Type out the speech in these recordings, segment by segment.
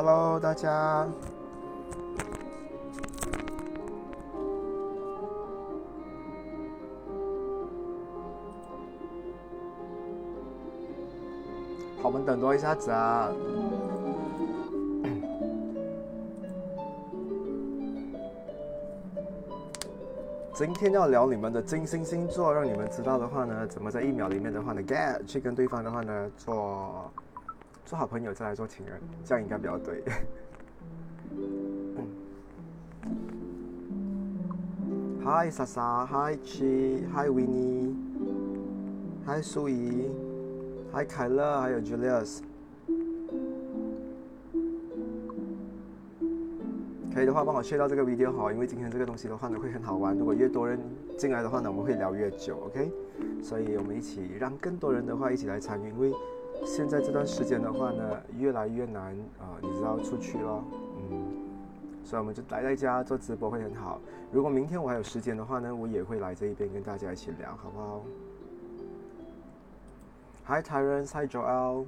Hello，大家。好，我们等多一下子啊。今天要聊你们的金星星座，让你们知道的话呢，怎么在一秒里面的话呢，get 去跟对方的话呢做。做好朋友再来做情人，这样应该比较对。Hi 莎莎，Hi Chi，Hi Winnie，Hi 苏怡，Hi 凯乐，还有 Julius。可以的话，帮我切到这个 video 好，因为今天这个东西的话呢会很好玩。如果越多人进来的话呢，我们会聊越久，OK？所以我们一起让更多人的话一起来参与，因为。现在这段时间的话呢，越来越难啊，你知道出去咯，嗯，所以我们就待在家做直播会很好。如果明天我还有时间的话呢，我也会来这一边跟大家一起聊，好不好？Hi Terence，Hi Joel。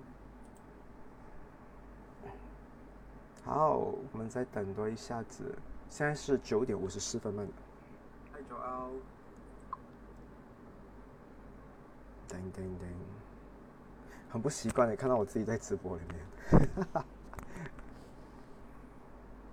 好，我们再等多一下子，现在是九点五十四分半。Hi Joel。噔噔噔。很不习惯的看到我自己在直播里面，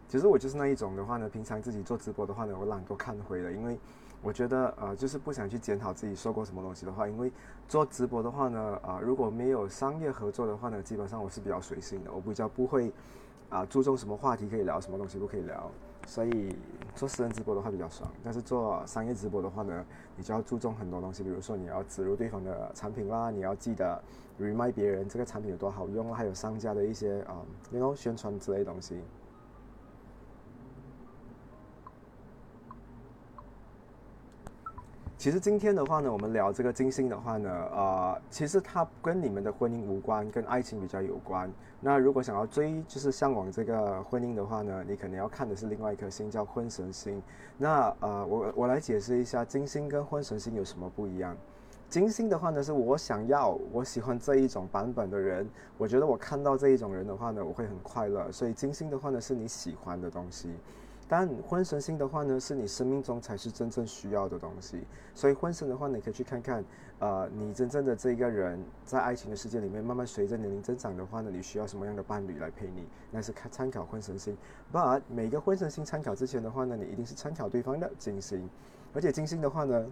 其实我就是那一种的话呢，平常自己做直播的话呢，我懒得看回了，因为我觉得呃，就是不想去检讨自己说过什么东西的话，因为做直播的话呢，啊，如果没有商业合作的话呢，基本上我是比较随性的，我比较不会啊注重什么话题可以聊，什么东西不可以聊。所以做私人直播的话比较爽，但是做商业直播的话呢，你就要注重很多东西，比如说你要植入对方的产品啦，你要记得 remind 别人这个产品有多好用啊，还有商家的一些啊，you know 宣传之类东西。其实今天的话呢，我们聊这个金星的话呢，呃，其实它跟你们的婚姻无关，跟爱情比较有关。那如果想要追，就是向往这个婚姻的话呢，你可能要看的是另外一颗星，叫婚神星。那呃，我我来解释一下，金星跟婚神星有什么不一样？金星的话呢，是我想要，我喜欢这一种版本的人，我觉得我看到这一种人的话呢，我会很快乐。所以金星的话呢，是你喜欢的东西。但婚神星的话呢，是你生命中才是真正需要的东西。所以婚神的话，你可以去看看，呃，你真正的这一个人在爱情的世界里面，慢慢随着年龄增长的话呢，你需要什么样的伴侣来陪你？那是看参考婚神星。But 每个婚神星参考之前的话呢，你一定是参考对方的金星。而且金星的话呢，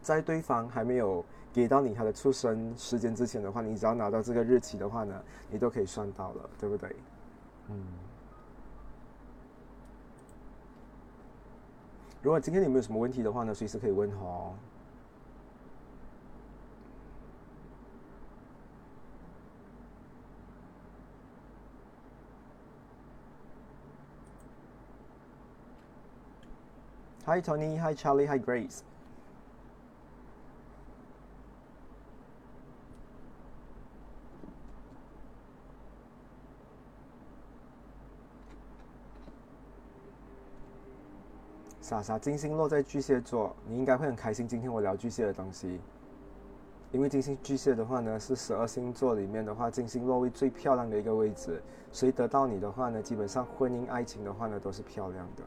在对方还没有给到你他的出生时间之前的话，你只要拿到这个日期的话呢，你都可以算到了，对不对？嗯。如果今天你们有什么问题的话呢，随时可以问哦。Hi Tony, Hi Charlie, Hi Grace。莎莎，金星落在巨蟹座，你应该会很开心。今天我聊巨蟹的东西，因为金星巨蟹的话呢，是十二星座里面的话，金星落位最漂亮的一个位置。谁得到你的话呢，基本上婚姻爱情的话呢，都是漂亮的。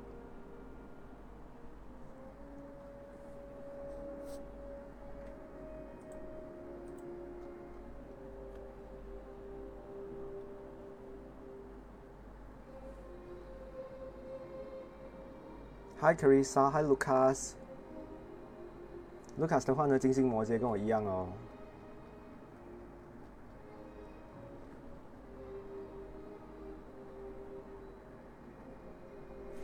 Hi Carissa, Hi Lucas。Lucas 的话呢，金星摩羯跟我一样哦。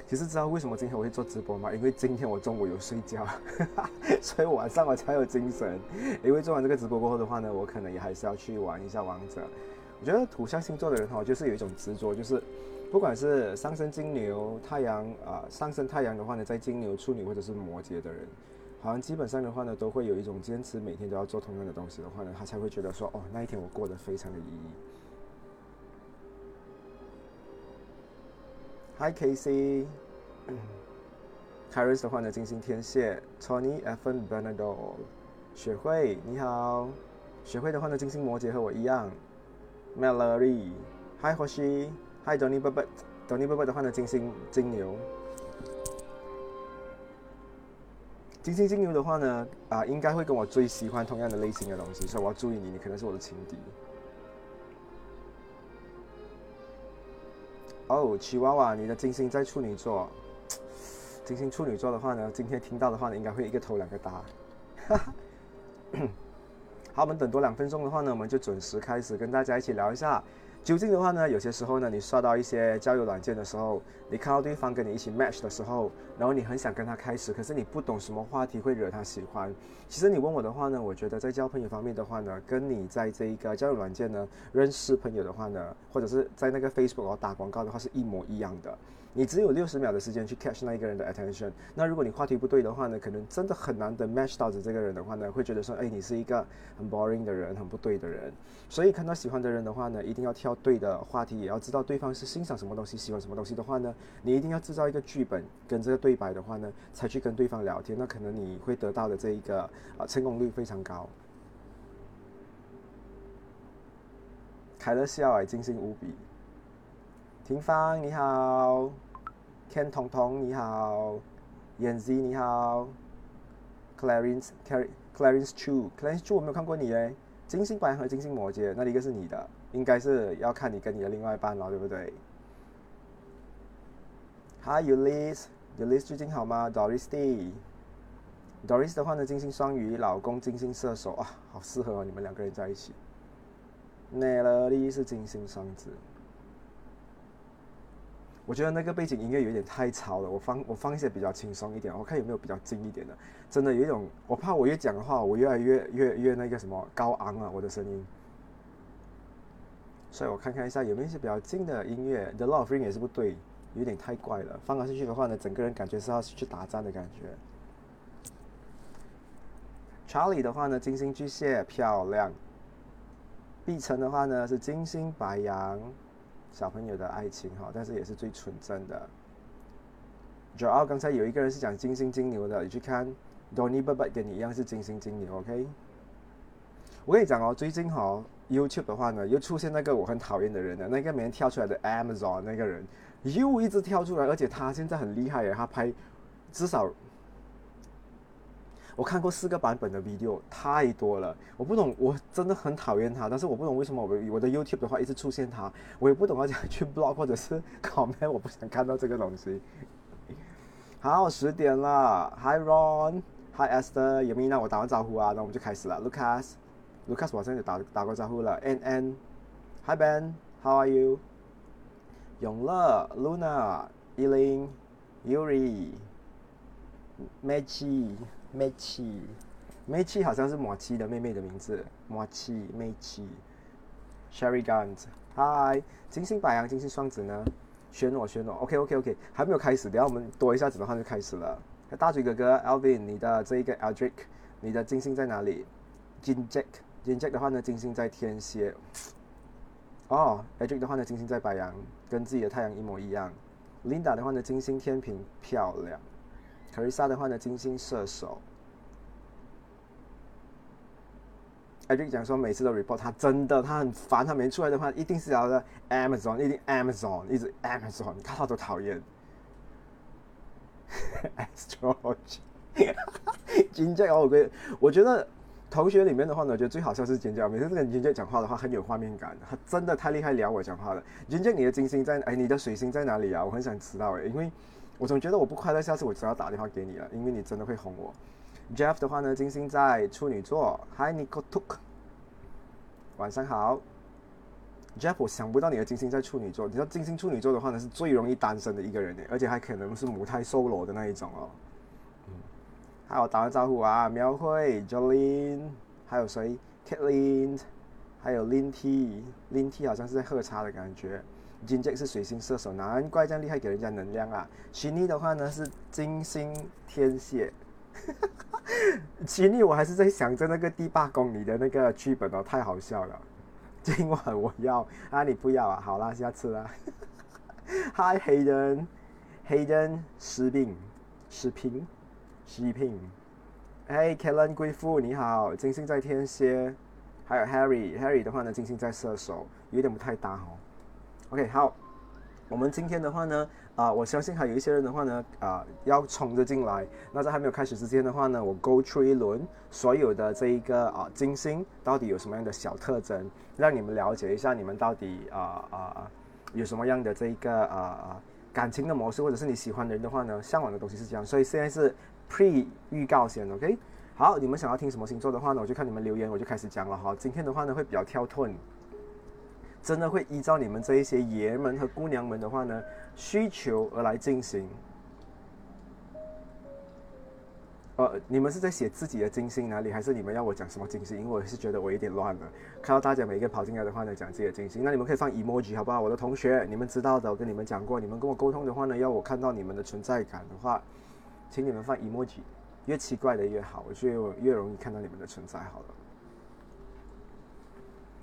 其实知道为什么今天我会做直播吗？因为今天我中午有睡觉，所以晚上我才有精神。因为做完这个直播过后的话呢，我可能也还是要去玩一下王者。我觉得土象星座的人哈，就是有一种执着，就是。不管是上升金牛、太阳啊，上升太阳的话呢，在金牛、处女或者是摩羯的人，好像基本上的话呢，都会有一种坚持，每天都要做同样的东西的话呢，他才会觉得说，哦，那一天我过得非常的意义。Hi Casey，嗯 c a r i s 的话呢，金星天蝎，Tony Evan Bernardo，雪慧你好，雪慧的话呢，金星摩羯和我一样，Mallory，Hi Hi Donny Bubba，Donny Bubba 的话呢，金星金牛。金星金牛的话呢，啊，应该会跟我最喜欢同样的类型的东西，所以我要注意你，你可能是我的情敌。哦，奇娃娃，你的金星在处女座，金星处女座的话呢，今天听到的话呢，应该会一个头两个大。好，我们等多两分钟的话呢，我们就准时开始跟大家一起聊一下。究竟的话呢，有些时候呢，你刷到一些交友软件的时候，你看到对方跟你一起 match 的时候，然后你很想跟他开始，可是你不懂什么话题会惹他喜欢。其实你问我的话呢，我觉得在交朋友方面的话呢，跟你在这一个交友软件呢认识朋友的话呢，或者是在那个 Facebook 打广告的话是一模一样的。你只有六十秒的时间去 catch 那一个人的 attention。那如果你话题不对的话呢，可能真的很难的 match 到这个人的话呢，会觉得说，哎，你是一个很 boring 的人，很不对的人。所以看到喜欢的人的话呢，一定要挑对的话题，也要知道对方是欣赏什么东西，喜欢什么东西的话呢，你一定要制造一个剧本跟这个对白的话呢，才去跟对方聊天。那可能你会得到的这一个啊成功率非常高。凯乐笑哎，精心无比。平芳你好，Ken 彤彤你好，Yan Z 你好，Clarence Clarence Chu Clarence Chu 我没有看过你诶，金星白和金星摩羯，那一个是你的，应该是要看你跟你的另外一半了，对不对？Hi Ulyss，Ulyss 最近好吗？Doris D，Doris 的话呢，金星双鱼，老公金星射手啊，好适合哦，你们两个人在一起。Nelly 是金星双子。我觉得那个背景音乐有点太吵了，我放我放一些比较轻松一点，我看有没有比较静一点的。真的有一种，我怕我越讲的话，我越来越越越那个什么高昂啊，我的声音。所以我看看一下有没有一些比较静的音乐。The Love Ring 也是不对，有点太怪了。放上去的话呢，整个人感觉是要去打仗的感觉。Charlie 的话呢，金星巨蟹漂亮。碧晨的话呢是金星白羊。小朋友的爱情哈，但是也是最纯真的。主要刚才有一个人是讲金星金牛的，你去看 Donny 爸爸跟你一样是金星金牛，OK？我跟你讲哦，最近哈 YouTube 的话呢，又出现那个我很讨厌的人了，那个每天跳出来的 Amazon 那个人又一直跳出来，而且他现在很厉害耶，他拍至少。我看过四个版本的 video，太多了，我不懂，我真的很讨厌他，但是我不懂为什么我我的 YouTube 的话一直出现他，我也不懂要怎样去 blog 或者是 comment，我不想看到这个东西。好，十点了，Hi Ron，Hi Esther，有没有让我打完招呼啊？那我们就开始了，Lucas，Lucas 我上也打打过招呼了，N N，Hi Ben，How are you？永乐，Luna，Eileen，Yuri，Maggie。梅七，梅七好像是马七的妹妹的名字。马七，梅七，Sherry Guns，嗨金星白羊，金星双子呢？选我，选我，OK，OK，OK，还没有开始，等下我们多一下子的话就开始了。大嘴哥哥，Alvin，你的这一个 Aldric，你的金星在哪里？Jin Jack，Jin Jack 的话呢，金星在天蝎。哦，Aldric 的话呢，金星在白羊，跟自己的太阳一模一样。Linda 的话呢，金星天平，漂亮。可瑞莎的话呢，金星射手。艾瑞讲说，每次都 report 他真的他很烦，他没出来的话，一定是要的 Amazon，一定 Amazon，一直 Amazon，看他都讨厌。Astrology，金姐哦，我我觉得同学里面的话呢，我觉得最好笑是金姐，每次跟金姐讲话的话很有画面感，他真的太厉害聊我讲话了。金姐，你的金星在哎，你的水星在哪里啊？我很想知道哎，因为。我总觉得我不快乐，下次我只要打电话给你了，因为你真的会哄我。Jeff 的话呢，金星在处女座，Hi Nico Tuk，晚上好。Jeff，我想不到你的金星在处女座，你知道金星处女座的话呢，是最容易单身的一个人呢，而且还可能是母胎 solo 的那一种哦。嗯，还有打个招呼啊，苗慧、Jolin，还有谁？Katlin，还有 Lin T，Lin T 好像是在喝茶的感觉。金杰是水星射手，难怪这样厉害，给人家能量啊。徐妮的话呢是金星天蝎，其实我还是在想着那个第八公里的那个剧本哦，太好笑了。今晚我要啊，你不要啊？好啦，下次啦。Hi，黑人，黑人，视频，视频，视频。Hey Kellen 贵妇你好，金星在天蝎，还有 Harry，Harry 的话呢，金星在射手，有点不太搭哦。OK，好，我们今天的话呢。啊，我相信还有一些人的话呢，啊，要冲着进来。那在还没有开始之前的话呢，我 go through 一轮所有的这一个啊金星到底有什么样的小特征，让你们了解一下你们到底啊啊有什么样的这一个啊啊感情的模式，或者是你喜欢的人的话呢，向往的东西是这样。所以现在是 pre 预告先，OK？好，你们想要听什么星座的话呢，我就看你们留言，我就开始讲了哈。今天的话呢，会比较跳脱。真的会依照你们这一些爷们和姑娘们的话呢需求而来进行。呃，你们是在写自己的金星哪里，还是你们要我讲什么金星？因为我是觉得我有点乱了。看到大家每一个跑进来的话呢，讲自己的金星，那你们可以放 emoji 好不好？我的同学，你们知道的，我跟你们讲过，你们跟我沟通的话呢，要我看到你们的存在感的话，请你们放 emoji，越奇怪的越好，我觉得越容易看到你们的存在。好了。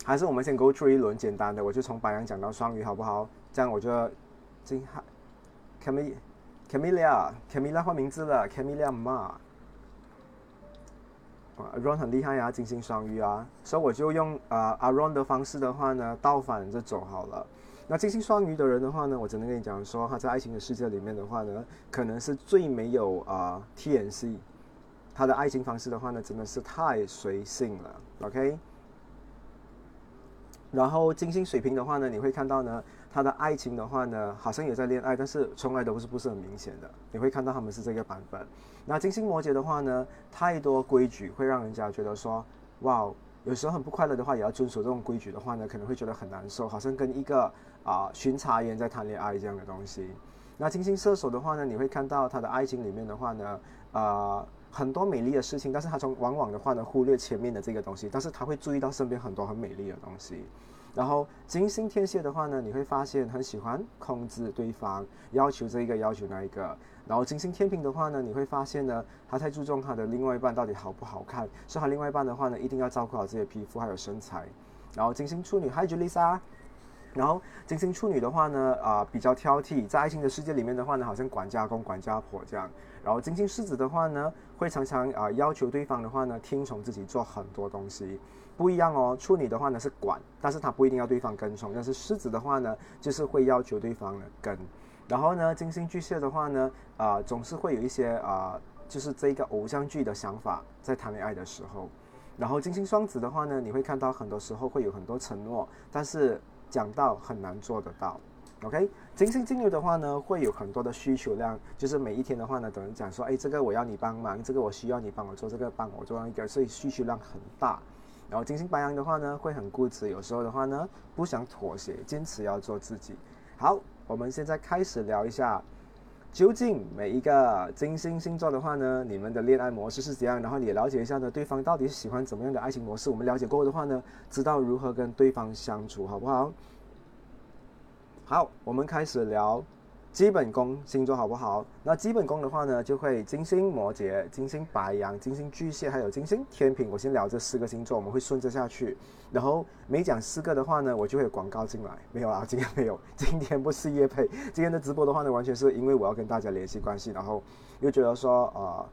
还是我们先 go 出一轮简单的，我就从白羊讲到双鱼，好不好？这样我就金海 Camilla，Camilla，Camilla 换名字了，Camilla 嘛。，Ron 很厉害呀，金星双鱼啊，所以我就用啊阿 Ron 的方式的话呢，倒反着走好了。那金星双鱼的人的话呢，我只能跟你讲说，他在爱情的世界里面的话呢，可能是最没有啊 TNC，他的爱情方式的话呢，真的是太随性了，OK。然后金星水平的话呢，你会看到呢，他的爱情的话呢，好像也在恋爱，但是从来都不是不是很明显的。你会看到他们是这个版本。那金星摩羯的话呢，太多规矩会让人家觉得说，哇，有时候很不快乐的话，也要遵守这种规矩的话呢，可能会觉得很难受，好像跟一个啊巡查员在谈恋爱这样的东西。那金星射手的话呢，你会看到他的爱情里面的话呢，啊。很多美丽的事情，但是他从往往的话呢，忽略前面的这个东西，但是他会注意到身边很多很美丽的东西。然后金星天蝎的话呢，你会发现很喜欢控制对方，要求这一个要求那一个。然后金星天平的话呢，你会发现呢，他太注重他的另外一半到底好不好看，所以他另外一半的话呢，一定要照顾好自己的皮肤还有身材。然后金星处女，Hi Julissa。然后金星处女的话呢，啊比较挑剔，在爱情的世界里面的话呢，好像管家公管家婆这样。然后金星狮子的话呢，会常常啊要求对方的话呢，听从自己做很多东西，不一样哦。处女的话呢是管，但是他不一定要对方跟从。但是狮子的话呢，就是会要求对方的跟。然后呢，金星巨蟹的话呢，啊总是会有一些啊，就是这个偶像剧的想法在谈恋爱的时候。然后金星双子的话呢，你会看到很多时候会有很多承诺，但是。讲到很难做得到，OK？金星金牛的话呢，会有很多的需求量，就是每一天的话呢，等人讲说，哎，这个我要你帮忙，这个我需要你帮我做，这个帮我做那个，所以需求量很大。然后金星白羊的话呢，会很固执，有时候的话呢，不想妥协，坚持要做自己。好，我们现在开始聊一下。究竟每一个金星星座的话呢，你们的恋爱模式是怎样？然后你了解一下呢，对方到底喜欢怎么样的爱情模式？我们了解过的话呢，知道如何跟对方相处，好不好？好，我们开始聊。基本功星座好不好？那基本功的话呢，就会金星摩羯、金星白羊、金星巨蟹，还有金星天平。我先聊这四个星座，我们会顺着下去。然后每讲四个的话呢，我就会有广告进来。没有啊，今天没有，今天不是夜配。今天的直播的话呢，完全是因为我要跟大家联系关系，然后又觉得说啊。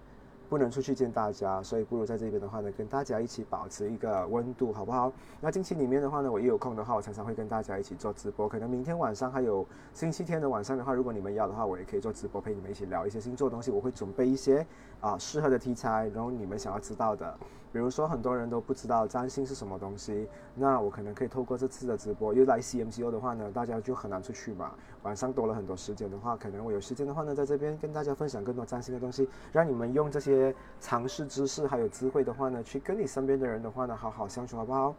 不能出去见大家，所以不如在这边的话呢，跟大家一起保持一个温度，好不好？那近期里面的话呢，我一有空的话，我常常会跟大家一起做直播。可能明天晚上还有星期天的晚上的话，如果你们要的话，我也可以做直播，陪你们一起聊一些星座东西。我会准备一些啊适合的题材，然后你们想要知道的。比如说很多人都不知道占星是什么东西，那我可能可以透过这次的直播，又来 CMCO 的话呢，大家就很难出去嘛。晚上多了很多时间的话，可能我有时间的话呢，在这边跟大家分享更多占星的东西，让你们用这些尝试知识还有智慧的话呢，去跟你身边的人的话呢，好好相处，好不好？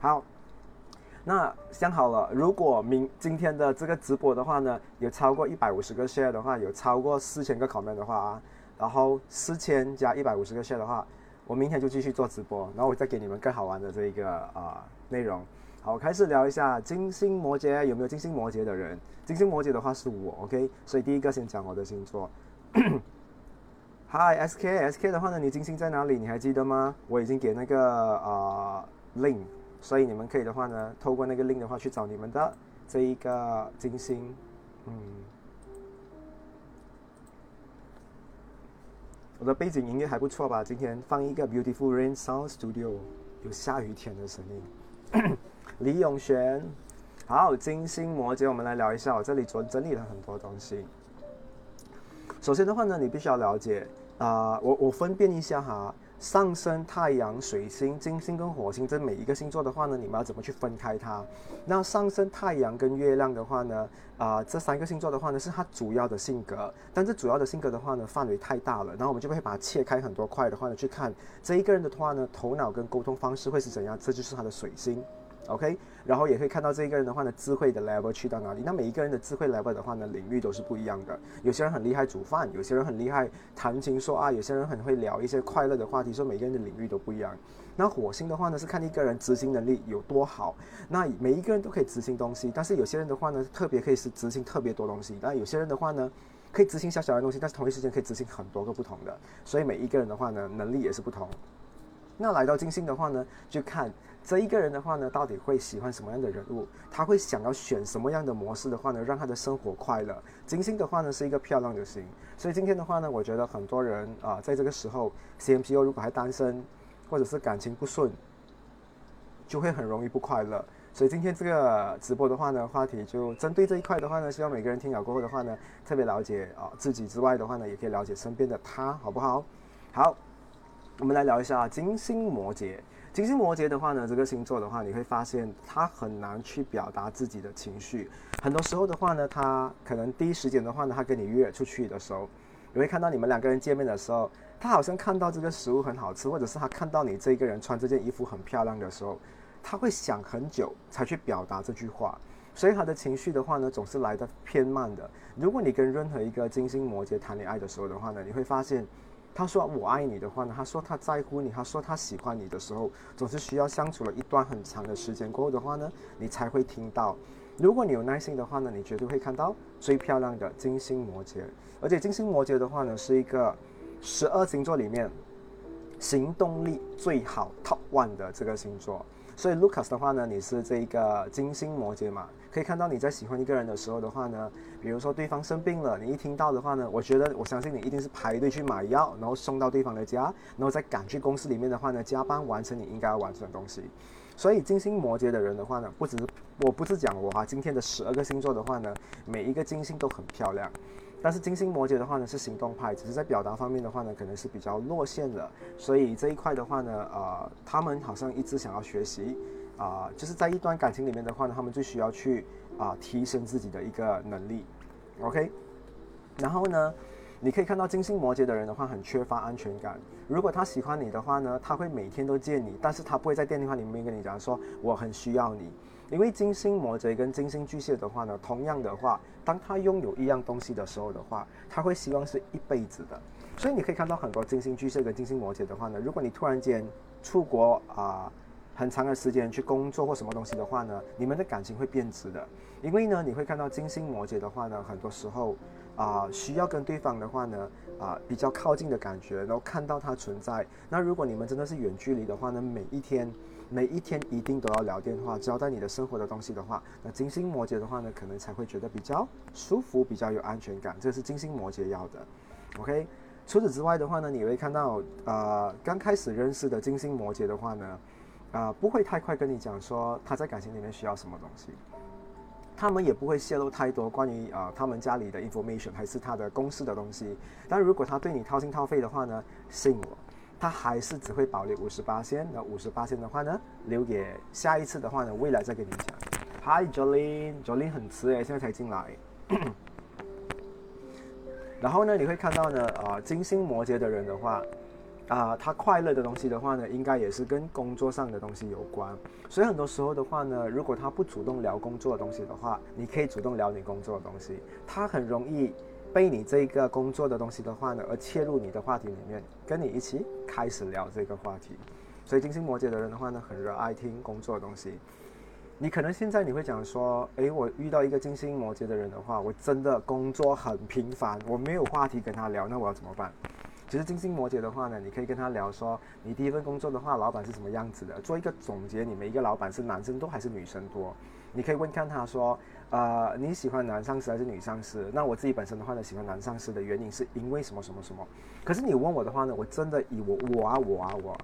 好，那想好了，如果明今天的这个直播的话呢，有超过一百五十个 share 的话，有超过四千个 comment 的话啊，然后四千加一百五十个 share 的话。我明天就继续做直播，然后我再给你们更好玩的这一个啊内容。好，开始聊一下金星摩羯有没有金星摩羯的人？金星摩羯的话是我，OK。所以第一个先讲我的星座。Hi SK，SK 的话呢，你金星在哪里？你还记得吗？我已经给那个呃 link，所以你们可以的话呢，透过那个 link 的话去找你们的这一个金星。嗯，我的背景音乐还不错吧？今天放一个 Beautiful Rain Sound Studio，有下雨天的声音。李永璇，好，金星摩羯，我们来聊一下。我这里昨整理了很多东西。首先的话呢，你必须要了解啊，我我分辨一下哈，上升太阳、水星、金星跟火星这每一个星座的话呢，你们要怎么去分开它？那上升太阳跟月亮的话呢，啊，这三个星座的话呢，是它主要的性格，但这主要的性格的话呢，范围太大了，然后我们就会把它切开很多块的话呢，去看这一个人的话呢，头脑跟沟通方式会是怎样，这就是他的水星。OK，然后也可以看到这一个人的话呢，智慧的 level 去到哪里？那每一个人的智慧 level 的话呢，领域都是不一样的。有些人很厉害煮饭，有些人很厉害谈情说爱，有些人很会聊一些快乐的话题。说每个人的领域都不一样。那火星的话呢，是看一个人执行能力有多好。那每一个人都可以执行东西，但是有些人的话呢，特别可以是执行特别多东西。那有些人的话呢，可以执行小小的东西，但是同一时间可以执行很多个不同的。所以每一个人的话呢，能力也是不同。那来到金星的话呢，就看。这一个人的话呢，到底会喜欢什么样的人物？他会想要选什么样的模式的话呢，让他的生活快乐？金星的话呢，是一个漂亮的星，所以今天的话呢，我觉得很多人啊，在这个时候，CMPO 如果还单身，或者是感情不顺，就会很容易不快乐。所以今天这个直播的话呢，话题就针对这一块的话呢，希望每个人听了过后的话呢，特别了解啊自己之外的话呢，也可以了解身边的他，好不好？好，我们来聊一下金星摩羯。金星摩羯的话呢，这个星座的话，你会发现他很难去表达自己的情绪。很多时候的话呢，他可能第一时间的话呢，他跟你约出去的时候，你会看到你们两个人见面的时候，他好像看到这个食物很好吃，或者是他看到你这个人穿这件衣服很漂亮的时候，他会想很久才去表达这句话。所以他的情绪的话呢，总是来的偏慢的。如果你跟任何一个金星摩羯谈恋爱的时候的话呢，你会发现。他说我爱你的话呢，他说他在乎你，他说他喜欢你的时候，总是需要相处了一段很长的时间过后的话呢，你才会听到。如果你有耐心的话呢，你绝对会看到最漂亮的金星摩羯。而且金星摩羯的话呢，是一个十二星座里面行动力最好 top one 的这个星座。所以 Lucas 的话呢，你是这个金星摩羯嘛？可以看到你在喜欢一个人的时候的话呢，比如说对方生病了，你一听到的话呢，我觉得我相信你一定是排队去买药，然后送到对方的家，然后再赶去公司里面的话呢，加班完成你应该要完成的东西。所以金星摩羯的人的话呢，不只是我不是讲我哈，今天的十二个星座的话呢，每一个金星都很漂亮。但是金星摩羯的话呢是行动派，只是在表达方面的话呢可能是比较落线的，所以这一块的话呢，呃，他们好像一直想要学习，啊，就是在一段感情里面的话呢，他们最需要去啊提升自己的一个能力，OK，然后呢，你可以看到金星摩羯的人的话很缺乏安全感，如果他喜欢你的话呢，他会每天都见你，但是他不会在电话里面跟你讲说我很需要你。因为金星摩羯跟金星巨蟹的话呢，同样的话，当他拥有一样东西的时候的话，他会希望是一辈子的。所以你可以看到很多金星巨蟹跟金星摩羯的话呢，如果你突然间出国啊，很长的时间去工作或什么东西的话呢，你们的感情会变质的。因为呢，你会看到金星摩羯的话呢，很多时候啊，需要跟对方的话呢，啊，比较靠近的感觉，然后看到他存在。那如果你们真的是远距离的话呢，每一天。每一天一定都要聊电话，交代你的生活的东西的话，那金星摩羯的话呢，可能才会觉得比较舒服，比较有安全感。这是金星摩羯要的。OK，除此之外的话呢，你会看到，呃，刚开始认识的金星摩羯的话呢，啊，不会太快跟你讲说他在感情里面需要什么东西，他们也不会泄露太多关于啊他们家里的 information 还是他的公司的东西。但如果他对你掏心掏肺的话呢，信我。他还是只会保留五十八线，那五十八线的话呢，留给下一次的话呢，未来再跟你讲。Hi Jolin，Jolin 很迟诶，现在才进来。然后呢，你会看到呢，啊，金星摩羯的人的话，啊，他快乐的东西的话呢，应该也是跟工作上的东西有关。所以很多时候的话呢，如果他不主动聊工作的东西的话，你可以主动聊你工作的东西，他很容易。被你这个工作的东西的话呢，而切入你的话题里面，跟你一起开始聊这个话题。所以金星摩羯的人的话呢，很热爱听工作的东西。你可能现在你会讲说，诶，我遇到一个金星摩羯的人的话，我真的工作很频繁，我没有话题跟他聊，那我要怎么办？其实金星摩羯的话呢，你可以跟他聊说，你第一份工作的话，老板是什么样子的，做一个总结，你每一个老板是男生多还是女生多？你可以问看他说，呃，你喜欢男上司还是女上司？那我自己本身的话呢，喜欢男上司的原因是因为什么什么什么？可是你问我的话呢，我真的以我我啊我啊我，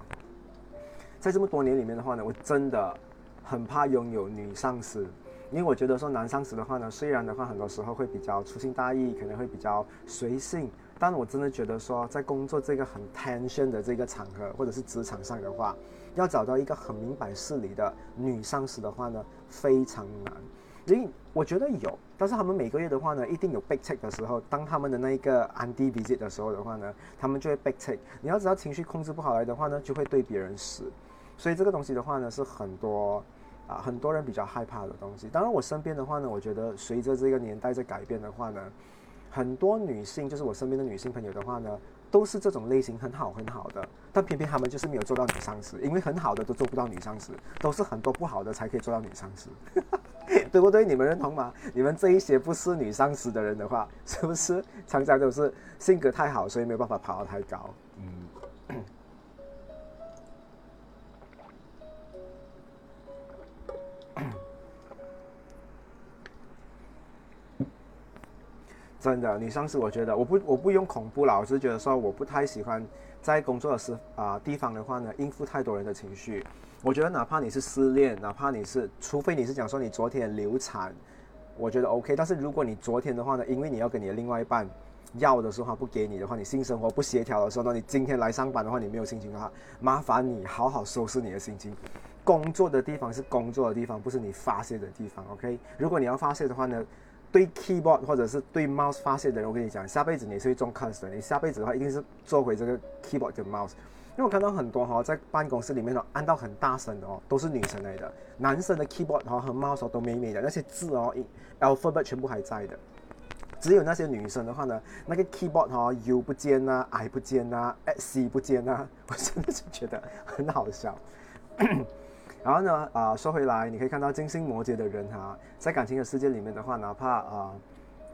在这么多年里面的话呢，我真的很怕拥有女上司。因为我觉得说男上司的话呢，虽然的话很多时候会比较粗心大意，可能会比较随性，但我真的觉得说在工作这个很 tension 的这个场合，或者是职场上的话，要找到一个很明白事理的女上司的话呢，非常难。所以我觉得有，但是他们每个月的话呢，一定有 big check 的时候，当他们的那一个 anti visit 的时候的话呢，他们就会 big check。你要知道情绪控制不好来的话呢，就会对别人死。所以这个东西的话呢，是很多。啊，很多人比较害怕的东西。当然，我身边的话呢，我觉得随着这个年代在改变的话呢，很多女性，就是我身边的女性朋友的话呢，都是这种类型很好很好的，但偏偏他们就是没有做到女上司，因为很好的都做不到女上司，都是很多不好的才可以做到女上司，对不对？你们认同吗？你们这一些不是女上司的人的话，是不是常常都是性格太好，所以没有办法爬得太高？真的，女上司，我觉得我不我不用恐怖了，我是觉得说我不太喜欢在工作的时啊地方的话呢，应付太多人的情绪。我觉得哪怕你是失恋，哪怕你是，除非你是讲说你昨天流产，我觉得 OK。但是如果你昨天的话呢，因为你要跟你的另外一半要的时候不给你的话，你性生活不协调的时候，那你今天来上班的话，你没有心情的话，麻烦你好好收拾你的心情。工作的地方是工作的地方，不是你发泄的地方 OK。如果你要发泄的话呢？对 keyboard 或者是对 mouse 发泄的人，我跟你讲，下辈子你是会中 c a n c e r 你下辈子的话，一定是做回这个 keyboard 跟 mouse。因为我看到很多哈，在办公室里面呢，按到很大声的哦，都是女生来的。男生的 keyboard 哈和 mouse 都美美的，那些字哦，alphabet 全部还在的。只有那些女生的话呢，那个 keyboard 哈，U 不见呐，I 不见呐，C 不见呐，我真的是觉得很好笑。然后呢，啊，说回来，你可以看到金星摩羯的人哈，在感情的世界里面的话，哪怕啊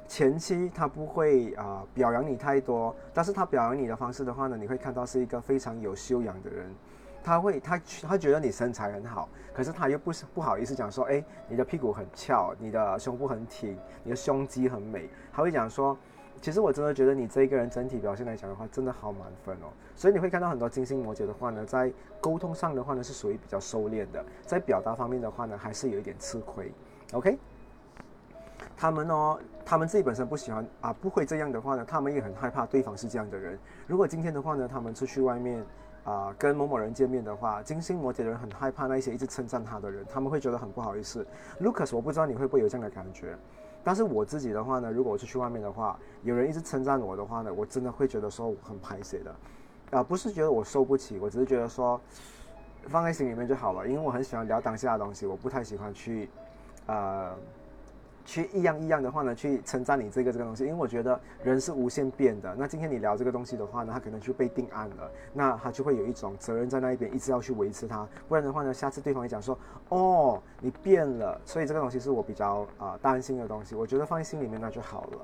前期他不会啊表扬你太多，但是他表扬你的方式的话呢，你会看到是一个非常有修养的人，他会他他觉得你身材很好，可是他又不是不好意思讲说，哎，你的屁股很翘，你的胸部很挺，你的胸肌很美，他会讲说。其实我真的觉得你这一个人整体表现来讲的话，真的好满分哦。所以你会看到很多金星摩羯的话呢，在沟通上的话呢，是属于比较收敛的，在表达方面的话呢，还是有一点吃亏。OK，他们哦，他们自己本身不喜欢啊，不会这样的话呢，他们也很害怕对方是这样的人。如果今天的话呢，他们出去外面啊，跟某某人见面的话，金星摩羯的人很害怕那些一直称赞他的人，他们会觉得很不好意思。Lucas，我不知道你会不会有这样的感觉。但是我自己的话呢，如果我出去外面的话，有人一直称赞我的话呢，我真的会觉得说我很排泄的，啊，不是觉得我受不起，我只是觉得说放在心里面就好了，因为我很喜欢聊当下的东西，我不太喜欢去，呃。去一样一样的话呢，去称赞你这个这个东西，因为我觉得人是无限变的。那今天你聊这个东西的话呢，他可能就被定案了，那他就会有一种责任在那一边，一直要去维持它。不然的话呢，下次对方会讲说，哦，你变了。所以这个东西是我比较啊担心的东西。我觉得放在心里面那就好了。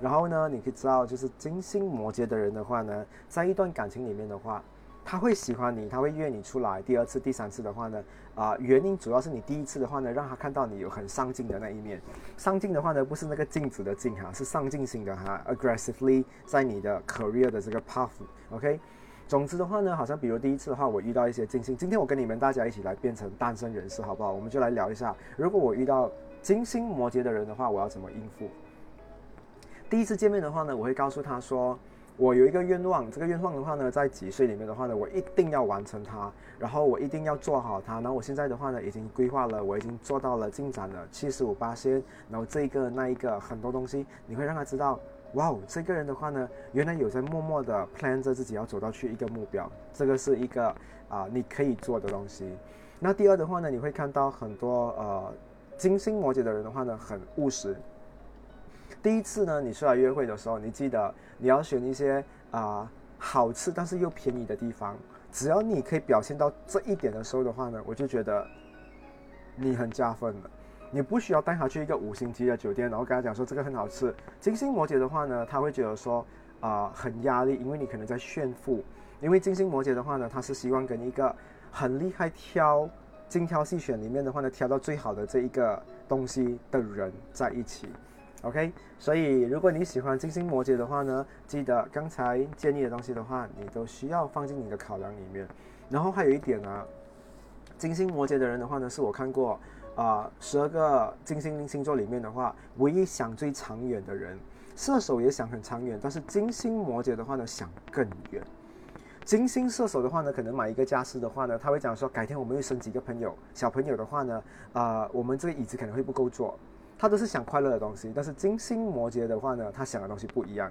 然后呢，你可以知道，就是金星摩羯的人的话呢，在一段感情里面的话。他会喜欢你，他会约你出来。第二次、第三次的话呢，啊，原因主要是你第一次的话呢，让他看到你有很上进的那一面。上进的话呢，不是那个镜子的镜哈，是上进心的哈，aggressively 在你的 career 的这个 path。OK，总之的话呢，好像比如第一次的话，我遇到一些金星。今天我跟你们大家一起来变成单身人士，好不好？我们就来聊一下，如果我遇到金星摩羯的人的话，我要怎么应付？第一次见面的话呢，我会告诉他说。我有一个愿望，这个愿望的话呢，在几岁里面的话呢，我一定要完成它，然后我一定要做好它。然后我现在的话呢，已经规划了，我已经做到了进展了七十五八仙。然后这一个那一个很多东西，你会让他知道，哇哦，这个人的话呢，原来有在默默的 plan 着自己要走到去一个目标，这个是一个啊你可以做的东西。那第二的话呢，你会看到很多呃金星摩羯的人的话呢，很务实。第一次呢，你出来约会的时候，你记得你要选一些啊好吃但是又便宜的地方。只要你可以表现到这一点的时候的话呢，我就觉得你很加分了。你不需要带他去一个五星级的酒店，然后跟他讲说这个很好吃。金星摩羯的话呢，他会觉得说啊很压力，因为你可能在炫富。因为金星摩羯的话呢，他是希望跟一个很厉害挑精挑细选里面的话呢，挑到最好的这一个东西的人在一起。OK，所以如果你喜欢金星摩羯的话呢，记得刚才建议的东西的话，你都需要放进你的考量里面。然后还有一点呢，金星摩羯的人的话呢，是我看过啊十二个金星星座里面的话，唯一想最长远的人。射手也想很长远，但是金星摩羯的话呢，想更远。金星射手的话呢，可能买一个家私的话呢，他会讲说，改天我们会生几个朋友，小朋友的话呢，啊，我们这个椅子可能会不够坐。他都是想快乐的东西，但是金星摩羯的话呢，他想的东西不一样，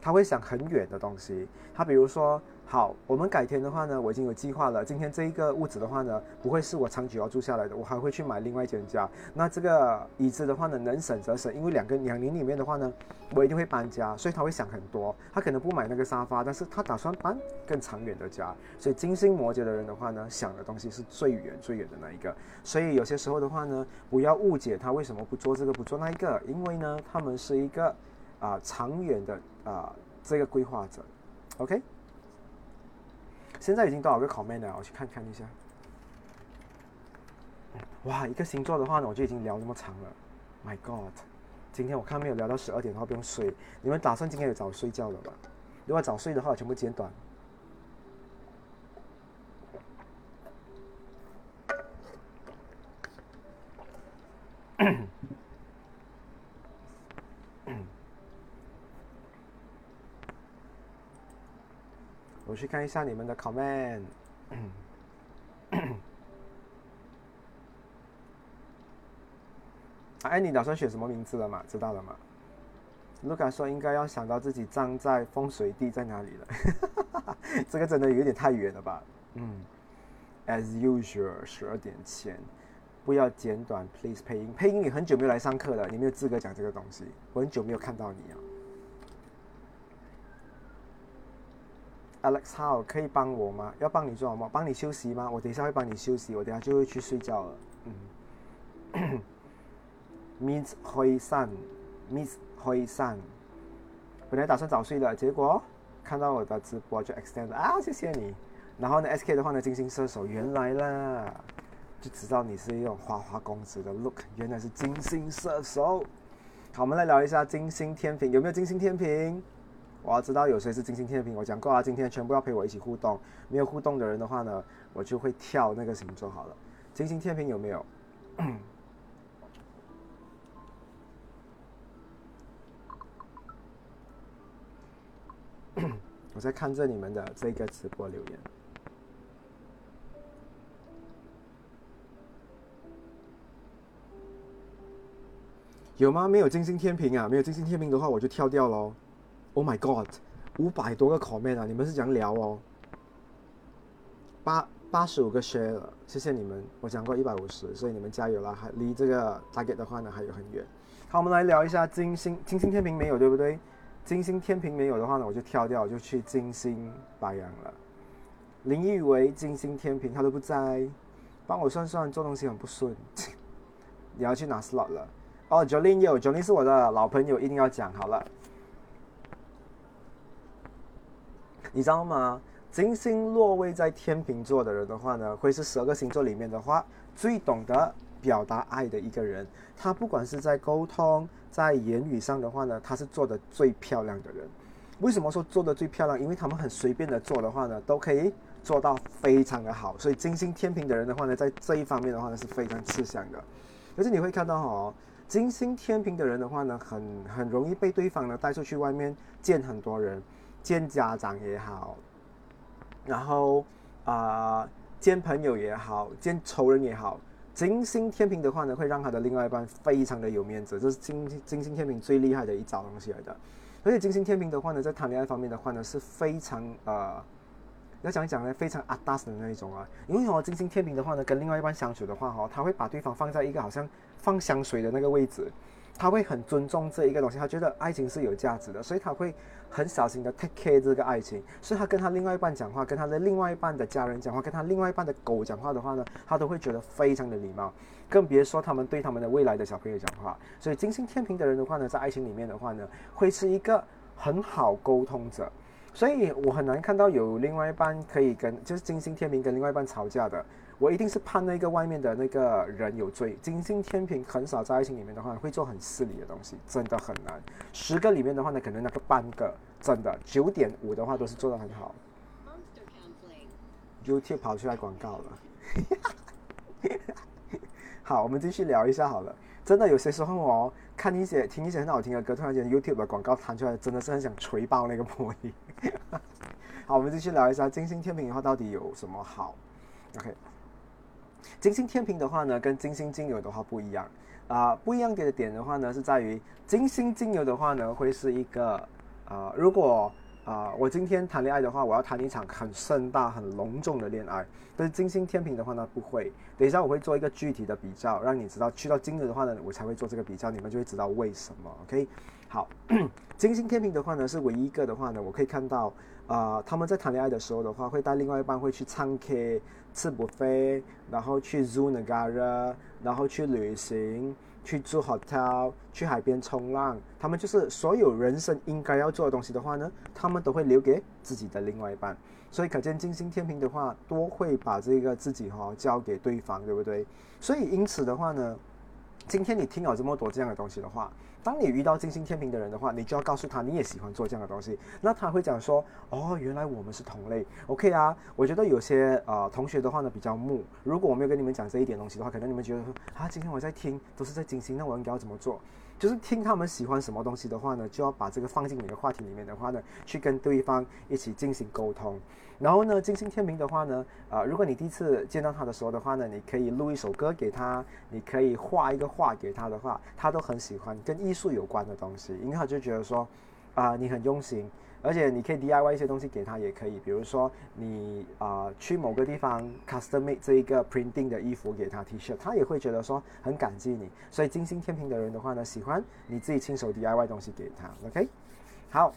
他会想很远的东西。他比如说，好，我们改天的话呢，我已经有计划了。今天这一个屋子的话呢，不会是我长久要住下来的，我还会去买另外一间家。那这个椅子的话呢，能省则省，因为两个两年里面的话呢，我一定会搬家，所以他会想很多。他可能不买那个沙发，但是他打算搬更长远的家。所以金星摩羯的人的话呢，想的东西是最远最远的那一个。所以有些时候的话呢，不要误解他为什么不做这个不做那一个，因为呢，他们是一个啊长远的啊这个规划者。OK，现在已经多少个 comment 了？我去看看一下。哇，一个星座的话呢，我就已经聊那么长了。My God，今天我看没有聊到十二点的话不用睡。你们打算今天有早睡觉了吧？如果早睡的话，全部剪短。我去看一下你们的 comment。哎，你打算选什么名字了吗？知道了吗？卢卡说应该要想到自己站在风水地在哪里了。这个真的有点太远了吧？嗯。As usual，十二点前，不要简短，please 配音。配音你很久没有来上课了，你没有资格讲这个东西。我很久没有看到你啊。Alex，How，可以帮我吗？要帮你做什么？帮你休息吗？我等一下会帮你休息，我等下就会去睡觉了。嗯。Miss 灰散，Miss 灰散。本来打算早睡的，结果看到我的直播就 extend 啊，谢谢你。然后呢，SK 的话呢，金星射手，原来啦，就知道你是一种花花公子的 look，原来是金星射手。好，我们来聊一下金星天平，有没有金星天平？我要知道有谁是金星天平，我讲过啊，今天全部要陪我一起互动。没有互动的人的话呢，我就会跳那个星座好了。金星天平有没有？我在看着你们的这个直播留言，有吗？没有金星天平啊，没有金星天平的话，我就跳掉喽。Oh my god，五百多个 comment 啊！你们是讲聊哦，八八十五个 share，谢谢你们。我讲过一百五十，所以你们加油啦！还离这个 target 的话呢还有很远。好，我们来聊一下金星，金星天平没有对不对？金星天平没有的话呢，我就跳掉，我就去金星白羊了。林玉为金星天平他都不在，帮我算算做东西很不顺。你要去拿 slot 了？哦，Jolin 有，Jolin 是我的老朋友，一定要讲好了。你知道吗？金星落位在天秤座的人的话呢，会是十二个星座里面的话最懂得表达爱的一个人。他不管是在沟通、在言语上的话呢，他是做的最漂亮的人。为什么说做的最漂亮？因为他们很随便的做的话呢，都可以做到非常的好。所以金星天平的人的话呢，在这一方面的话呢，是非常吃香的。而且你会看到哦，金星天平的人的话呢，很很容易被对方呢带出去外面见很多人。见家长也好，然后啊见朋友也好，见仇人也好，金星天平的话呢，会让他的另外一半非常的有面子，这是金金星天平最厉害的一招东西来的。而且金星天平的话呢，在谈恋爱方面的话呢，是非常呃，要讲一讲呢，非常阿达斯的那一种啊。因为哦，金星天平的话呢，跟另外一半相处的话哈，他会把对方放在一个好像放香水的那个位置。他会很尊重这一个东西，他觉得爱情是有价值的，所以他会很小心的 take care 这个爱情。所以他跟他另外一半讲话，跟他的另外一半的家人讲话，跟他另外一半的狗讲话的话呢，他都会觉得非常的礼貌，更别说他们对他们的未来的小朋友讲话。所以金星天平的人的话呢，在爱情里面的话呢，会是一个很好沟通者，所以我很难看到有另外一半可以跟就是金星天平跟另外一半吵架的。我一定是判那个外面的那个人有罪。金星天平很少在爱情里面的话会做很失礼的东西，真的很难。十个里面的话呢，可能那个半个真的九点五的话都是做的很好。YouTube 跑出来广告了。好，我们继续聊一下好了。真的有些时候哦，看一些听一些很好听的歌，突然间 YouTube 的广告弹出来，真的是很想锤爆那个玻璃。好，我们继续聊一下金星天平的话到底有什么好。OK。金星天平的话呢，跟金星金牛的话不一样啊，不一样的点的话呢，是在于金星金牛的话呢，会是一个啊，如果啊我今天谈恋爱的话，我要谈一场很盛大、很隆重的恋爱，但是金星天平的话呢，不会。等一下我会做一个具体的比较，让你知道去到金牛的话呢，我才会做这个比较，你们就会知道为什么。OK，好，金星天平的话呢，是唯一一个的话呢，我可以看到啊，他们在谈恋爱的时候的话，会带另外一半会去唱 K。吃不飞然后去 zoo 嗨然后去旅行，去住 hotel，去海边冲浪。他们就是所有人生应该要做的东西的话呢，他们都会留给自己的另外一半。所以可见金星天平的话，多会把这个自己哈交给对方，对不对？所以因此的话呢，今天你听了这么多这样的东西的话。当你遇到金星天平的人的话，你就要告诉他你也喜欢做这样的东西。那他会讲说：“哦，原来我们是同类。”OK 啊，我觉得有些啊同学的话呢比较木。如果我没有跟你们讲这一点东西的话，可能你们觉得说：“啊，今天我在听都是在金星，那我应该要怎么做？”就是听他们喜欢什么东西的话呢，就要把这个放进你的话题里面的话呢，去跟对方一起进行沟通。然后呢，金星天平的话呢，呃，如果你第一次见到他的时候的话呢，你可以录一首歌给他，你可以画一个画给他的话，他都很喜欢跟艺术有关的东西，因为他就觉得说，啊，你很用心，而且你可以 DIY 一些东西给他也可以，比如说你啊去某个地方 custom made 这一个 printing 的衣服给他 T 恤，他也会觉得说很感激你。所以金星天平的人的话呢，喜欢你自己亲手 DIY 东西给他，OK？好，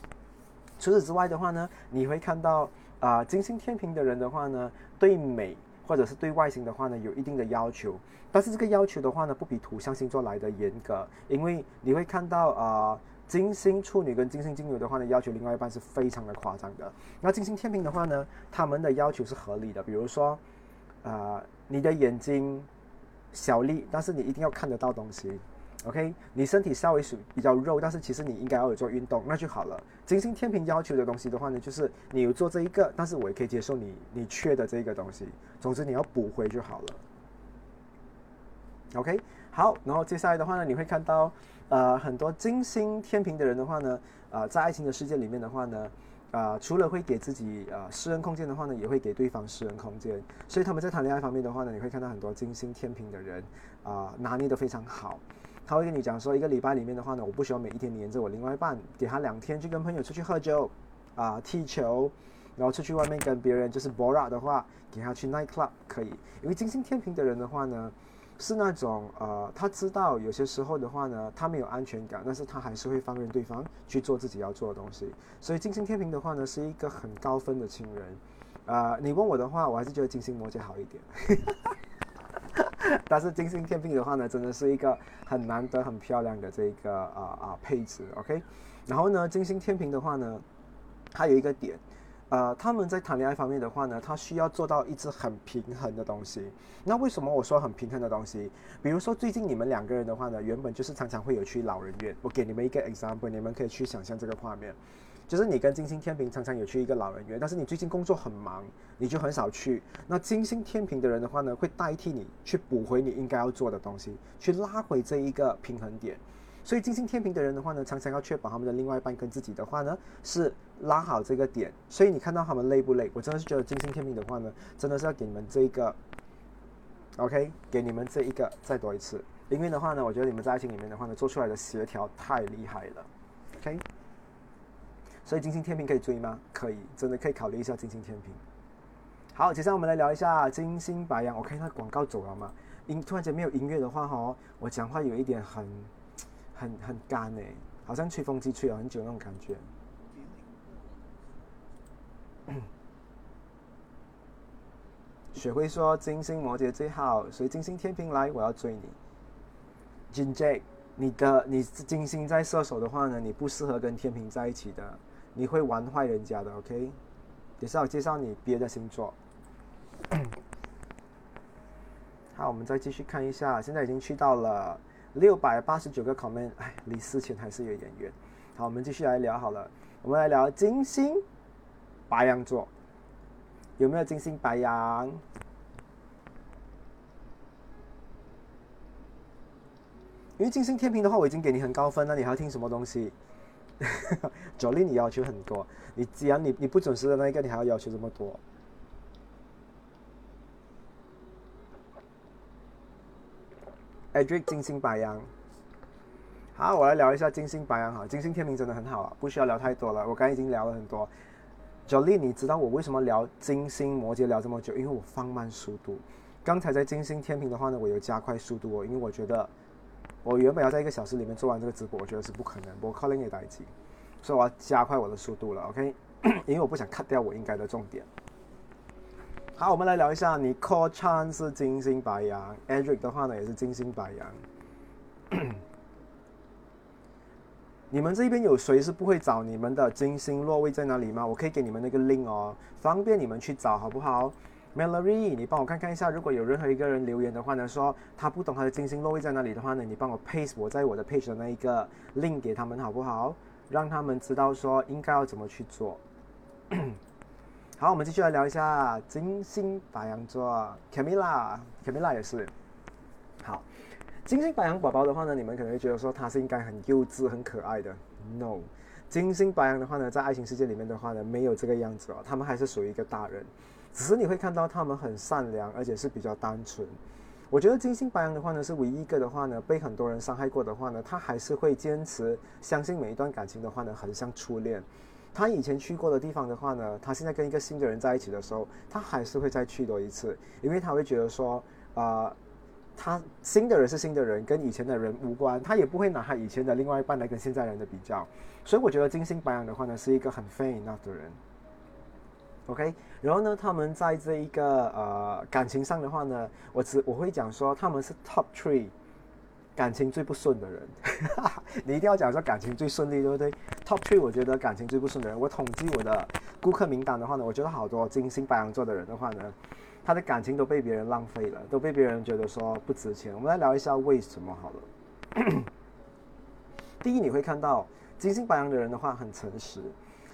除此之外的话呢，你会看到。啊，金星天平的人的话呢，对美或者是对外形的话呢，有一定的要求。但是这个要求的话呢，不比土象星座来的严格，因为你会看到啊，金星处女跟金星金牛的话呢，要求另外一半是非常的夸张的。那金星天平的话呢，他们的要求是合理的，比如说，啊，你的眼睛小粒，但是你一定要看得到东西。OK，你身体稍微是比较肉，但是其实你应该要有做运动，那就好了。金星天平要求的东西的话呢，就是你有做这一个，但是我也可以接受你你缺的这一个东西。总之你要补回就好了。OK，好，然后接下来的话呢，你会看到呃很多金星天平的人的话呢，啊在爱情的世界里面的话呢，啊除了会给自己啊私人空间的话呢，也会给对方私人空间。所以他们在谈恋爱方面的话呢，你会看到很多金星天平的人啊拿捏的非常好。他会跟你讲说，一个礼拜里面的话呢，我不需要每一天黏着我另外一半，给他两天去跟朋友出去喝酒，啊，踢球，然后出去外面跟别人就是 bora 的话，给他去 night club 可以。因为金星天平的人的话呢，是那种呃，他知道有些时候的话呢，他没有安全感，但是他还是会放任对方去做自己要做的东西。所以金星天平的话呢，是一个很高分的情人。啊，你问我的话，我还是觉得金星摩羯 好一点。但是金星天平的话呢，真的是一个很难得、很漂亮的这个啊啊配置，OK。然后呢，金星天平的话呢，它有一个点，呃，他们在谈恋爱方面的话呢，他需要做到一直很平衡的东西。那为什么我说很平衡的东西？比如说最近你们两个人的话呢，原本就是常常会有去老人院。我给你们一个 example，你们可以去想象这个画面。就是你跟金星天平常常有去一个老人院，但是你最近工作很忙，你就很少去。那金星天平的人的话呢，会代替你去补回你应该要做的东西，去拉回这一个平衡点。所以金星天平的人的话呢，常常要确保他们的另外一半跟自己的话呢是拉好这个点。所以你看到他们累不累？我真的是觉得金星天平的话呢，真的是要给你们这一个，OK，给你们这一个再多一次。因为的话呢，我觉得你们在爱情里面的话呢，做出来的协调太厉害了，OK。所以金星天平可以追吗？可以，真的可以考虑一下金星天平。好，接下来我们来聊一下金星白羊。我看一下广告走了吗？音突然间没有音乐的话，哈，我讲话有一点很、很、很干哎，好像吹风机吹了很久那种感觉。雪辉说金星摩羯最好，所以金星天平来，我要追你。金 J，你的你金星在射手的话呢，你不适合跟天平在一起的，你会玩坏人家的。OK，等下我介绍你别的星座。好，我们再继续看一下，现在已经去到了六百八十九个 comment，哎，离四千还是有点远。好，我们继续来聊好了，我们来聊金星白羊座，有没有金星白羊？因为金星天平的话，我已经给你很高分了，你还要听什么东西？九令你要求很多，你既然你你不准时的那一个，你还要要求这么多？Adric，，金星白羊。好，我来聊一下金星白羊哈。金星天平真的很好啊，不需要聊太多了。我刚已经聊了很多。九令，你知道我为什么聊金星摩羯聊这么久？因为我放慢速度。刚才在金星天平的话呢，我有加快速度哦，因为我觉得。我原本要在一个小时里面做完这个直播，我觉得是不可能。我靠另一台机，所以我要加快我的速度了。OK，因为我不想 cut 掉我应该的重点。好，我们来聊一下，你 Call Chan 是金星白羊，Edric 的话呢也是金星白羊。你们这边有谁是不会找你们的金星落位在哪里吗？我可以给你们那个 link 哦，方便你们去找，好不好？Melody，你帮我看看一下，如果有任何一个人留言的话呢，说他不懂他的金星落位在哪里的话呢，你帮我 paste 我在我的 page 的那一个 link 给他们好不好？让他们知道说应该要怎么去做。好，我们继续来聊一下金星白羊座，Camila，Camila 也是。好，金星白羊宝宝的话呢，你们可能会觉得说他是应该很幼稚、很可爱的。No，金星白羊的话呢，在爱情世界里面的话呢，没有这个样子哦，他们还是属于一个大人。只是你会看到他们很善良，而且是比较单纯。我觉得金星白羊的话呢，是唯一一个的话呢，被很多人伤害过的话呢，他还是会坚持相信每一段感情的话呢，很像初恋。他以前去过的地方的话呢，他现在跟一个新的人在一起的时候，他还是会再去多一次，因为他会觉得说，啊，他新的人是新的人，跟以前的人无关，他也不会拿他以前的另外一半来跟现在人的比较。所以我觉得金星白羊的话呢，是一个很 fair enough 的人。OK，然后呢，他们在这一个呃感情上的话呢，我只我会讲说他们是 Top Three 感情最不顺的人。你一定要讲说感情最顺利，对不对？Top Three 我觉得感情最不顺的人，我统计我的顾客名单的话呢，我觉得好多金星白羊座的人的话呢，他的感情都被别人浪费了，都被别人觉得说不值钱。我们来聊一下为什么好了。第一，你会看到金星白羊的人的话很诚实。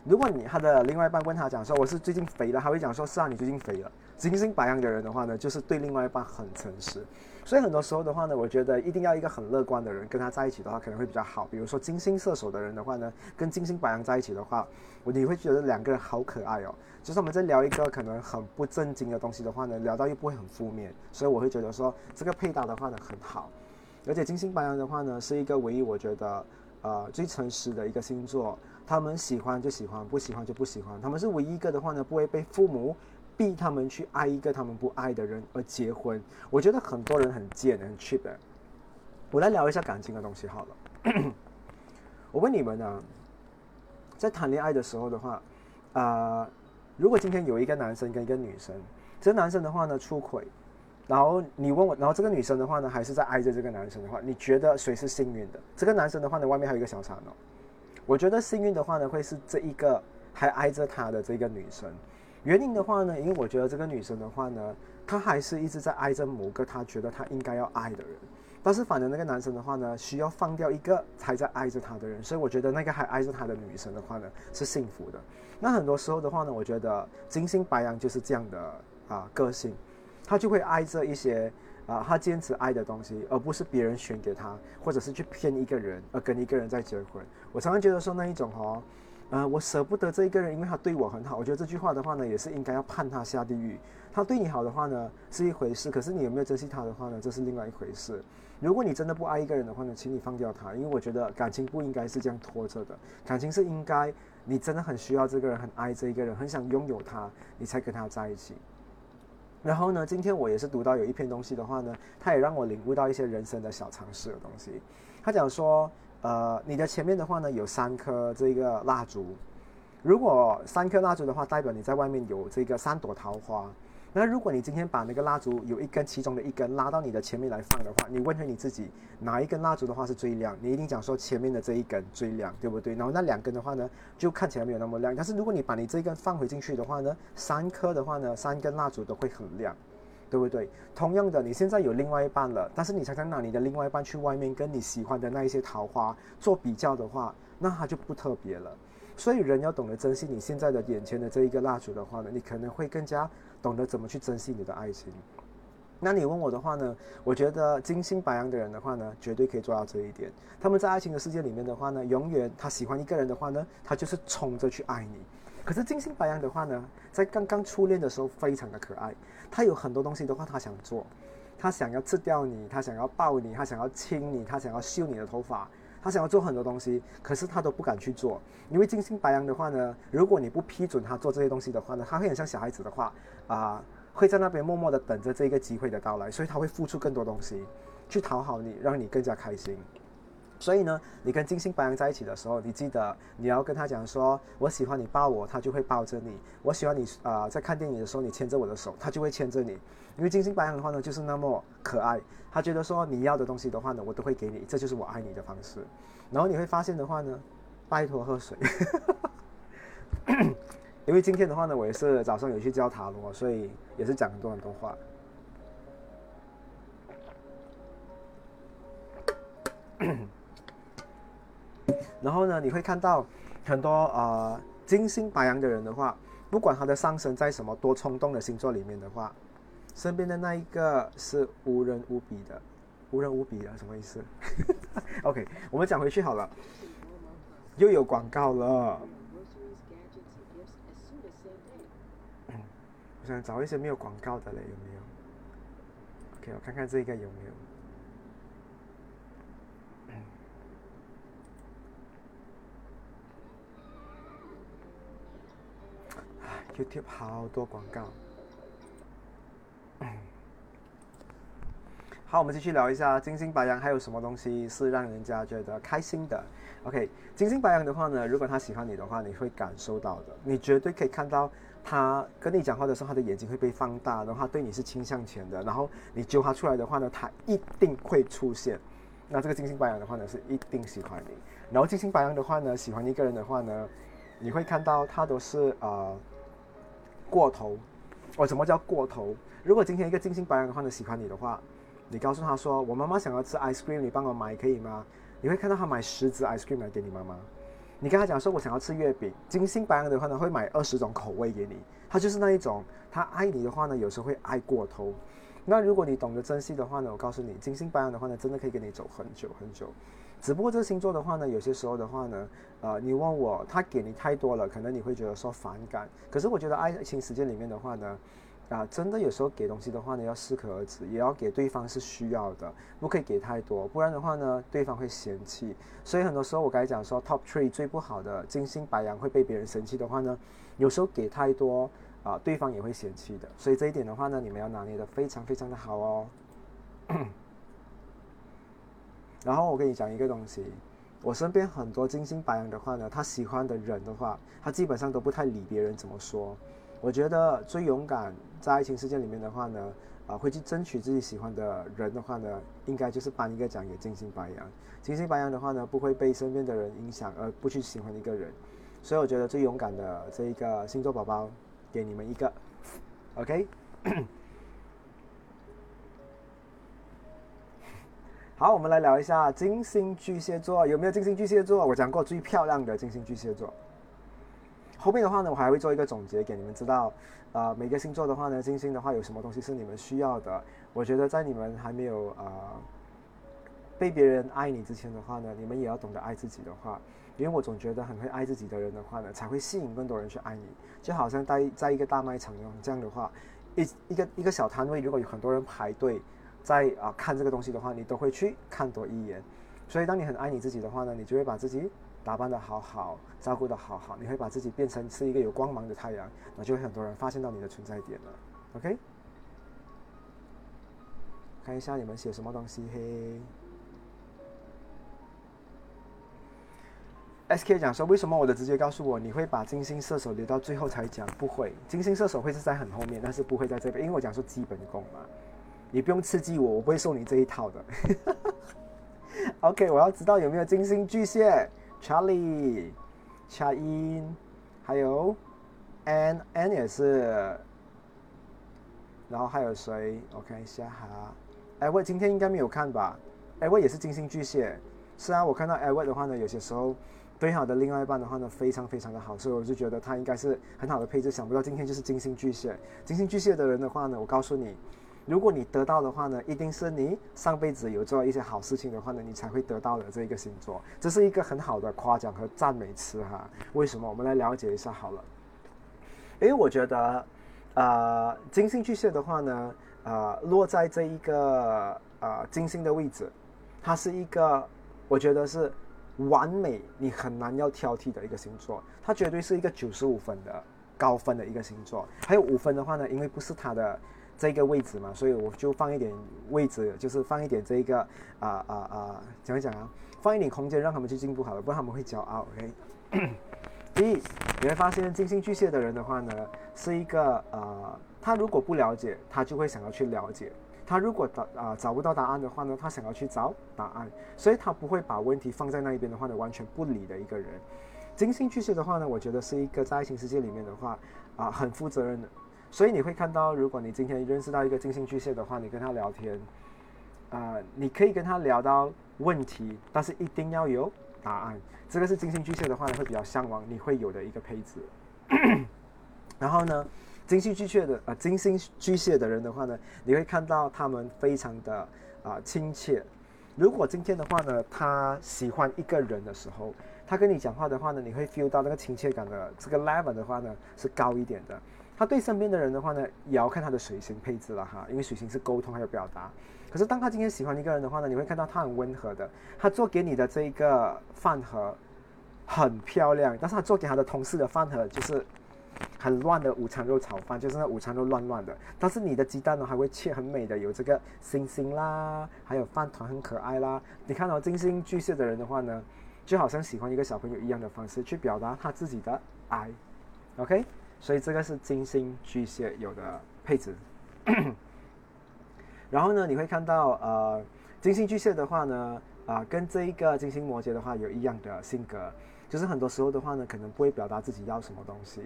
如果你他的另外一半问他讲说我是最近肥了，他会讲说是啊，你最近肥了。金星白羊的人的话呢，就是对另外一半很诚实，所以很多时候的话呢，我觉得一定要一个很乐观的人跟他在一起的话，可能会比较好。比如说金星射手的人的话呢，跟金星白羊在一起的话，你会觉得两个人好可爱哦。就是我们在聊一个可能很不正经的东西的话呢，聊到又不会很负面，所以我会觉得说这个配搭的话呢很好。而且金星白羊的话呢，是一个唯一我觉得呃最诚实的一个星座。他们喜欢就喜欢，不喜欢就不喜欢。他们是唯一一个的话呢，不会被父母逼他们去爱一个他们不爱的人而结婚。我觉得很多人很贱，很 cheap。我来聊一下感情的东西好了。我问你们呢，在谈恋爱的时候的话，啊，如果今天有一个男生跟一个女生，这个男生的话呢出轨，然后你问我，然后这个女生的话呢还是在爱着这个男生的话，你觉得谁是幸运的？这个男生的话呢，外面还有一个小三哦。我觉得幸运的话呢，会是这一个还爱着他的这个女生。原因的话呢，因为我觉得这个女生的话呢，她还是一直在爱着某个她觉得她应该要爱的人。但是反正那个男生的话呢，需要放掉一个还在爱着他的人，所以我觉得那个还爱着他的女生的话呢，是幸福的。那很多时候的话呢，我觉得金星白羊就是这样的啊个性，他就会爱着一些。啊，他坚持爱的东西，而不是别人选给他，或者是去骗一个人而跟一个人在结婚。我常常觉得说那一种哦，呃，我舍不得这一个人，因为他对我很好。我觉得这句话的话呢，也是应该要判他下地狱。他对你好的话呢，是一回事；可是你有没有珍惜他的话呢，这是另外一回事。如果你真的不爱一个人的话呢，请你放掉他，因为我觉得感情不应该是这样拖着的。感情是应该你真的很需要这个人，很爱这一个人，很想拥有他，你才跟他在一起。然后呢，今天我也是读到有一篇东西的话呢，它也让我领悟到一些人生的小常识的东西。他讲说，呃，你的前面的话呢有三颗这个蜡烛，如果三颗蜡烛的话，代表你在外面有这个三朵桃花。那如果你今天把那个蜡烛有一根其中的一根拉到你的前面来放的话，你问回你自己哪一根蜡烛的话是最亮？你一定讲说前面的这一根最亮，对不对？然后那两根的话呢，就看起来没有那么亮。但是如果你把你这一根放回进去的话呢，三颗的话呢，三根蜡烛都会很亮，对不对？同样的，你现在有另外一半了，但是你常常拿你的另外一半去外面跟你喜欢的那一些桃花做比较的话，那它就不特别了。所以人要懂得珍惜你现在的眼前的这一个蜡烛的话呢，你可能会更加。懂得怎么去珍惜你的爱情，那你问我的话呢？我觉得金星白羊的人的话呢，绝对可以做到这一点。他们在爱情的世界里面的话呢，永远他喜欢一个人的话呢，他就是冲着去爱你。可是金星白羊的话呢，在刚刚初恋的时候非常的可爱，他有很多东西的话他想做，他想要吃掉你，他想要抱你，他想要亲你，他想要修你的头发。他想要做很多东西，可是他都不敢去做，因为金星白羊的话呢，如果你不批准他做这些东西的话呢，他会很像小孩子的话，啊，会在那边默默的等着这个机会的到来，所以他会付出更多东西，去讨好你，让你更加开心。所以呢，你跟金星白羊在一起的时候，你记得你要跟他讲说，我喜欢你抱我，他就会抱着你；我喜欢你啊，在看电影的时候你牵着我的手，他就会牵着你。因为金星白羊的话呢，就是那么可爱，他觉得说你要的东西的话呢，我都会给你，这就是我爱你的方式。然后你会发现的话呢，拜托喝水，因为今天的话呢，我也是早上有去教塔罗，所以也是讲很多很多话。然后呢，你会看到很多呃金星白羊的人的话，不管他的上升在什么多冲动的星座里面的话，身边的那一个是无人无比的，无人无比的什么意思？OK，我们讲回去好了，又有广告了。我想找一些没有广告的嘞，有没有？OK，我看看这个有没有。YouTube 好多广告。好，我们继续聊一下金星白羊还有什么东西是让人家觉得开心的。OK，金星白羊的话呢，如果他喜欢你的话，你会感受到的，你绝对可以看到他跟你讲话的时候，他的眼睛会被放大，然后他对你是倾向前的。然后你揪他出来的话呢，他一定会出现。那这个金星白羊的话呢，是一定喜欢你。然后金星白羊的话呢，喜欢一个人的话呢，你会看到他都是呃。过头，哦，什么叫过头？如果今天一个金星白羊的话呢喜欢你的话，你告诉他说：“我妈妈想要吃 ice cream，你帮我买可以吗？”你会看到他买十支 ice cream 来给你妈妈。你跟他讲说：“我想要吃月饼。”金星白羊的话呢会买二十种口味给你。他就是那一种，他爱你的话呢有时候会爱过头。那如果你懂得珍惜的话呢，我告诉你，金星白羊的话呢真的可以跟你走很久很久。只不过这个星座的话呢，有些时候的话呢，呃，你问我他给你太多了，可能你会觉得说反感。可是我觉得爱情时间里面的话呢，啊，真的有时候给东西的话呢，要适可而止，也要给对方是需要的，不可以给太多，不然的话呢，对方会嫌弃。所以很多时候我刚才讲说，top three 最不好的金星白羊会被别人生气的话呢，有时候给太多啊，对方也会嫌弃的。所以这一点的话呢，你们要拿捏的非常非常的好哦。然后我跟你讲一个东西，我身边很多金星白羊的话呢，他喜欢的人的话，他基本上都不太理别人怎么说。我觉得最勇敢在爱情世界里面的话呢，啊，会去争取自己喜欢的人的话呢，应该就是颁一个奖给金星白羊。金星白羊的话呢，不会被身边的人影响而不去喜欢一个人，所以我觉得最勇敢的这一个星座宝宝，给你们一个，OK。好，我们来聊一下金星巨蟹座有没有金星巨蟹座？我讲过最漂亮的金星巨蟹座。后面的话呢，我还会做一个总结给你们知道。呃，每个星座的话呢，金星的话有什么东西是你们需要的？我觉得在你们还没有呃被别人爱你之前的话呢，你们也要懂得爱自己的话，因为我总觉得很会爱自己的人的话呢，才会吸引更多人去爱你。就好像在在一个大卖场一样，这样的话，一一个一个小摊位，如果有很多人排队。在啊看这个东西的话，你都会去看多一眼。所以当你很爱你自己的话呢，你就会把自己打扮的好好，照顾的好好，你会把自己变成是一个有光芒的太阳，那就会很多人发现到你的存在点了。OK，看一下你们写什么东西嘿。SK 讲说，为什么我的直觉告诉我你会把金星射手留到最后才讲？不会，金星射手会是在很后面，但是不会在这边，因为我讲说基本功嘛，你不用刺激我，我不会送你这一套的。OK，我要知道有没有金星巨蟹，Charlie、查因，还有 An，An 也是，然后还有谁？我看一下哈，哎，我今天应该没有看吧？哎，我也是金星巨蟹，是啊，我看到 e d 的话呢，有些时候。对好的另外一半的话呢，非常非常的好，所以我就觉得他应该是很好的配置。想不到今天就是金星巨蟹，金星巨蟹的人的话呢，我告诉你，如果你得到的话呢，一定是你上辈子有做一些好事情的话呢，你才会得到的这一个星座，这是一个很好的夸奖和赞美词哈。为什么？我们来了解一下好了。因为我觉得，呃，金星巨蟹的话呢，呃，落在这一个呃金星的位置，它是一个，我觉得是。完美，你很难要挑剔的一个星座，它绝对是一个九十五分的高分的一个星座。还有五分的话呢，因为不是它的这个位置嘛，所以我就放一点位置，就是放一点这个啊啊啊，讲一讲啊，放一点空间让他们去进步好了，不然他们会骄傲。OK，第一，你会发现金星巨蟹的人的话呢，是一个呃，他如果不了解，他就会想要去了解。他如果找啊找不到答案的话呢，他想要去找答案，所以他不会把问题放在那一边的话呢，完全不理的一个人。金星巨蟹的话呢，我觉得是一个在爱情世界里面的话啊很负责任的，所以你会看到，如果你今天认识到一个金星巨蟹的话，你跟他聊天啊，你可以跟他聊到问题，但是一定要有答案。这个是金星巨蟹的话呢，会比较向往 你会有的一个配置。然后呢？金星巨蟹的呃，金星巨蟹的人的话呢，你会看到他们非常的啊亲切。如果今天的话呢，他喜欢一个人的时候，他跟你讲话的话呢，你会 feel 到那个亲切感的这个 level 的话呢是高一点的。他对身边的人的话呢，也要看他的水星配置了哈，因为水星是沟通还有表达。可是当他今天喜欢一个人的话呢，你会看到他很温和的，他做给你的这一个饭盒很漂亮，但是他做给他的同事的饭盒就是。很乱的午餐肉炒饭，就是那午餐肉乱乱的。但是你的鸡蛋呢，还会切很美的，有这个星星啦，还有饭团很可爱啦。你看到金星巨蟹的人的话呢，就好像喜欢一个小朋友一样的方式去表达他自己的爱。OK，所以这个是金星巨蟹有的配置。然后呢，你会看到呃，金星巨蟹的话呢，啊，跟这一个金星摩羯的话有一样的性格，就是很多时候的话呢，可能不会表达自己要什么东西。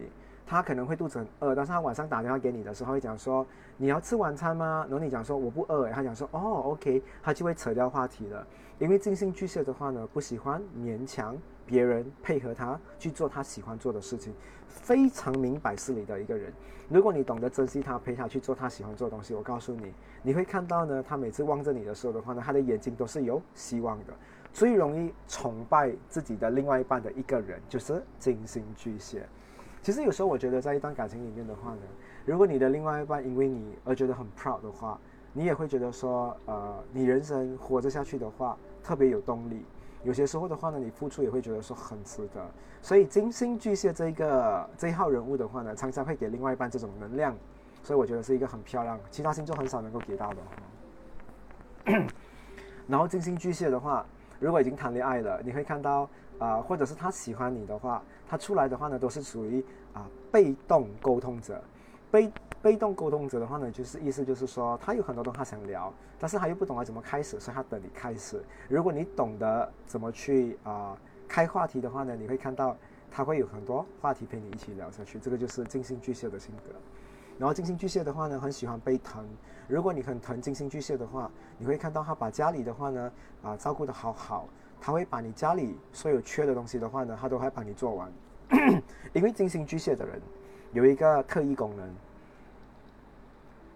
他可能会肚子很饿，但是他晚上打电话给你的时候会讲说你要吃晚餐吗？然后你讲说我不饿，他讲说哦，OK，他就会扯掉话题了。因为金星巨蟹的话呢，不喜欢勉强别人配合他去做他喜欢做的事情，非常明白事理的一个人。如果你懂得珍惜他，陪他去做他喜欢做的东西，我告诉你，你会看到呢，他每次望着你的时候的话呢，他的眼睛都是有希望的。最容易崇拜自己的另外一半的一个人就是金星巨蟹。其实有时候我觉得，在一段感情里面的话呢，如果你的另外一半因为你而觉得很 proud 的话，你也会觉得说，呃，你人生活着下去的话特别有动力。有些时候的话呢，你付出也会觉得说很值得。所以金星巨蟹这一个这一号人物的话呢，常常会给另外一半这种能量，所以我觉得是一个很漂亮，其他星座很少能够给到的。然后金星巨蟹的话，如果已经谈恋爱了，你会看到。啊，或者是他喜欢你的话，他出来的话呢，都是属于啊被动沟通者。被被动沟通者的话呢，就是意思就是说，他有很多东西他想聊，但是他又不懂得怎么开始，所以他等你开始。如果你懂得怎么去啊开话题的话呢，你会看到他会有很多话题陪你一起聊下去。这个就是金星巨蟹的性格。然后金星巨蟹的话呢，很喜欢被疼。如果你很疼金星巨蟹的话，你会看到他把家里的话呢啊照顾得好好。他会把你家里所有缺的东西的话呢，他都会帮你做完。因为金星巨蟹的人有一个特异功能，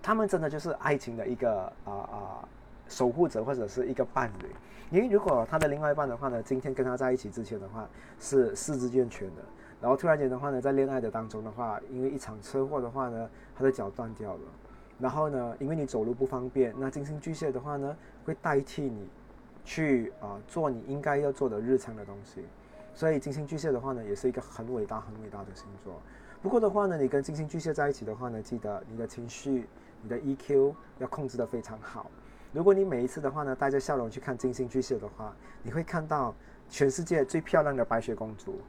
他们真的就是爱情的一个啊啊守护者或者是一个伴侣。因为如果他的另外一半的话呢，今天跟他在一起之前的话是四肢健全的，然后突然间的话呢，在恋爱的当中的话，因为一场车祸的话呢，他的脚断掉了，然后呢，因为你走路不方便，那金星巨蟹的话呢，会代替你。去啊做你应该要做的日常的东西，所以金星巨蟹的话呢，也是一个很伟大、很伟大的星座。不过的话呢，你跟金星巨蟹在一起的话呢，记得你的情绪、你的 EQ 要控制的非常好。如果你每一次的话呢，带着笑容去看金星巨蟹的话，你会看到全世界最漂亮的白雪公主，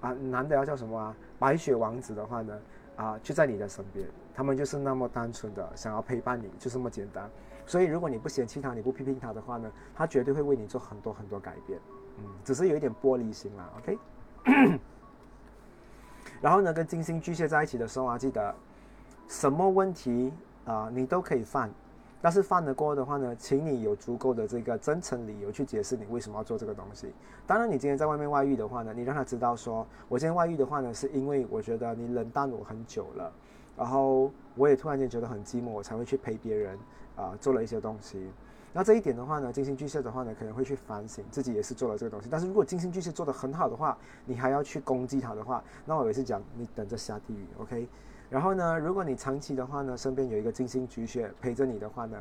啊，男的要叫什么啊？白雪王子的话呢，啊，就在你的身边，他们就是那么单纯的想要陪伴你，就这么简单。所以如果你不嫌弃他，你不批评他的话呢，他绝对会为你做很多很多改变。嗯，只是有一点玻璃心啦，OK。然后呢，跟金星巨蟹在一起的时候啊，记得什么问题啊，你都可以犯。但是犯了过的话呢，请你有足够的这个真诚理由去解释你为什么要做这个东西。当然，你今天在外面外遇的话呢，你让他知道说，我今天外遇的话呢，是因为我觉得你冷淡我很久了，然后我也突然间觉得很寂寞，我才会去陪别人啊，做了一些东西。那这一点的话呢，金星巨蟹的话呢，可能会去反省自己也是做了这个东西。但是如果金星巨蟹做的很好的话，你还要去攻击他的话，那我也是讲你等着下地狱，OK。然后呢，如果你长期的话呢，身边有一个金星巨蟹陪着你的话呢，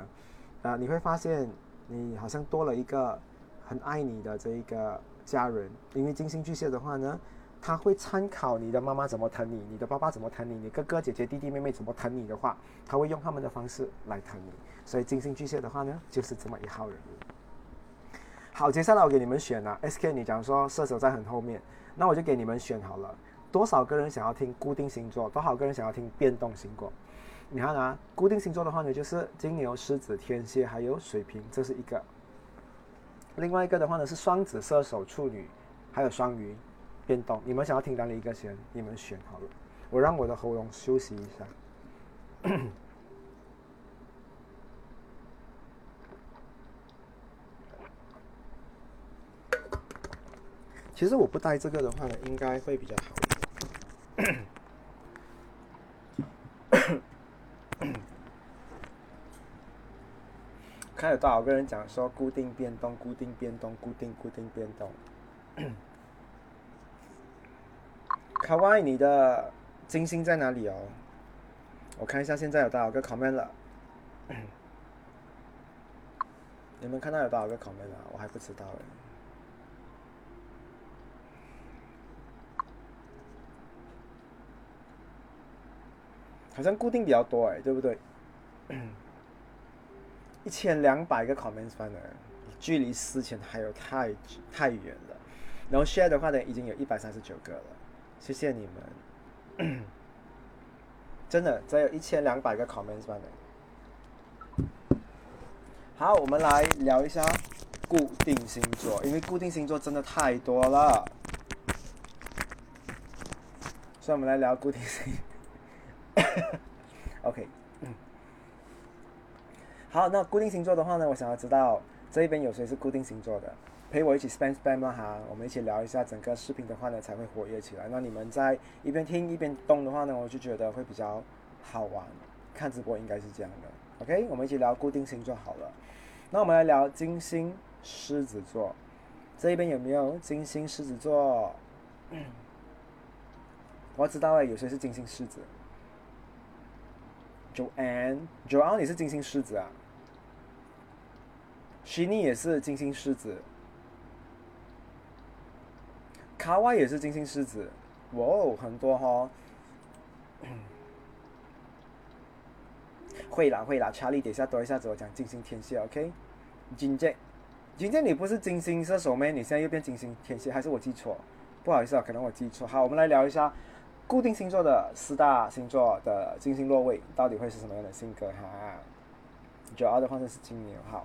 啊，你会发现你好像多了一个很爱你的这一个家人。因为金星巨蟹的话呢，他会参考你的妈妈怎么疼你，你的爸爸怎么疼你，你哥哥姐姐弟弟妹妹怎么疼你的话，他会用他们的方式来疼你。所以金星巨蟹的话呢，就是这么一号人物。好，接下来我给你们选了，SK，你讲说射手在很后面，那我就给你们选好了。多少个人想要听固定星座？多少个人想要听变动星座？你看啊，固定星座的话呢，就是金牛、狮子、天蝎，还有水瓶，这是一个。另外一个的话呢是双子、射手、处女，还有双鱼。变动，你们想要听哪里一个先？你们选好了。我让我的喉咙休息一下。其实我不带这个的话呢，应该会比较好。看有多少个人讲说固定变动、固定变动、固定固定变动。卡哇伊，你的金星在哪里哦？我看一下现在有多少个 comment 了。你们看到有多少个 comment 了？我还不知道哎。好像固定比较多哎，对不对？一千两百个 comments 反而距离四千还有太太远了。然后 share 的话呢，已经有一百三十九个了，谢谢你们。真的，只有一千两百个 comments 反而。好，我们来聊一下固定星座，因为固定星座真的太多了，所以我们来聊固定星。OK，好，那固定星座的话呢，我想要知道这一边有谁是固定星座的，陪我一起 spam spam 吗？哈，我们一起聊一下整个视频的话呢，才会活跃起来。那你们在一边听一边动的话呢，我就觉得会比较好玩。看直播应该是这样的。OK，我们一起聊固定星座好了。那我们来聊金星狮子座，这一边有没有金星狮子座？我知道了，有些是金星狮子？Joanne，Joanne，你是金星狮子啊 s h i n y 也是金星狮子卡 a 也是金星狮子，哇哦，很多哈。会啦会啦，Charlie，等一下多一下子我讲金星天蝎，OK？金姐，金姐你不是金星射手咩？你现在又变金星天蝎，还是我记错？不好意思啊，可能我记错。好，我们来聊一下。固定星座的四大星座的金星落位到底会是什么样的性格哈？主要的话呢是金牛哈。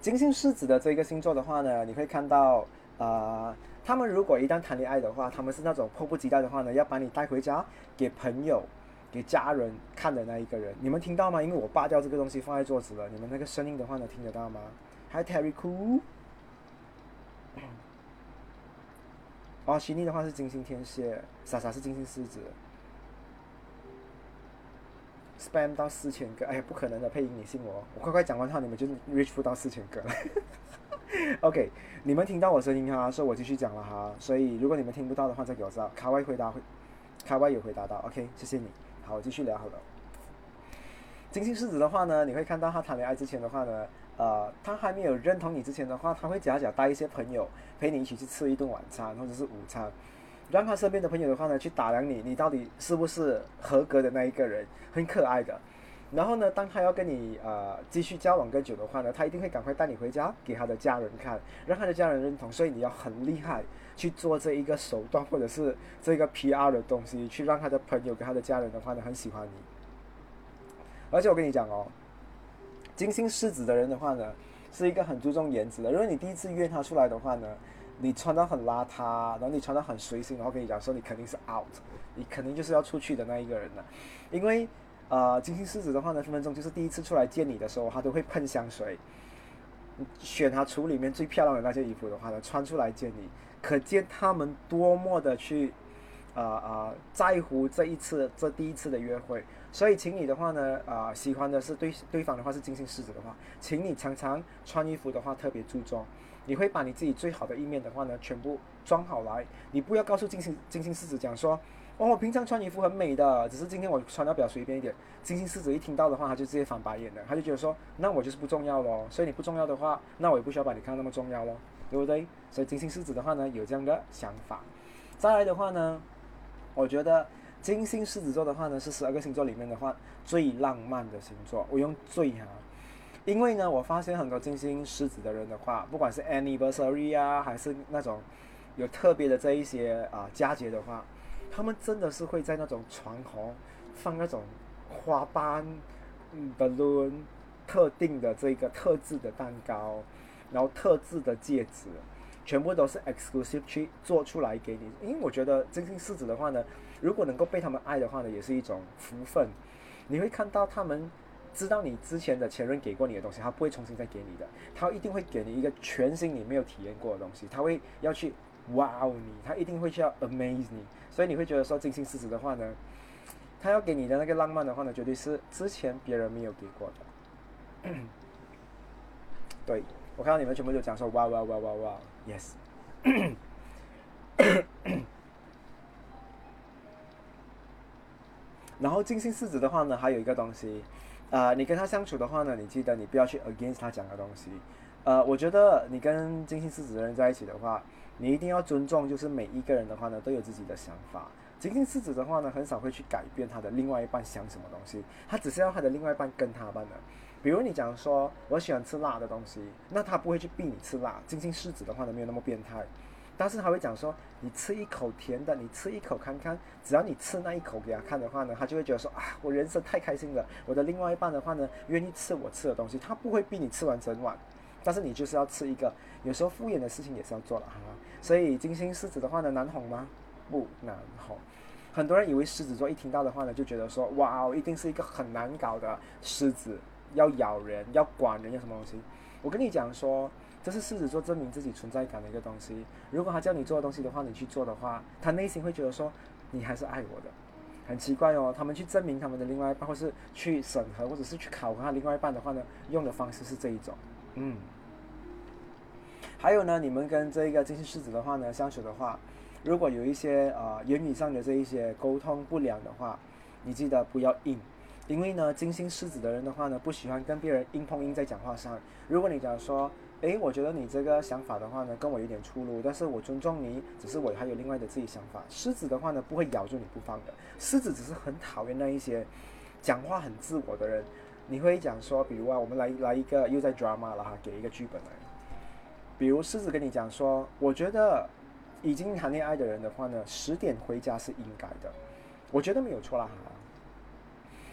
金星狮子的这个星座的话呢，你会看到，呃，他们如果一旦谈恋爱的话，他们是那种迫不及待的话呢，要把你带回家给朋友、给家人看的那一个人。你们听到吗？因为我拔掉这个东西放在桌子了，你们那个声音的话呢，听得到吗？Hi Terry Cool。哦，犀利的话是金星天蝎，傻傻是金星狮子。Spam 到四千个，哎呀，不可能的，配音你信我，我快快讲完话，你们就 reach 不到四千个了。OK，你们听到我声音哈，所以我继续讲了哈。所以如果你们听不到的话，再给我知道。卡外回答会，卡外有回答到，OK，谢谢你。好，我继续聊好了。金星狮子的话呢，你会看到他谈恋爱之前的话呢。呃，他还没有认同你之前的话，他会假假带一些朋友陪你一起去吃一顿晚餐或者是午餐，让他身边的朋友的话呢去打量你，你到底是不是合格的那一个人，很可爱的。然后呢，当他要跟你呃继续交往更久的话呢，他一定会赶快带你回家给他的家人看，让他的家人认同。所以你要很厉害去做这一个手段或者是这个 PR 的东西，去让他的朋友跟他的家人的话呢很喜欢你。而且我跟你讲哦，金星狮子的人的话呢，是一个很注重颜值的。如果你第一次约他出来的话呢，你穿得很邋遢，然后你穿得很随性，然后跟你讲说你肯定是 out，你肯定就是要出去的那一个人了，因为。呃，金星狮子的话呢，分分钟就是第一次出来见你的时候，他都会喷香水，选他橱里面最漂亮的那件衣服的话呢，穿出来见你，可见他们多么的去，呃呃，在乎这一次这第一次的约会。所以，请你的话呢，啊，喜欢的是对对方的话是金星狮子的话，请你常常穿衣服的话特别注重，你会把你自己最好的一面的话呢，全部装好来，你不要告诉金星金星狮子讲说。哦，我平常穿衣服很美的，只是今天我穿的比较随便一点。金星狮子一听到的话，他就直接翻白眼了，他就觉得说，那我就是不重要咯。所以你不重要的话，那我也不需要把你看那么重要咯，对不对？所以金星狮子的话呢，有这样的想法。再来的话呢，我觉得金星狮子座的话呢，是十二个星座里面的话最浪漫的星座。我用最哈，因为呢，我发现很多金星狮子的人的话，不管是 anniversary 啊，还是那种有特别的这一些啊佳节的话。他们真的是会在那种床头放那种花瓣、balloon、特定的这个特制的蛋糕，然后特制的戒指，全部都是 exclusive 去做出来给你。因为我觉得金星狮子的话呢，如果能够被他们爱的话呢，也是一种福分。你会看到他们知道你之前的前任给过你的东西，他不会重新再给你的，他一定会给你一个全新你没有体验过的东西，他会要去。哇哦，你他一定会去要 amaze 你，所以你会觉得说金星狮子的话呢，他要给你的那个浪漫的话呢，绝对是之前别人没有给过的。对我看到你们全部都讲说哇哇哇哇哇，yes。然后金星狮子的话呢，还有一个东西，啊，你跟他相处的话呢，你记得你不要去 against 他讲的东西。呃，我觉得你跟金星狮子的人在一起的话。你一定要尊重，就是每一个人的话呢，都有自己的想法。金星狮子的话呢，很少会去改变他的另外一半想什么东西，他只是要他的另外一半跟他办的。比如你讲说我喜欢吃辣的东西，那他不会去逼你吃辣。金星狮子的话呢，没有那么变态，但是他会讲说你吃一口甜的，你吃一口看看，只要你吃那一口给他看的话呢，他就会觉得说啊，我人生太开心了。我的另外一半的话呢，愿意吃我吃的东西，他不会逼你吃完整碗，但是你就是要吃一个。有时候敷衍的事情也是要做了哈。所以金星狮子的话呢，难哄吗？不难哄。很多人以为狮子座一听到的话呢，就觉得说，哇哦，一定是一个很难搞的狮子，要咬人，要管人，要什么东西？我跟你讲说，这是狮子座证明自己存在感的一个东西。如果他叫你做的东西的话，你去做的话，他内心会觉得说，你还是爱我的。很奇怪哦，他们去证明他们的另外一半，或是去审核，或者是去考核他另外一半的话呢，用的方式是这一种，嗯。还有呢，你们跟这个金星狮子的话呢相处的话，如果有一些呃言语上的这一些沟通不良的话，你记得不要硬，因为呢金星狮子的人的话呢不喜欢跟别人硬碰硬在讲话上。如果你讲说，诶，我觉得你这个想法的话呢跟我有点出入，但是我尊重你，只是我还有另外的自己想法。狮子的话呢不会咬住你不放的，狮子只是很讨厌那一些讲话很自我的人。你会讲说，比如啊，我们来来一个又在 drama 了哈，给一个剧本来。比如狮子跟你讲说，我觉得已经谈恋爱的人的话呢，十点回家是应该的，我觉得没有错啦。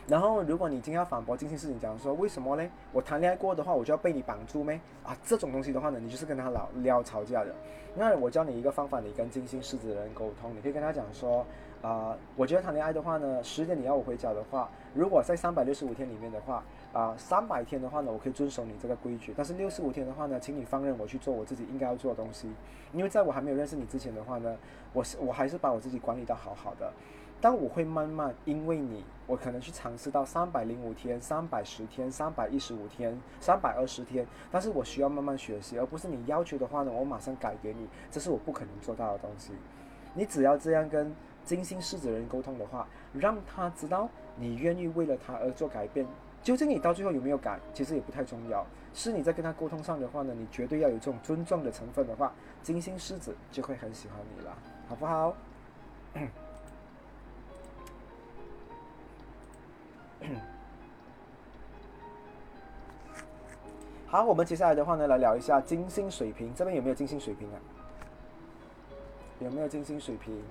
然后如果你今天要反驳金星狮子讲说，为什么呢？我谈恋爱过的话，我就要被你绑住咩？啊，这种东西的话呢，你就是跟他老聊吵架的。那我教你一个方法，你跟金星狮子的人沟通，你可以跟他讲说。啊，我觉得谈恋爱的话呢，十点你要我回家的话，如果在三百六十五天里面的话，啊，三百天的话呢，我可以遵守你这个规矩，但是六十五天的话呢，请你放任我去做我自己应该要做的东西，因为在我还没有认识你之前的话呢，我是我还是把我自己管理得好好的，但我会慢慢因为你，我可能去尝试到三百零五天、三百十天、三百一十五天、三百二十天，但是我需要慢慢学习，而不是你要求的话呢，我马上改给你，这是我不可能做到的东西，你只要这样跟。金星狮子人沟通的话，让他知道你愿意为了他而做改变。究竟你到最后有没有改，其实也不太重要。是你在跟他沟通上的话呢，你绝对要有这种尊重的成分的话，金星狮子就会很喜欢你了，好不好？好，我们接下来的话呢，来聊一下金星水平，这边有没有金星水平啊？有没有金星水平？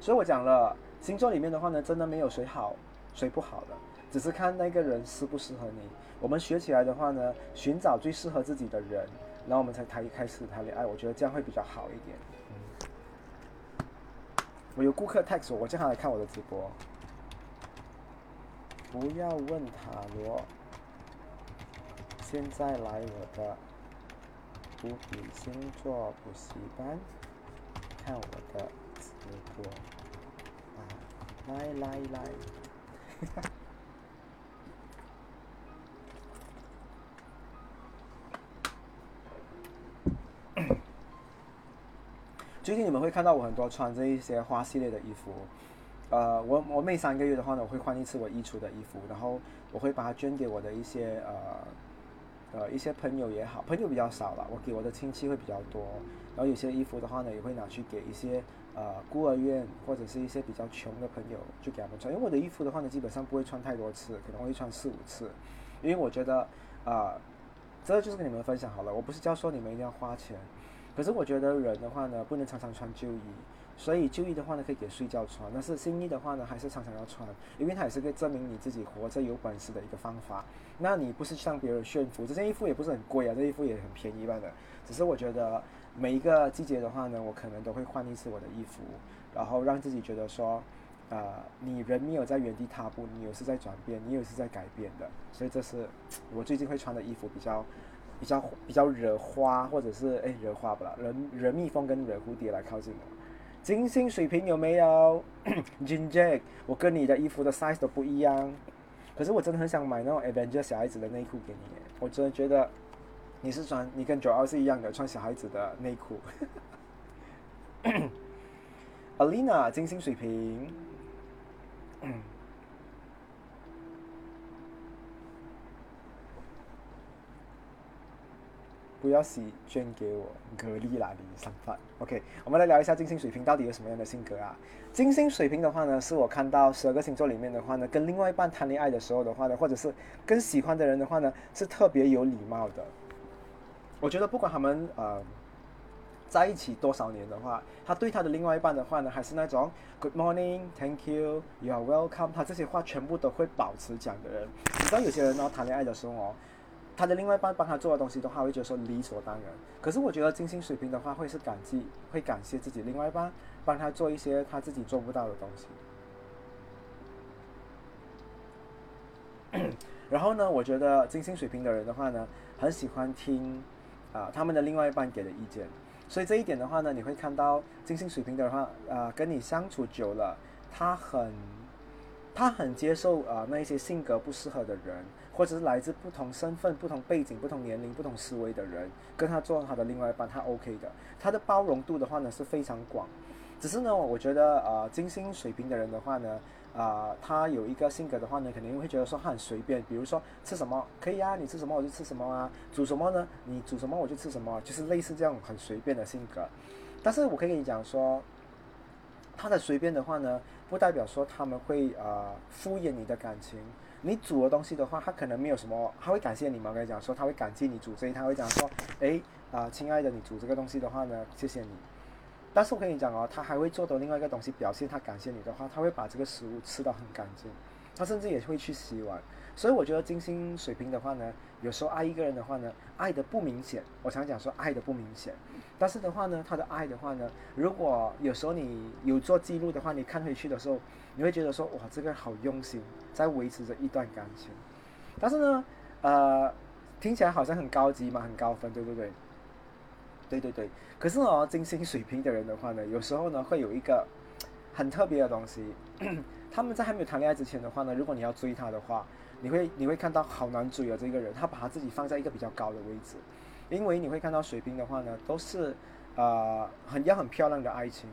所以我讲了，星座里面的话呢，真的没有谁好谁不好的，只是看那个人适不适合你。我们学起来的话呢，寻找最适合自己的人，然后我们才谈一开始谈恋爱，我觉得这样会比较好一点。我有顾客 text 我，我叫他来看我的直播。不要问塔罗，现在来我的无比星座补习班，看我的直播。啊，来来来。最近你们会看到我很多穿这一些花系列的衣服，呃，我我每三个月的话呢，我会换一次我衣橱的衣服，然后我会把它捐给我的一些呃呃一些朋友也好，朋友比较少了，我给我的亲戚会比较多，然后有些衣服的话呢，也会拿去给一些呃孤儿院或者是一些比较穷的朋友，就给他们穿，因为我的衣服的话呢，基本上不会穿太多次，可能会穿四五次，因为我觉得啊，这就是跟你们分享好了，我不是教说你们一定要花钱。可是我觉得人的话呢，不能常常穿旧衣，所以旧衣的话呢，可以给睡觉穿。但是新衣的话呢，还是常常要穿，因为它也是可以证明你自己活着有本事的一个方法。那你不是向别人炫富，这件衣服也不是很贵啊，这衣服也很便宜般的。只是我觉得每一个季节的话呢，我可能都会换一次我的衣服，然后让自己觉得说，呃，你人没有在原地踏步，你有是在转变，你有是在改变的。所以这是我最近会穿的衣服比较。比较比较惹花，或者是哎惹花不了，惹惹蜜蜂跟惹蝴蝶来靠近我。金星水平有没有 j i n Jack，我跟你的衣服的 size 都不一样，可是我真的很想买那种 Avenger 小孩子的内裤给你。我真的觉得你是穿，你跟九二是一样的，穿小孩子的内裤。Alina 金星水平。不要洗，捐给我，格丽拉里上饭。OK，我们来聊一下金星水瓶到底有什么样的性格啊？金星水瓶的话呢，是我看到十二个星座里面的话呢，跟另外一半谈恋爱的时候的话呢，或者是跟喜欢的人的话呢，是特别有礼貌的。我觉得不管他们呃在一起多少年的话，他对他的另外一半的话呢，还是那种 Good morning，Thank you，You are welcome，他这些话全部都会保持讲的人。你知道有些人呢，谈恋爱的时候哦。他的另外一半帮他做的东西的话，会觉得说理所当然。可是我觉得金星水平的话，会是感激，会感谢自己另外一半帮他做一些他自己做不到的东西。然后呢，我觉得金星水平的人的话呢，很喜欢听啊他们的另外一半给的意见。所以这一点的话呢，你会看到金星水平的话啊，跟你相处久了，他很他很接受啊那一些性格不适合的人。或者是来自不同身份、不同背景、不同年龄、不同思维的人，跟他做他的另外一半，他 OK 的。他的包容度的话呢是非常广。只是呢，我觉得呃，金星水平的人的话呢，啊，他有一个性格的话呢，肯定会觉得说他很随便。比如说吃什么可以啊，你吃什么我就吃什么啊，煮什么呢？你煮什么我就吃什么，就是类似这样很随便的性格。但是我可以跟你讲说，他的随便的话呢，不代表说他们会啊敷衍你的感情。你煮的东西的话，他可能没有什么，他会感谢你吗？我跟你讲说，他会感激你煮所以，他会讲说，哎啊，亲爱的，你煮这个东西的话呢，谢谢你。但是我跟你讲哦，他还会做的另外一个东西，表现他感谢你的话，他会把这个食物吃到很干净，他甚至也会去洗碗。所以我觉得金星水平的话呢，有时候爱一个人的话呢，爱的不明显。我常讲说爱的不明显，但是的话呢，他的爱的话呢，如果有时候你有做记录的话，你看回去的时候，你会觉得说哇，这个好用心，在维持着一段感情。但是呢，呃，听起来好像很高级嘛，很高分，对不对？对对对。可是哦，金星水平的人的话呢，有时候呢会有一个很特别的东西，他们在还没有谈恋爱之前的话呢，如果你要追他的话。你会你会看到好难追啊，这个人他把他自己放在一个比较高的位置，因为你会看到水瓶的话呢，都是呃很要很漂亮的爱情，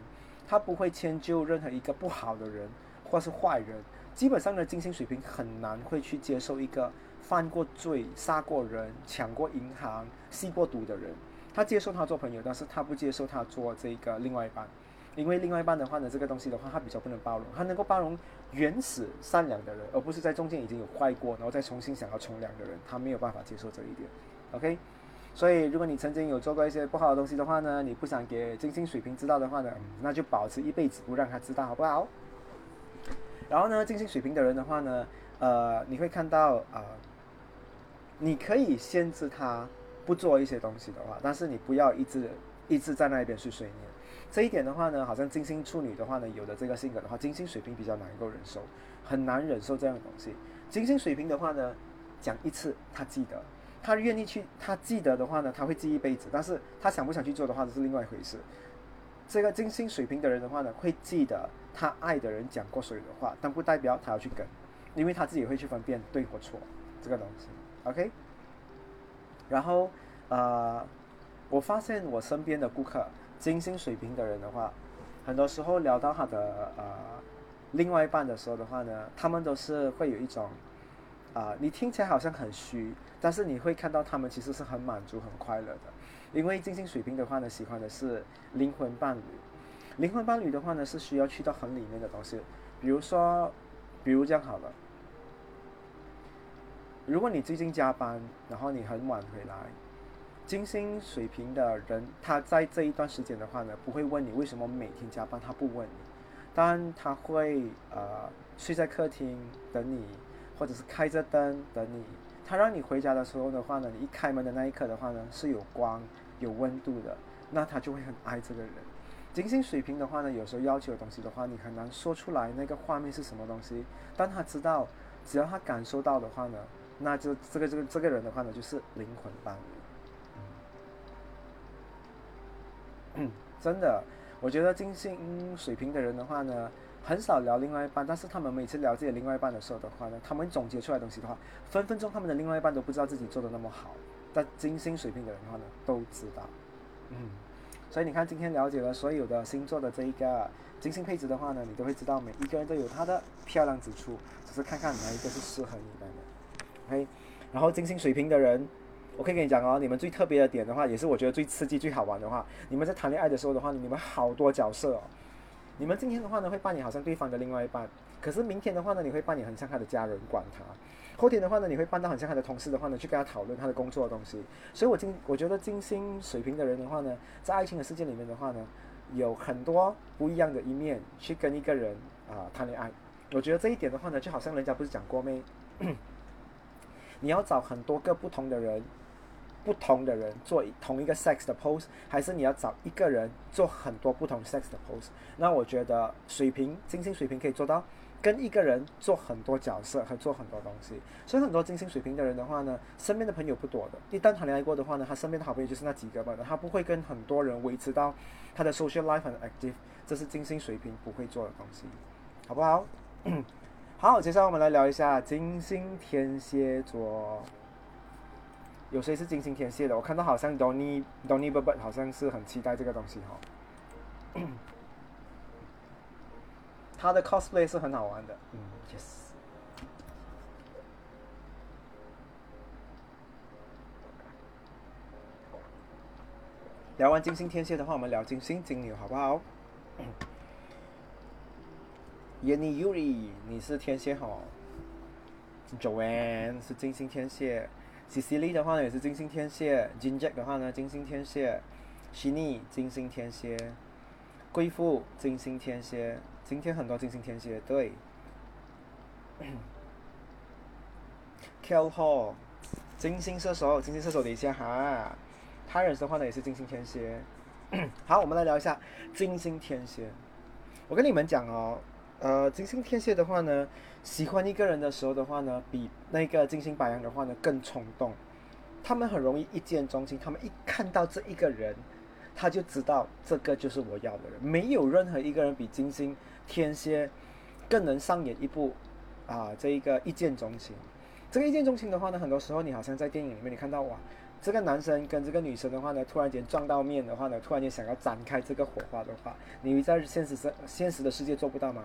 他不会迁就任何一个不好的人或是坏人，基本上的，金星水平很难会去接受一个犯过罪、杀过人、抢过银行、吸过毒的人，他接受他做朋友，但是他不接受他做这个另外一半，因为另外一半的话呢，这个东西的话，他比较不能包容，他能够包容原始善良的人，而不是在中间已经有坏过，然后再重新想要从良的人，他没有办法接受这一点。OK，所以如果你曾经有做过一些不好的东西的话呢，你不想给金星水平知道的话呢，那就保持一辈子不让他知道，好不好？然后呢，金星水平的人的话呢，呃，你会看到啊，你可以限制他不做一些东西的话，但是你不要一直一直在那边去睡眠。这一点的话呢，好像金星处女的话呢，有的这个性格的话，金星水平比较难够忍受，很难忍受这样的东西。金星水平的话呢，讲一次他记得，他愿意去，他记得的话呢，他会记一辈子。但是他想不想去做的话，这是另外一回事。这个金星水平的人的话呢，会记得他爱的人讲过所有的话，但不代表他要去跟，因为他自己会去分辨对或错这个东西。OK，然后呃，我发现我身边的顾客。金星水平的人的话，很多时候聊到他的呃另外一半的时候的话呢，他们都是会有一种啊，你听起来好像很虚，但是你会看到他们其实是很满足、很快乐的。因为金星水平的话呢，喜欢的是灵魂伴侣。灵魂伴侣的话呢，是需要去到很里面的东西，比如说，比如这样好了，如果你最近加班，然后你很晚回来。金星水平的人，他在这一段时间的话呢，不会问你为什么每天加班，他不问你，但他会呃睡在客厅等你，或者是开着灯等你。他让你回家的时候的话呢，你一开门的那一刻的话呢，是有光有温度的，那他就会很爱这个人。金星水平的话呢，有时候要求的东西的话，你很难说出来那个画面是什么东西，但他知道，只要他感受到的话呢，那就这个这个这个人的话呢，就是灵魂伴侣。嗯，真的，我觉得金星水平的人的话呢，很少聊另外一半，但是他们每次聊自己另外一半的时候的话呢，他们总结出来东西的话，分分钟他们的另外一半都不知道自己做的那么好，但金星水平的人的话呢，都知道。嗯，所以你看今天了解了所有的星座的这一个金星配置的话呢，你都会知道每一个人都有他的漂亮之处，只是看看哪一个是适合你的。OK，然后金星水平的人。我可以跟你讲哦，你们最特别的点的话，也是我觉得最刺激、最好玩的话，你们在谈恋爱的时候的话，你们好多角色哦。你们今天的话呢，会扮演好像对方的另外一半，可是明天的话呢，你会扮演很像他的家人管他；后天的话呢，你会搬到很像他的同事的话呢，去跟他讨论他的工作的东西。所以，我金我觉得金星水平的人的话呢，在爱情的世界里面的话呢，有很多不一样的一面去跟一个人啊谈恋爱。我觉得这一点的话呢，就好像人家不是讲过没？你要找很多个不同的人。不同的人做同一个 sex 的 pose，还是你要找一个人做很多不同 sex 的 pose？那我觉得水平金星水平可以做到跟一个人做很多角色和做很多东西。所以很多金星水平的人的话呢，身边的朋友不多的。一旦谈恋爱过的话呢，他身边的好朋友就是那几个吧，他不会跟很多人维持到他的 social life 很 active，这是金星水平不会做的东西，好不好？好，接下来我们来聊一下金星天蝎座。有谁是金星天蝎的？我看到好像 Donny Donny b u b 好像是很期待这个东西哈。他的 cosplay 是很好玩的，嗯，yes。聊完金星天蝎的话，我们聊金星金牛好不好？Yanni Yuri，你是天蝎哈？Joanne 是金星天蝎。，Cecily 的话呢也是金星天蝎，Jinjack 的话呢金星天蝎，Shini 金星天蝎，贵妇金星天蝎，今天很多金星天蝎对。Kell Hall，金星射手，金星射手等一下哈。他人的话呢也是金星天蝎。好，我们来聊一下金星天蝎。我跟你们讲哦。呃，金星天蝎的话呢，喜欢一个人的时候的话呢，比那个金星白羊的话呢更冲动。他们很容易一见钟情，他们一看到这一个人，他就知道这个就是我要的人。没有任何一个人比金星天蝎更能上演一部啊，这一个一见钟情。这个一见钟情的话呢，很多时候你好像在电影里面你看到哇。这个男生跟这个女生的话呢，突然间撞到面的话呢，突然间想要展开这个火花的话，你在现实生现实的世界做不到吗？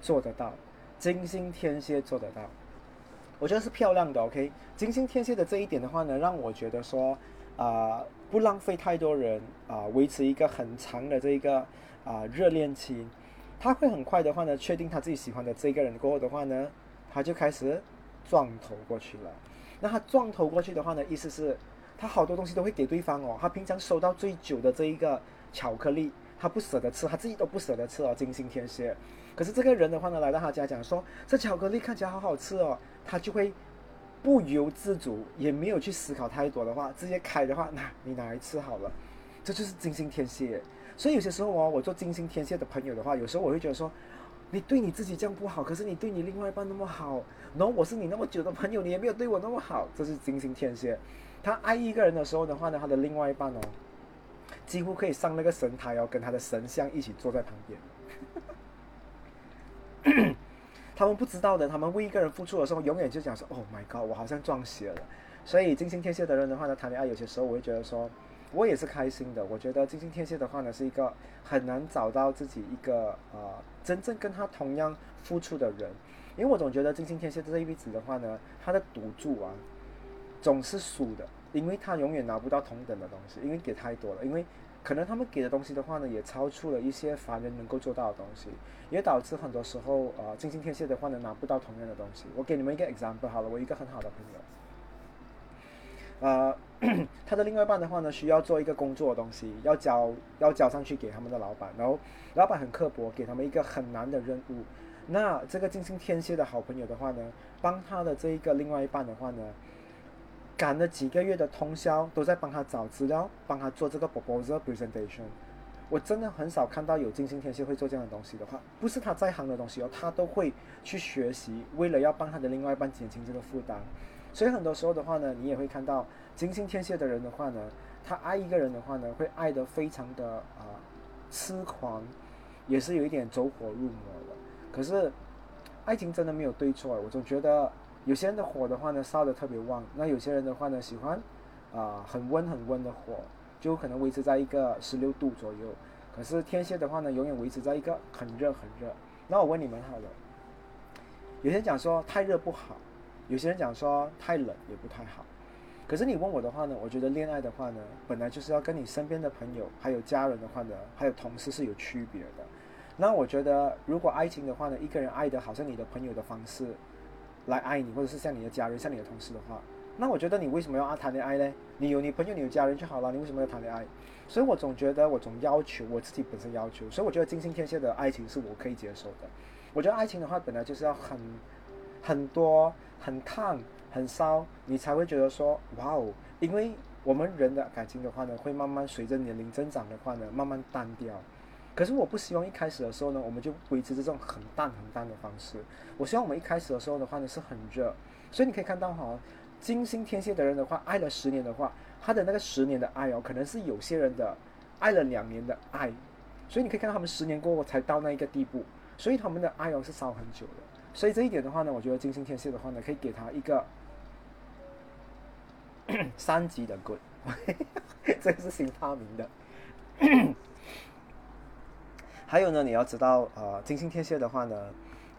做得到，金星天蝎做得到，我觉得是漂亮的。OK，金星天蝎的这一点的话呢，让我觉得说，啊，不浪费太多人啊，维持一个很长的这一个啊热恋期。他会很快的话呢，确定他自己喜欢的这个人过后的话呢，他就开始撞头过去了。那他撞头过去的话呢，意思是，他好多东西都会给对方哦。他平常收到最久的这一个巧克力，他不舍得吃，他自己都不舍得吃哦。金星天蝎，可是这个人的话呢，来到他家讲说，这巧克力看起来好好吃哦，他就会不由自主，也没有去思考太多的话，直接开的话，那你拿来吃好了。这就是金星天蝎。所以有些时候哦，我做金星天蝎的朋友的话，有时候我会觉得说，你对你自己这样不好，可是你对你另外一半那么好，然后我是你那么久的朋友，你也没有对我那么好，这是金星天蝎。他爱一个人的时候的话呢，他的另外一半哦，几乎可以上那个神台哦，跟他的神像一起坐在旁边。他们不知道的，他们为一个人付出的时候，永远就讲说，Oh my God，我好像撞邪了。所以金星天蝎的人的话呢，谈恋爱有些时候我会觉得说。我也是开心的。我觉得金星天蝎的话呢，是一个很难找到自己一个呃真正跟他同样付出的人，因为我总觉得金星天蝎这一辈子的话呢，他的赌注啊总是输的，因为他永远拿不到同等的东西，因为给太多了，因为可能他们给的东西的话呢，也超出了一些凡人能够做到的东西，也导致很多时候呃金星天蝎的话呢拿不到同样的东西。我给你们一个 example 好了，我一个很好的朋友。呃，他的另外一半的话呢，需要做一个工作的东西，要交要交上去给他们的老板，然后老板很刻薄，给他们一个很难的任务。那这个金星天蝎的好朋友的话呢，帮他的这一个另外一半的话呢，赶了几个月的通宵，都在帮他找资料，帮他做这个 proposal presentation。我真的很少看到有金星天蝎会做这样的东西的话，不是他在行的东西哦，他都会去学习，为了要帮他的另外一半减轻这个负担。所以很多时候的话呢，你也会看到金星天蝎的人的话呢，他爱一个人的话呢，会爱得非常的啊痴狂，也是有一点走火入魔的。可是爱情真的没有对错，我总觉得有些人的火的话呢烧得特别旺，那有些人的话呢喜欢啊很温很温的火，就可能维持在一个十六度左右。可是天蝎的话呢，永远维持在一个很热很热。那我问你们好了，有些人讲说太热不好。有些人讲说太冷也不太好，可是你问我的话呢，我觉得恋爱的话呢，本来就是要跟你身边的朋友、还有家人的话呢，还有同事是有区别的。那我觉得，如果爱情的话呢，一个人爱的好像你的朋友的方式来爱你，或者是像你的家人、像你的同事的话，那我觉得你为什么要啊谈恋爱呢？你有你朋友、你有家人就好了，你为什么要谈恋爱？所以我总觉得，我总要求我自己本身要求，所以我觉得金星天蝎的爱情是我可以接受的。我觉得爱情的话，本来就是要很很多。很烫、很烧，你才会觉得说哇哦！因为我们人的感情的话呢，会慢慢随着年龄增长的话呢，慢慢淡掉。可是我不希望一开始的时候呢，我们就维持这种很淡、很淡的方式。我希望我们一开始的时候的话呢，是很热。所以你可以看到哈，金星天蝎的人的话，爱了十年的话，他的那个十年的爱哦，可能是有些人的爱了两年的爱。所以你可以看到他们十年过后才到那一个地步，所以他们的爱哦是烧很久的。所以这一点的话呢，我觉得金星天蝎的话呢，可以给他一个 三级的 good，这个是新发明的。还有呢，你要知道，呃，金星天蝎的话呢，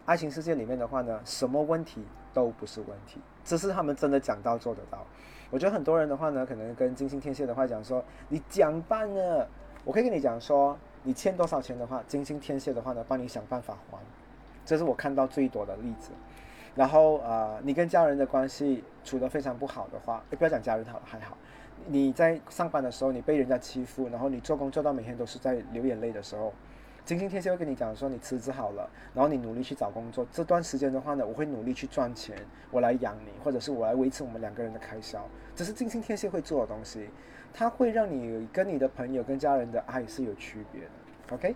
爱情世界里面的话呢，什么问题都不是问题，只是他们真的讲到做得到。我觉得很多人的话呢，可能跟金星天蝎的话讲说，你讲办了，我可以跟你讲说，你欠多少钱的话，金星天蝎的话呢，帮你想办法还。这是我看到最多的例子，然后呃，你跟家人的关系处得非常不好的话，不要讲家人好了，还好。你在上班的时候，你被人家欺负，然后你做工做到每天都是在流眼泪的时候，金星天蝎会跟你讲说，你辞职好了，然后你努力去找工作。这段时间的话呢，我会努力去赚钱，我来养你，或者是我来维持我们两个人的开销。这是金星天蝎会做的东西，它会让你跟你的朋友跟家人的爱是有区别的。OK，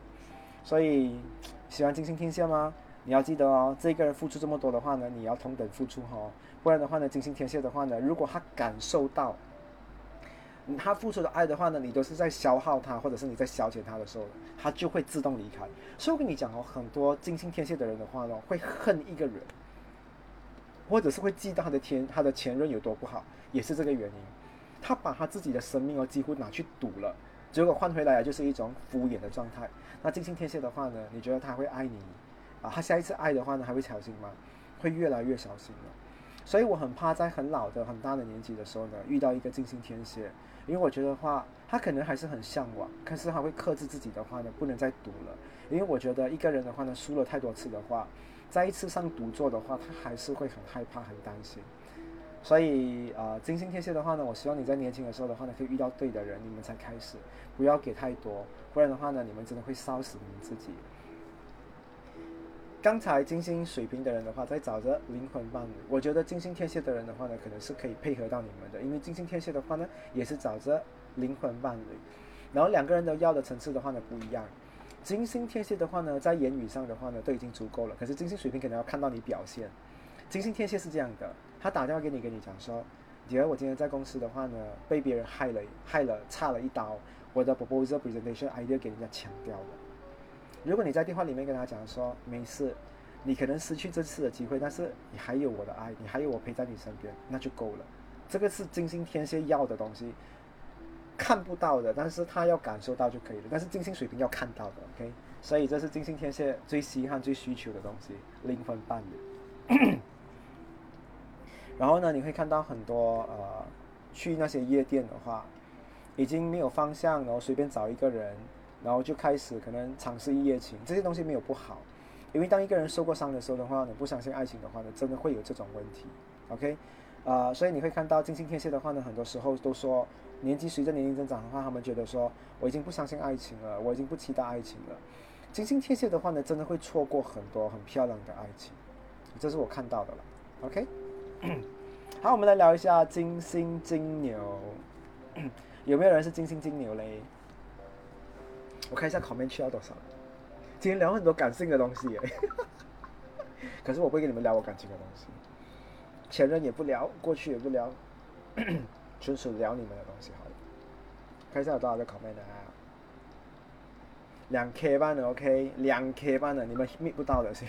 所以喜欢金星天蝎吗？你要记得哦，这个人付出这么多的话呢，你要同等付出哈，不然的话呢，金星天蝎的话呢，如果他感受到他付出的爱的话呢，你都是在消耗他，或者是你在消遣他的时候，他就会自动离开。所以我跟你讲哦，很多金星天蝎的人的话呢，会恨一个人，或者是会记到他的天，他的前任有多不好，也是这个原因。他把他自己的生命哦，几乎拿去赌了，结果换回来就是一种敷衍的状态。那金星天蝎的话呢，你觉得他会爱你？啊，他下一次爱的话呢，还会小心吗？会越来越小心了。所以我很怕在很老的、很大的年纪的时候呢，遇到一个金星天蝎，因为我觉得话，他可能还是很向往，可是他会克制自己的话呢，不能再赌了。因为我觉得一个人的话呢，输了太多次的话，再一次上赌座的话，他还是会很害怕、很担心。所以啊，金星天蝎的话呢，我希望你在年轻的时候的话呢，可以遇到对的人，你们才开始，不要给太多，不然的话呢，你们真的会烧死你们自己。刚才金星水平的人的话，在找着灵魂伴侣。我觉得金星天蝎的人的话呢，可能是可以配合到你们的，因为金星天蝎的话呢，也是找着灵魂伴侣。然后两个人的要的层次的话呢不一样。金星天蝎的话呢，在言语上的话呢，都已经足够了。可是金星水平可能要看到你表现。金星天蝎是这样的，他打电话给你，跟你讲说，姐，我今天在公司的话呢，被别人害了，害了，差了一刀，我的 proposal presentation idea 给人家抢掉了。如果你在电话里面跟他讲说没事，你可能失去这次的机会，但是你还有我的爱，你还有我陪在你身边，那就够了。这个是金星天蝎要的东西，看不到的，但是他要感受到就可以了。但是金星水平要看到的，OK？所以这是金星天蝎最稀罕、最需求的东西，灵魂伴侣。然后呢，你会看到很多呃，去那些夜店的话，已经没有方向，然后随便找一个人。然后就开始可能尝试一夜情，这些东西没有不好，因为当一个人受过伤的时候的话，你不相信爱情的话呢，真的会有这种问题，OK，啊，所以你会看到金星天蝎的话呢，很多时候都说年纪随着年龄增长的话，他们觉得说我已经不相信爱情了，我已经不期待爱情了。金星天蝎的话呢，真的会错过很多很漂亮的爱情，这是我看到的了，OK。好，我们来聊一下金星金牛，有没有人是金星金牛嘞？我看一下考面去到多少。今天聊很多感性的东西耶，可是我不会跟你们聊我感情的东西。前任也不聊，过去也不聊，纯属聊你们的东西好了。看一下有多少个考面的啊？两 K 班的 OK，两 K 班的你们 meet 不到的是。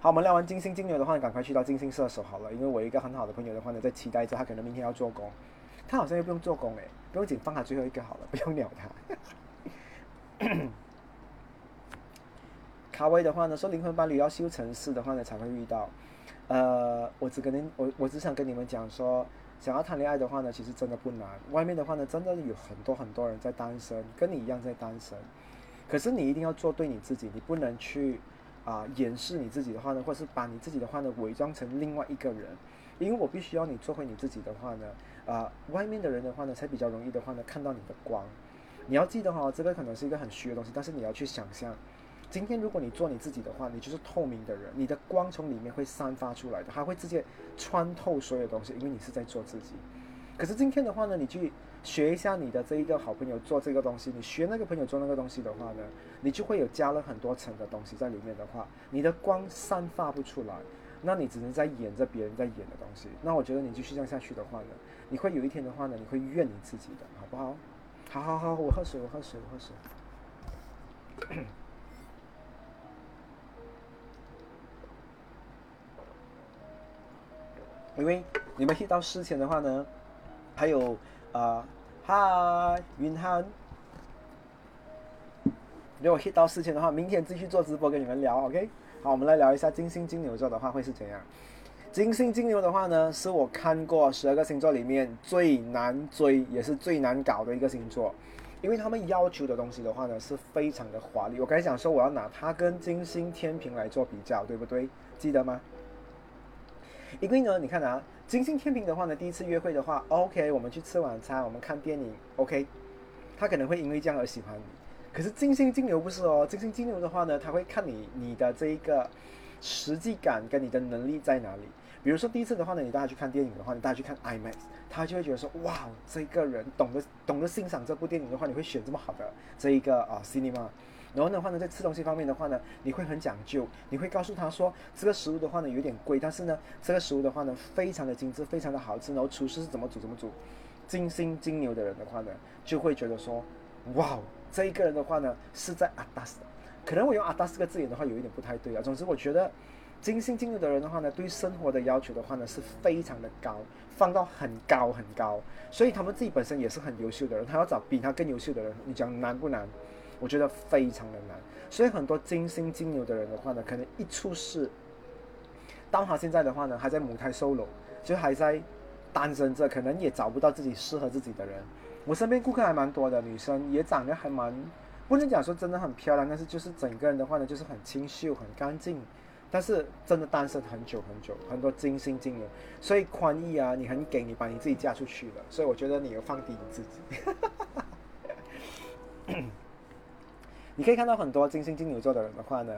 好，我们聊完金星金牛的话，赶快去到金星射手好了，因为我一个很好的朋友的话呢，在期待着他可能明天要做工。他好像又不用做工哎，不用紧，放他最后一个好了，不用鸟他。卡威的话呢，说灵魂伴侣要修成事的话呢，才会遇到。呃，我只跟您，我我只想跟你们讲说，想要谈恋爱的话呢，其实真的不难。外面的话呢，真的有很多很多人在单身，跟你一样在单身。可是你一定要做对你自己，你不能去啊掩饰你自己的话呢，或是把你自己的话呢伪装成另外一个人。因为我必须要你做回你自己的话呢，啊，外面的人的话呢，才比较容易的话呢看到你的光。你要记得哈，这个可能是一个很虚的东西，但是你要去想象，今天如果你做你自己的话，你就是透明的人，你的光从里面会散发出来的，它会直接穿透所有东西，因为你是在做自己。可是今天的话呢，你去学一下你的这一个好朋友做这个东西，你学那个朋友做那个东西的话呢，你就会有加了很多层的东西在里面的话，你的光散发不出来。那你只能在演着别人在演的东西。那我觉得你继续这样下去的话呢，你会有一天的话呢，你会怨你自己的，好不好？好好好，我喝水，我喝水，我喝水。因为你们 hit 到事前的话呢，还有啊，嗨，云汉。如果 hit 到事前的话，明天继续做直播跟你们聊，OK？好，我们来聊一下金星金牛座的话会是怎样。金星金牛的话呢，是我看过十二个星座里面最难追也是最难搞的一个星座，因为他们要求的东西的话呢是非常的华丽。我刚才讲说我要拿它跟金星天平来做比较，对不对？记得吗？因为呢，你看啊，金星天平的话呢，第一次约会的话，OK，我们去吃晚餐，我们看电影，OK，他可能会因为这样而喜欢你。可是金星金牛不是哦，金星金牛的话呢，他会看你你的这一个实际感跟你的能力在哪里。比如说第一次的话呢，你带他去看电影的话，你带他去看 IMAX，他就会觉得说，哇，这个人懂得懂得欣赏这部电影的话，你会选这么好的这一个啊 cinema。然后的话呢，在吃东西方面的话呢，你会很讲究，你会告诉他说，这个食物的话呢有点贵，但是呢，这个食物的话呢非常的精致，非常的好吃。然后厨师是怎么煮怎么煮。金星金牛的人的话呢，就会觉得说，哇。这一个人的话呢，是在阿达斯，可能我用阿达斯这个字眼的话有一点不太对啊。总之，我觉得金星金牛的人的话呢，对生活的要求的话呢是非常的高，放到很高很高。所以他们自己本身也是很优秀的人，他要找比他更优秀的人，你讲难不难？我觉得非常的难。所以很多金星金牛的人的话呢，可能一出世，到他现在的话呢，还在母胎 solo，就还在单身着可能也找不到自己适合自己的人。我身边顾客还蛮多的，女生也长得还蛮，不能讲说真的很漂亮，但是就是整个人的话呢，就是很清秀、很干净。但是真的单身很久很久，很多金星金牛，所以宽裕啊，你很给，你把你自己嫁出去了，所以我觉得你要放低你自己。你可以看到很多金星金牛座的人的话呢，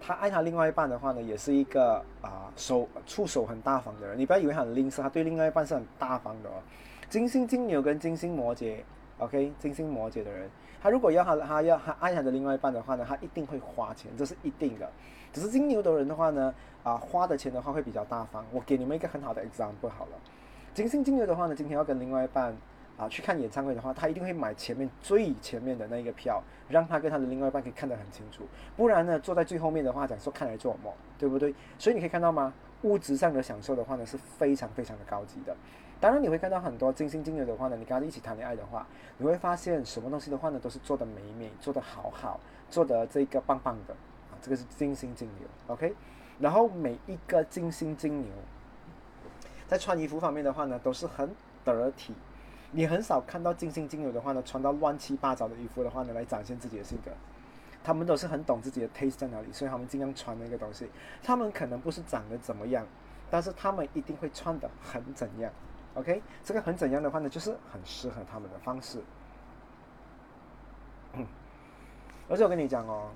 他爱他另外一半的话呢，也是一个啊手触手很大方的人。你不要以为很吝啬，他对另外一半是很大方的哦。金星金牛跟金星摩羯，OK，金星摩羯的人，他如果要他他要他爱他的另外一半的话呢，他一定会花钱，这是一定的。只是金牛的人的话呢，啊，花的钱的话会比较大方。我给你们一个很好的 example 好了，金星金牛的话呢，今天要跟另外一半啊去看演唱会的话，他一定会买前面最前面的那一个票，让他跟他的另外一半可以看得很清楚。不然呢，坐在最后面的话，讲说看来做梦，对不对？所以你可以看到吗？物质上的享受的话呢，是非常非常的高级的。当然你会看到很多金星金牛的话呢，你跟他一起谈恋爱的话，你会发现什么东西的话呢，都是做的美美，做的好好，做的这个棒棒的。这个是金星金牛，OK，然后每一个金星金牛，在穿衣服方面的话呢，都是很得体。你很少看到金星金牛的话呢，穿到乱七八糟的衣服的话呢，来展现自己的性格。他们都是很懂自己的 taste 在哪里，所以他们尽量穿那个东西。他们可能不是长得怎么样，但是他们一定会穿的很怎样，OK？这个很怎样的话呢，就是很适合他们的方式。而且我跟你讲哦。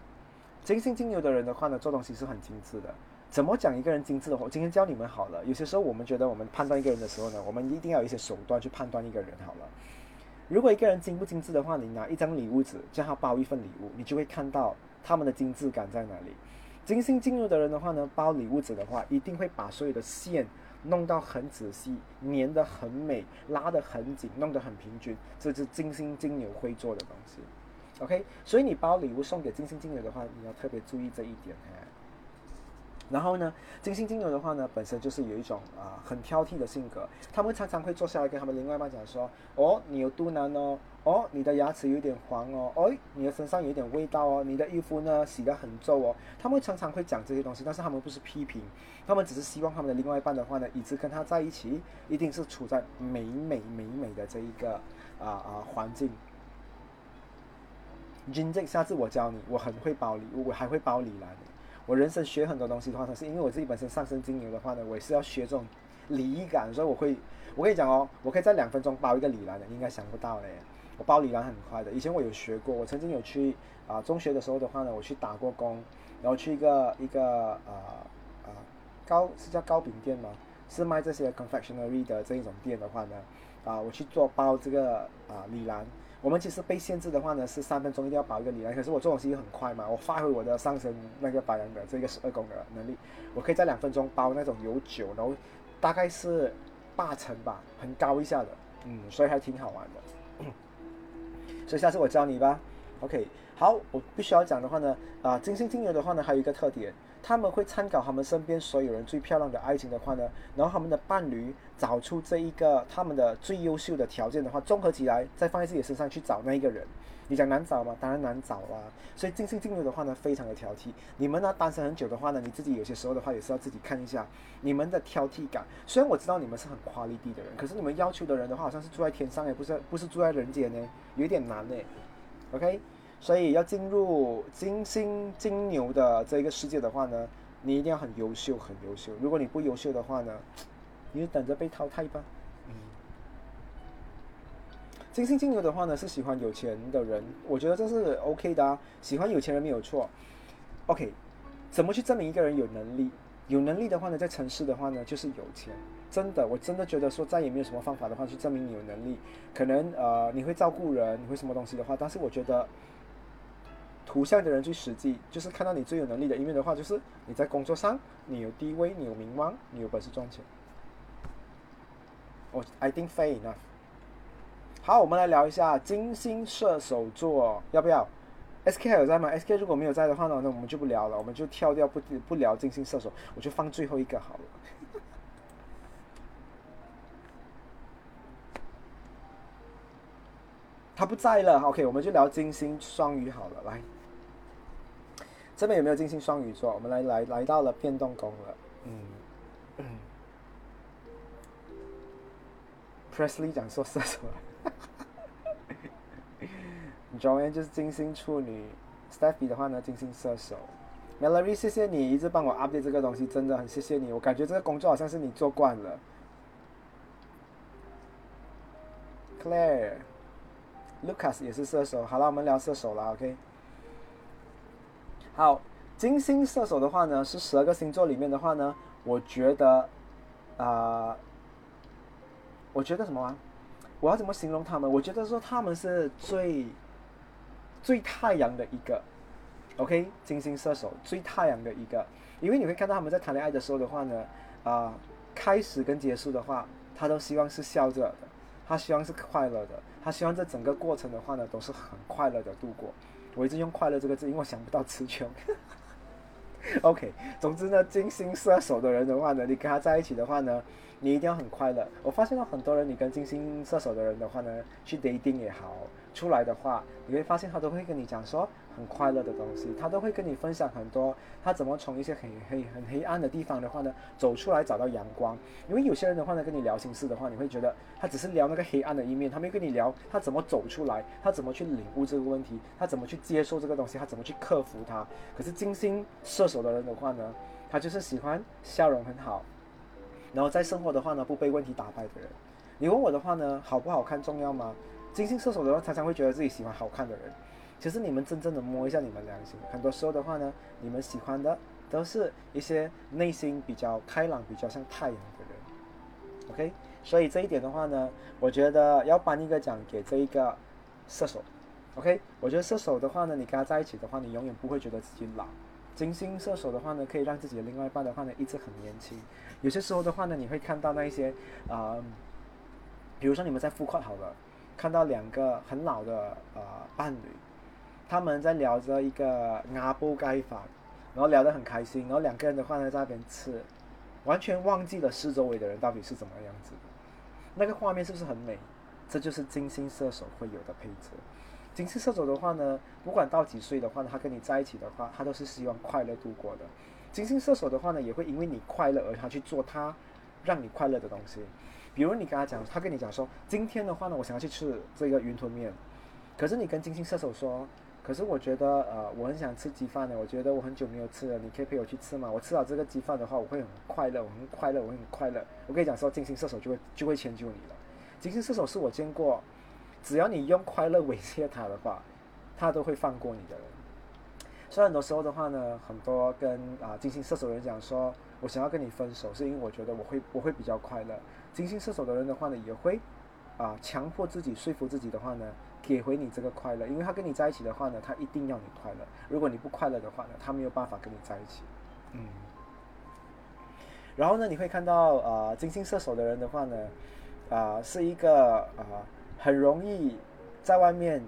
金星金牛的人的话呢，做东西是很精致的。怎么讲一个人精致的话，我今天教你们好了。有些时候我们觉得我们判断一个人的时候呢，我们一定要有一些手段去判断一个人好了。如果一个人精不精致的话，你拿一张礼物纸叫他包一份礼物，你就会看到他们的精致感在哪里。金星金牛的人的话呢，包礼物纸的话，一定会把所有的线弄到很仔细，粘得很美，拉得很紧，弄得很平均。这是金星金牛会做的东西。OK，所以你包礼物送给金星金牛的话，你要特别注意这一点哎。然后呢，金星金牛的话呢，本身就是有一种啊很挑剔的性格，他们常常会坐下来跟他们另外一半讲说：“哦，你有肚腩哦，哦，你的牙齿有点黄哦，哦，你的身上有点味道哦，你的衣服呢洗得很皱哦。”他们常常会讲这些东西，但是他们不是批评，他们只是希望他们的另外一半的话呢，一直跟他在一起，一定是处在美美美美的这一个啊啊环境。金这下次我教你，我很会包礼物，我还会包礼篮。我人生学很多东西的话，它是因为我自己本身上升金牛的话呢，我也是要学这种礼仪感，所以我会，我跟你讲哦，我可以在两分钟包一个礼篮的，应该想不到嘞。我包礼篮很快的，以前我有学过，我曾经有去啊中学的时候的话呢，我去打过工，然后去一个一个啊啊糕是叫糕饼店吗？是卖这些 confectionery 的这一种店的话呢，啊我去做包这个啊礼篮。我们其实被限制的话呢，是三分钟一定要保一个礼篮。可是我做东西很快嘛，我发挥我的上升那个白羊的这个十二宫的能力，我可以在两分钟包那种有酒，然后大概是八成吧，很高一下的，嗯，所以还挺好玩的。所以下次我教你吧。OK，好，我必须要讲的话呢，啊，金星金牛的话呢，还有一个特点。他们会参考他们身边所有人最漂亮的爱情的话呢，然后他们的伴侣找出这一个他们的最优秀的条件的话，综合起来再放在自己身上去找那一个人，你讲难找吗？当然难找啦。所以尽心尽力的话呢，非常的挑剔。你们呢单身很久的话呢，你自己有些时候的话也是要自己看一下你们的挑剔感。虽然我知道你们是很夸丽地的人，可是你们要求的人的话，好像是住在天上也不是不是住在人间呢，有点难呢。OK。所以要进入金星金牛的这个世界的话呢，你一定要很优秀，很优秀。如果你不优秀的话呢，你就等着被淘汰吧。嗯。金星金牛的话呢，是喜欢有钱的人，我觉得这是 OK 的啊，喜欢有钱人没有错。OK，怎么去证明一个人有能力？有能力的话呢，在城市的话呢，就是有钱。真的，我真的觉得说再也没有什么方法的话去证明你有能力。可能呃，你会照顾人，你会什么东西的话，但是我觉得。图像的人最实际，就是看到你最有能力的一面的话，就是你在工作上你有地位，你有名望，你有本事赚钱。我 I think fair enough。好，我们来聊一下金星射手座，要不要？SK 还有在吗？SK 如果没有在的话呢，那我们就不聊了，我们就跳掉不不聊金星射手，我就放最后一个好了。他不在了，OK，我们就聊金星双鱼好了，来。这边有没有金星双鱼座？我们来来来到了变动宫了，嗯，Presley 讲说射手，Joanne 就是金星处女，Stephy 的话呢金星射手，Melody 谢谢你一直帮我 update 这个东西，真的很谢谢你，我感觉这个工作好像是你做惯了。Claire，Lucas 也是射手，好了，我们聊射手了，OK。好，金星射手的话呢，是十二个星座里面的话呢，我觉得，啊。我觉得什么啊？我要怎么形容他们？我觉得说他们是最最太阳的一个，OK，金星射手最太阳的一个，因为你会看到他们在谈恋爱的时候的话呢，啊，开始跟结束的话，他都希望是笑着的，他希望是快乐的，他希望这整个过程的话呢都是很快乐的度过。我一直用快乐这个字，因为我想不到词穷。OK，总之呢，金星射手的人的话呢，你跟他在一起的话呢。你一定要很快乐。我发现到很多人，你跟金星射手的人的话呢，去 dating 也好，出来的话，你会发现他都会跟你讲说很快乐的东西，他都会跟你分享很多他怎么从一些很黑很黑暗的地方的话呢走出来找到阳光。因为有些人的话呢，跟你聊心事的话，你会觉得他只是聊那个黑暗的一面，他没跟你聊他怎么走出来，他怎么去领悟这个问题，他怎么去接受这个东西，他怎么去克服它。可是金星射手的人的话呢，他就是喜欢笑容很好。然后在生活的话呢，不被问题打败的人。你问我的话呢，好不好看重要吗？金星射手的话，常常会觉得自己喜欢好看的人。其实你们真正的摸一下你们良心，很多时候的话呢，你们喜欢的都是一些内心比较开朗、比较像太阳的人。OK，所以这一点的话呢，我觉得要颁一个奖给这一个射手。OK，我觉得射手的话呢，你跟他在一起的话，你永远不会觉得自己老。金星射手的话呢，可以让自己的另外一半的话呢，一直很年轻。有些时候的话呢，你会看到那一些啊，比如说你们在复快好了，看到两个很老的呃伴侣，他们在聊着一个阿布盖法，然后聊得很开心，然后两个人的话呢在那边吃，完全忘记了四周围的人到底是怎么样子的，那个画面是不是很美？这就是金星射手会有的配置。金星射手的话呢，不管到几岁的话呢，他跟你在一起的话，他都是希望快乐度过的。金星射手的话呢，也会因为你快乐而他去做他让你快乐的东西。比如你跟他讲，他跟你讲说，今天的话呢，我想要去吃这个云吞面。可是你跟金星射手说，可是我觉得呃，我很想吃鸡饭呢，我觉得我很久没有吃了，你可以陪我去吃吗？我吃到这个鸡饭的话，我会很快乐，我很快乐，我很快乐。我跟你讲说，金星射手就会就会迁就你了。金星射手是我见过，只要你用快乐威胁他的话，他都会放过你的人。所以很多时候的话呢，很多跟啊金星射手的人讲说，我想要跟你分手，是因为我觉得我会我会比较快乐。金星射手的人的话呢，也会啊强迫自己说服自己的话呢，给回你这个快乐，因为他跟你在一起的话呢，他一定要你快乐。如果你不快乐的话呢，他没有办法跟你在一起。嗯。然后呢，你会看到啊金星射手的人的话呢，啊是一个啊很容易在外面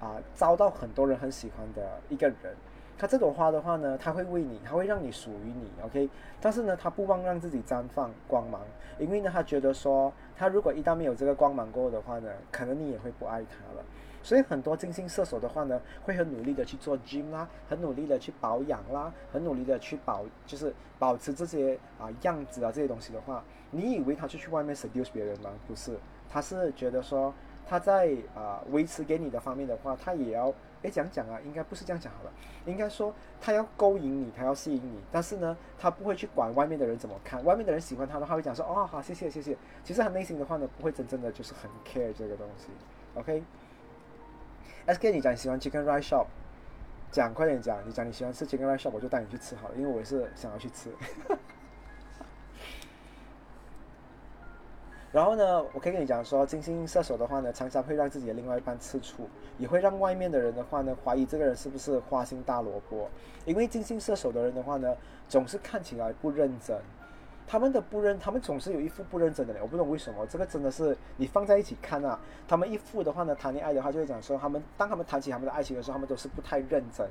啊遭到很多人很喜欢的一个人。他这朵花的话呢，他会为你，他会让你属于你，OK。但是呢，他不忘让自己绽放光芒，因为呢，他觉得说，他如果一旦没有这个光芒过后的话呢，可能你也会不爱他了。所以很多金星射手的话呢，会很努力的去做 gym 啦，很努力的去保养啦，很努力的去保，就是保持这些啊样子啊这些东西的话，你以为他就去外面 seduce 别人吗？不是，他是觉得说他在啊维持给你的方面的话，他也要。哎，讲讲啊，应该不是这样讲好了，应该说他要勾引你，他要吸引你，但是呢，他不会去管外面的人怎么看，外面的人喜欢他的话，会讲说哦好，谢谢谢谢。其实他内心的话呢，不会真正的就是很 care 这个东西。OK，SK 你讲你喜欢 Chicken Rice Shop，讲快点讲，你讲你喜欢吃 Chicken Rice Shop，我就带你去吃好了，因为我也是想要去吃。然后呢，我可以跟你讲说，金星射手的话呢，常常会让自己的另外一半吃醋，也会让外面的人的话呢，怀疑这个人是不是花心大萝卜。因为金星射手的人的话呢，总是看起来不认真，他们的不认，他们总是有一副不认真的脸，我不懂为什么，这个真的是你放在一起看啊，他们一副的话呢，谈恋爱的话就会讲说，他们当他们谈起他们的爱情的时候，他们都是不太认真。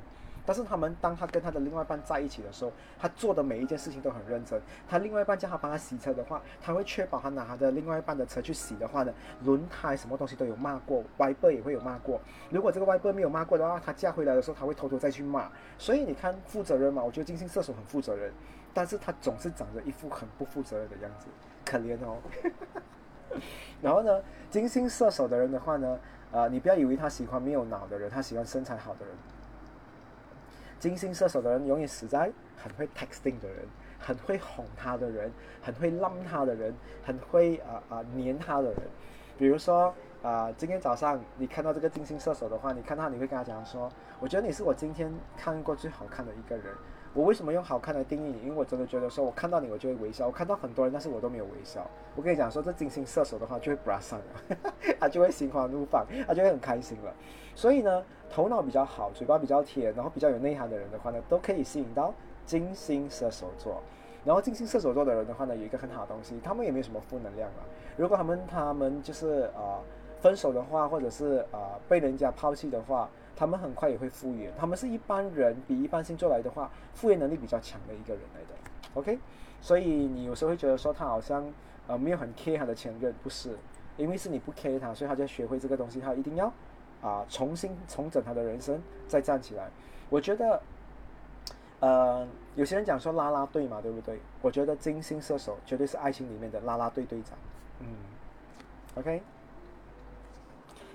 但是他们当他跟他的另外一半在一起的时候，他做的每一件事情都很认真。他另外一半叫他帮他洗车的话，他会确保他拿他的另外一半的车去洗的话呢，轮胎什么东西都有骂过，歪背也会有骂过。如果这个歪背没有骂过的话，他嫁回来的时候他会偷偷再去骂。所以你看负责任嘛，我觉得金星射手很负责任，但是他总是长着一副很不负责任的样子，可怜哦。然后呢，金星射手的人的话呢，呃，你不要以为他喜欢没有脑的人，他喜欢身材好的人。金星射手的人永远死在很会 texting 的人，很会哄他的人，很会浪他的人，很会啊啊黏他的人。比如说啊，今天早上你看到这个金星射手的话，你看到你会跟他讲说，我觉得你是我今天看过最好看的一个人。我为什么用好看来定义你？因为我真的觉得说，我看到你我就会微笑。我看到很多人，但是我都没有微笑。我跟你讲说，这金星射手的话就会 b r a s 了，他就会心花怒放，他就会很开心了。所以呢，头脑比较好，嘴巴比较甜，然后比较有内涵的人的话呢，都可以吸引到金星射手座。然后金星射手座的人的话呢，有一个很好的东西，他们也没有什么负能量啊。如果他们他们就是呃分手的话，或者是呃被人家抛弃的话。他们很快也会复原，他们是一般人比一般星座来的话，复原能力比较强的一个人来的，OK，所以你有时候会觉得说他好像呃没有很 care 他的前任，不是，因为是你不 care 他，所以他就学会这个东西，他一定要啊重新重整他的人生，再站起来。我觉得，呃，有些人讲说拉拉队嘛，对不对？我觉得金星射手绝对是爱情里面的拉拉队队长，嗯，OK。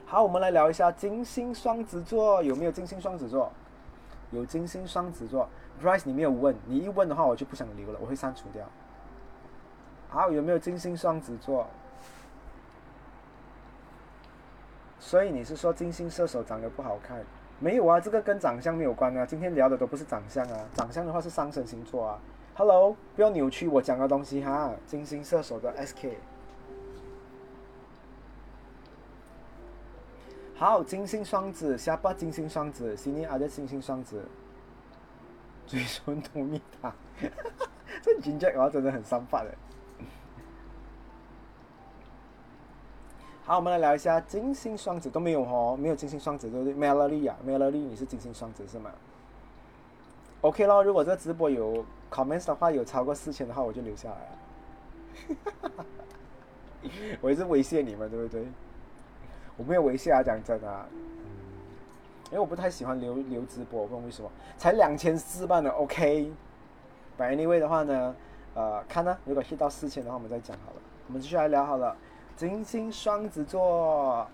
好，我们来聊一下金星双子座有没有金星双子座？有金星双子座，Bryce 你没有问，你一问的话我就不想留了，我会删除掉。好，有没有金星双子座？所以你是说金星射手长得不好看？没有啊，这个跟长相没有关啊。今天聊的都不是长相啊，长相的话是上升星座啊。Hello，不要扭曲我讲的东西哈。金星射手的 SK。好，金星双子，下巴金星双子，新年阿的金星双子，嘴唇涂蜜糖，这金姐我真的很伤发的。好，我们来聊一下金星双子都没有哦，没有金星双子对不对？Melody 啊，Melody 你是金星双子是吗？OK 咯，如果这个直播有 comments 的话，有超过四千的话，我就留下来了。我一直威胁你们，对不对？我没有微信啊，讲真的，因为我不太喜欢留留直播，不知道为什么，才两千四万的 OK。But anyway 的话呢，呃，看呢，如果 hit 到四千的话，我们再讲好了。我们继续来聊好了。金星双子座，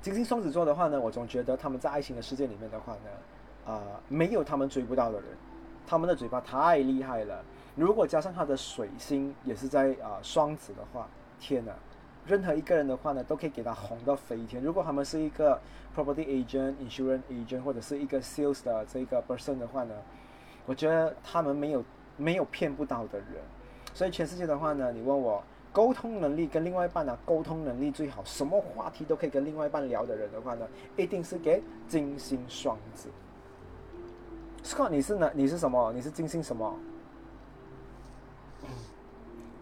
金星双子座的话呢，我总觉得他们在爱情的世界里面的话呢，啊，没有他们追不到的人。他们的嘴巴太厉害了。如果加上他的水星也是在啊双子的话，天哪！任何一个人的话呢，都可以给他红到飞天。如果他们是一个 property agent、insurance agent 或者是一个 sales 的这个 person 的话呢，我觉得他们没有没有骗不到的人。所以全世界的话呢，你问我沟通能力跟另外一半呢，沟通能力最好，什么话题都可以跟另外一半聊的人的话呢，一定是给金星双子。Scott，你是哪？你是什么？你是金星什么？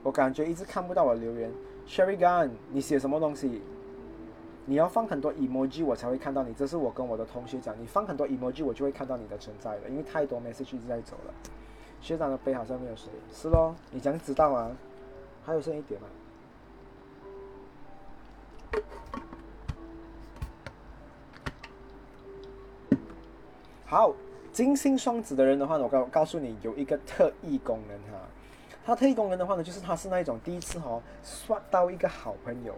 我感觉一直看不到我的留言。Sherry Gun，你写什么东西？你要放很多 emoji 我才会看到你。这是我跟我的同学讲，你放很多 emoji 我就会看到你的存在了，因为太多 message 一直在走了。学长的杯好像没有水，是咯？你怎样知道啊？还有剩一点吗？好，金星双子的人的话呢，我告告诉你有一个特异功能哈。他特异功能的话呢，就是他是那一种第一次哦刷到一个好朋友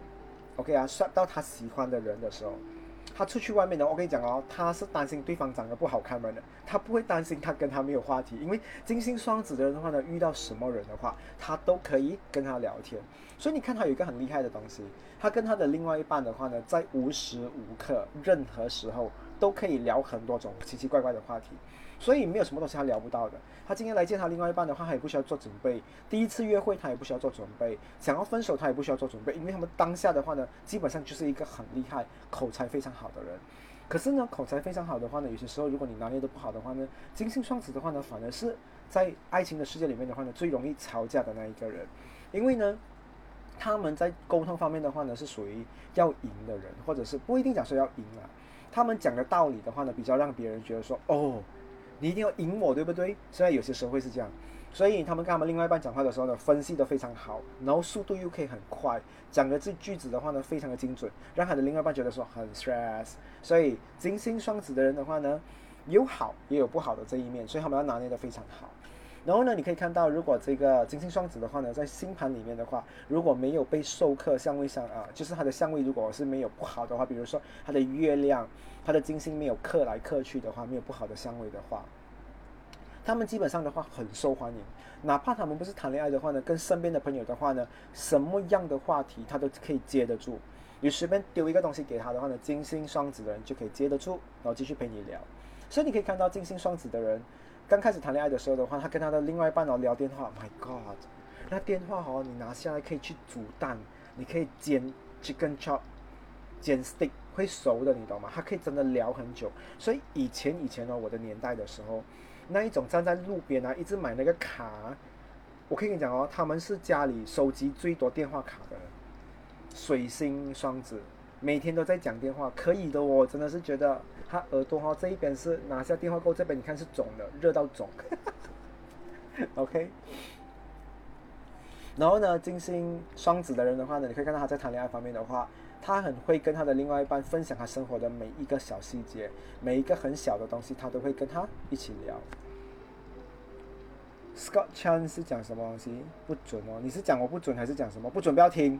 ，OK 啊，刷到他喜欢的人的时候，他出去外面呢，我跟你讲哦，他是担心对方长得不好看的，他不会担心他跟他没有话题，因为金星双子的人的话呢，遇到什么人的话，他都可以跟他聊天。所以你看他有一个很厉害的东西，他跟他的另外一半的话呢，在无时无刻、任何时候都可以聊很多种奇奇怪怪的话题。所以没有什么东西他聊不到的。他今天来见他另外一半的话，他也不需要做准备。第一次约会他也不需要做准备，想要分手他也不需要做准备，因为他们当下的话呢，基本上就是一个很厉害、口才非常好的人。可是呢，口才非常好的话呢，有些时候如果你拿捏的不好的话呢，金星双子的话呢，反而是在爱情的世界里面的话呢，最容易吵架的那一个人。因为呢，他们在沟通方面的话呢，是属于要赢的人，或者是不一定讲说要赢啊。他们讲的道理的话呢，比较让别人觉得说哦。你一定要赢我，对不对？虽然有些时候会是这样，所以他们跟他们另外一半讲话的时候呢，分析的非常好，然后速度又可以很快，讲的这句子的话呢，非常的精准，让他的另外一半觉得说很 stress。所以金星双子的人的话呢，有好也有不好的这一面，所以他们要拿捏的非常好。然后呢，你可以看到，如果这个金星双子的话呢，在星盘里面的话，如果没有被授课相位上啊，就是它的相位如果是没有不好的话，比如说它的月亮、它的金星没有克来克去的话，没有不好的相位的话，他们基本上的话很受欢迎。哪怕他们不是谈恋爱的话呢，跟身边的朋友的话呢，什么样的话题他都可以接得住。你随便丢一个东西给他的话呢，金星双子的人就可以接得住，然后继续陪你聊。所以你可以看到金星双子的人。刚开始谈恋爱的时候的话，他跟他的另外一半哦聊电话，My God，那电话哦，你拿下来可以去煮蛋，你可以煎 chicken chop，煎 steak 会熟的，你懂吗？他可以真的聊很久。所以以前以前哦，我的年代的时候，那一种站在路边啊，一直买那个卡，我可以跟你讲哦，他们是家里收集最多电话卡的人，水星双子。每天都在讲电话，可以的哦，真的是觉得他耳朵哈这一边是拿下电话过，这边你看是肿的，热到肿。OK。然后呢，金星双子的人的话呢，你可以看到他在谈恋爱方面的话，他很会跟他的另外一半分享他生活的每一个小细节，每一个很小的东西，他都会跟他一起聊。Scott Chan 是讲什么东西？不准哦，你是讲我不准还是讲什么？不准不要听。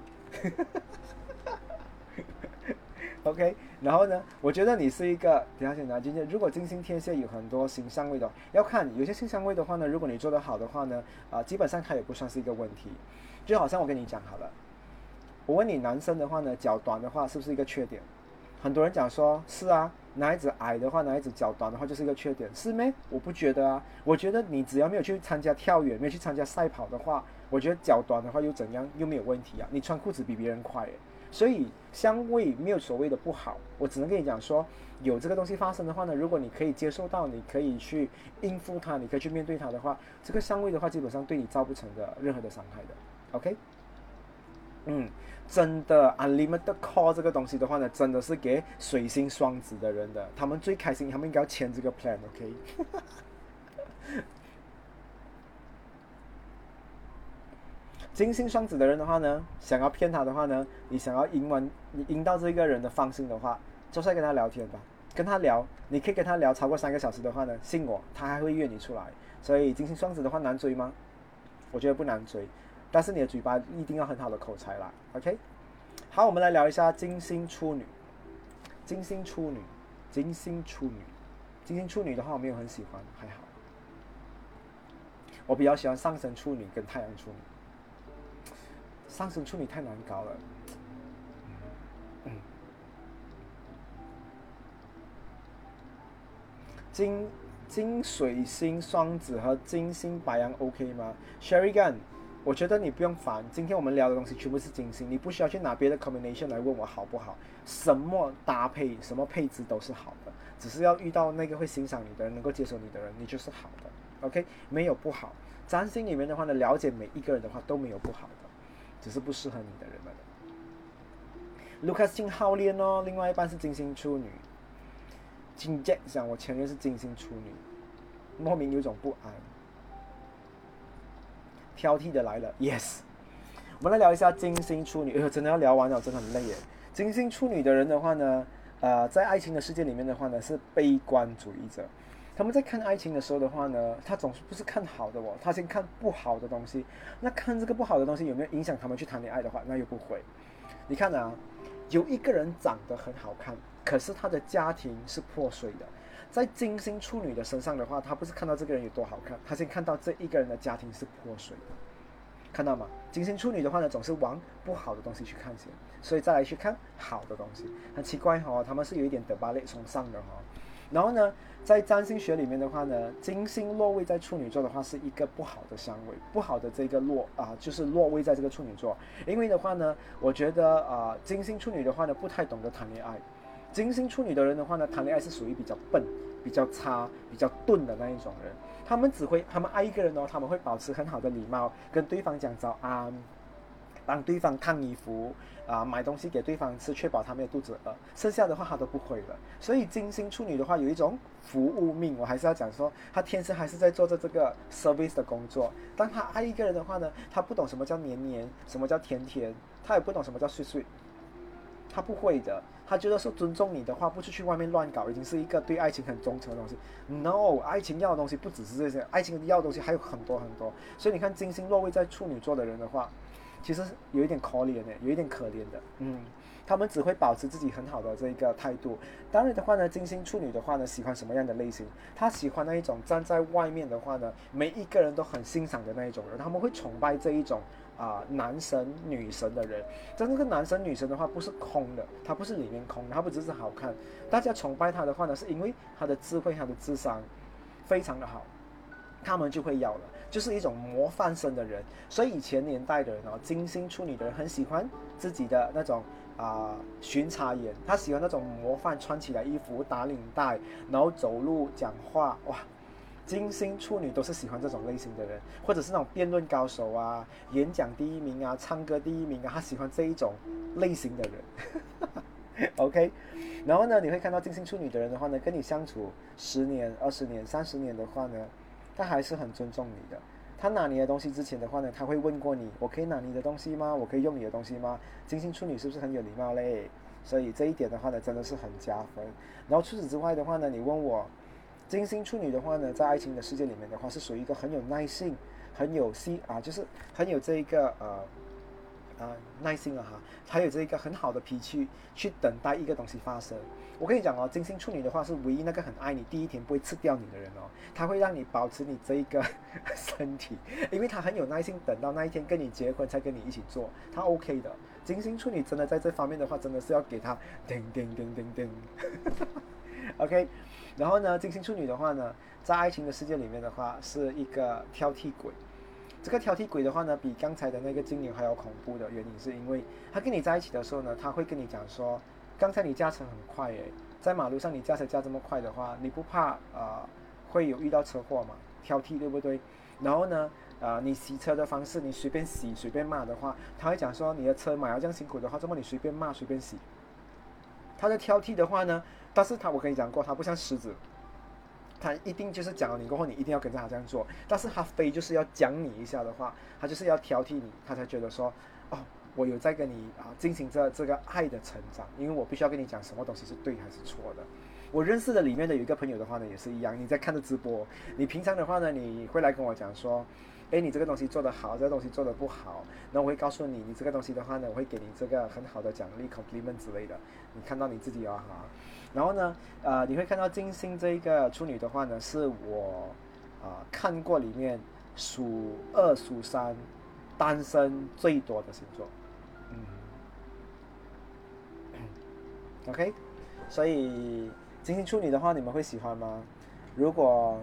OK，然后呢？我觉得你是一个比较简单。今天如果金星天蝎有很多形象位的，要看有些星相位的话呢，如果你做得好的话呢，啊，基本上它也不算是一个问题。就好像我跟你讲好了，我问你，男生的话呢，脚短的话是不是一个缺点？很多人讲说是啊，男孩子矮的话，男孩子脚短的话就是一个缺点，是没？我不觉得啊，我觉得你只要没有去参加跳远，没有去参加赛跑的话，我觉得脚短的话又怎样？又没有问题啊？你穿裤子比别人快诶。所以香味没有所谓的不好，我只能跟你讲说，有这个东西发生的话呢，如果你可以接受到，你可以去应付它，你可以去面对它的话，这个香味的话，基本上对你造不成的任何的伤害的。OK，嗯，真的，unlimited call 这个东西的话呢，真的是给水星双子的人的，他们最开心，他们应该要签这个 plan。OK。金星双子的人的话呢，想要骗他的话呢，你想要赢完，你赢到这个人的放心的话，就在跟他聊天吧，跟他聊，你可以跟他聊超过三个小时的话呢，信我，他还会约你出来。所以金星双子的话难追吗？我觉得不难追，但是你的嘴巴一定要很好的口才啦。OK，好，我们来聊一下金星处女。金星处女，金星处女，金星处女的话我没有很喜欢，还好。我比较喜欢上升处女跟太阳处女。上升处女太难搞了，嗯，金金水星双子和金星白羊 OK 吗？Sherry Gun，我觉得你不用烦，今天我们聊的东西全部是金星，你不需要去拿别的 combination 来问我好不好？什么搭配，什么配置都是好的，只是要遇到那个会欣赏你的人，能够接受你的人，你就是好的，OK？没有不好，占星里面的话呢，了解每一个人的话都没有不好。只是不适合你的人们。Lucas 金好恋哦，另外一半是金星处女。金 Jack 讲我前任是金星处女，莫名有种不安。挑剔的来了，Yes。我们来聊一下金星处女，哎呦，真的要聊完了，真的很累耶。金星处女的人的话呢，呃，在爱情的世界里面的话呢，是悲观主义者。他们在看爱情的时候的话呢，他总是不是看好的哦，他先看不好的东西。那看这个不好的东西有没有影响他们去谈恋爱的话，那又不会。你看啊，有一个人长得很好看，可是他的家庭是破碎的。在金星处女的身上的话，他不是看到这个人有多好看，他先看到这一个人的家庭是破碎的。看到吗？金星处女的话呢，总是往不好的东西去看先，所以再来去看好的东西。很奇怪哈，他们是有一点德巴类崇尚的哈。然后呢？在占星学里面的话呢，金星落位在处女座的话是一个不好的相位，不好的这个落啊，就是落位在这个处女座。因为的话呢，我觉得啊，金星处女的话呢，不太懂得谈恋爱。金星处女的人的话呢，谈恋爱是属于比较笨、比较差、比较钝的那一种人。他们只会，他们爱一个人哦，他们会保持很好的礼貌，跟对方讲早安。帮对方烫衣服啊，买东西给对方吃，确保他没有肚子饿。剩下的话他都不会了。所以金星处女的话有一种服务命，我还是要讲说，他天生还是在做着这个 service 的工作。当他爱一个人的话呢，他不懂什么叫黏黏，什么叫甜甜，他也不懂什么叫碎碎。他不会的。他觉得说尊重你的话，不出去外面乱搞，已经是一个对爱情很忠诚的东西。No，爱情要的东西不只是这些，爱情要的东西还有很多很多。所以你看，金星落位在处女座的人的话，其实有一点可怜的，有一点可怜的。嗯，他们只会保持自己很好的这一个态度。当然的话呢，金星处女的话呢，喜欢什么样的类型？他喜欢那一种站在外面的话呢，每一个人都很欣赏的那一种人，他们会崇拜这一种。啊，男神女神的人，但这个男神女神的话不是空的，他不是里面空，他不只是好看。大家崇拜他的话呢，是因为他的智慧、他的智商非常的好，他们就会要了，就是一种模范生的人。所以以前年代的人哦，金星处女的人很喜欢自己的那种啊巡查员，他喜欢那种模范，穿起来衣服打领带，然后走路讲话，哇。金星处女都是喜欢这种类型的人，或者是那种辩论高手啊，演讲第一名啊，唱歌第一名啊，他喜欢这一种类型的人。OK，然后呢，你会看到金星处女的人的话呢，跟你相处十年、二十年、三十年的话呢，他还是很尊重你的。他拿你的东西之前的话呢，他会问过你：我可以拿你的东西吗？我可以用你的东西吗？金星处女是不是很有礼貌嘞？所以这一点的话呢，真的是很加分。然后除此之外的话呢，你问我。金星处女的话呢，在爱情的世界里面的话，是属于一个很有耐性、很有心啊，就是很有这一个呃啊耐心了哈，还有这一个很好的脾气去等待一个东西发生。我跟你讲哦，金星处女的话是唯一那个很爱你、第一天不会吃掉你的人哦，他会让你保持你这一个身体，因为他很有耐心，等到那一天跟你结婚才跟你一起做，他 OK 的。金星处女真的在这方面的话，真的是要给他叮叮叮叮叮，OK。然后呢，金星处女的话呢，在爱情的世界里面的话，是一个挑剔鬼。这个挑剔鬼的话呢，比刚才的那个金牛还要恐怖的原因，是因为他跟你在一起的时候呢，他会跟你讲说，刚才你驾车很快诶，在马路上你驾车驾这么快的话，你不怕啊会有遇到车祸吗？挑剔对不对？然后呢，啊你洗车的方式，你随便洗随便骂的话，他会讲说你的车买了这样辛苦的话，这么你随便骂随便洗。他的挑剔的话呢？但是他，我跟你讲过，他不像狮子，他一定就是讲了你过后，你一定要跟着他这样做。但是他非就是要讲你一下的话，他就是要挑剔你，他才觉得说，哦，我有在跟你啊进行着这个爱的成长，因为我必须要跟你讲什么东西是对还是错的。我认识的里面的有一个朋友的话呢，也是一样，你在看着直播，你平常的话呢，你会来跟我讲说。哎，你这个东西做得好，这个东西做得不好，那我会告诉你，你这个东西的话呢，我会给你这个很好的奖励，compliment 之类的。你看到你自己啊哈，然后呢，呃，你会看到金星这一个处女的话呢，是我啊看过里面数二数三单身最多的星座，嗯，OK，所以金星处女的话，你们会喜欢吗？如果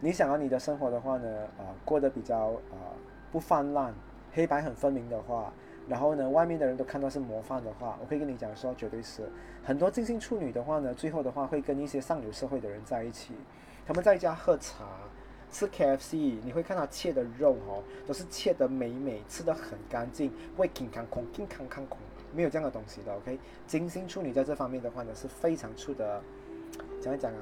你想要你的生活的话呢，啊，过得比较啊不泛滥，黑白很分明的话，然后呢，外面的人都看到是模范的话，我可以跟你讲说，绝对是很多金星处女的话呢，最后的话会跟一些上流社会的人在一起，他们在家喝茶，吃 KFC，你会看到切的肉哦，都是切的美美，吃的很干净，会健康空，健康康空，没有这样的东西的，OK？金星处女在这方面的话呢，是非常出的，讲一讲啊，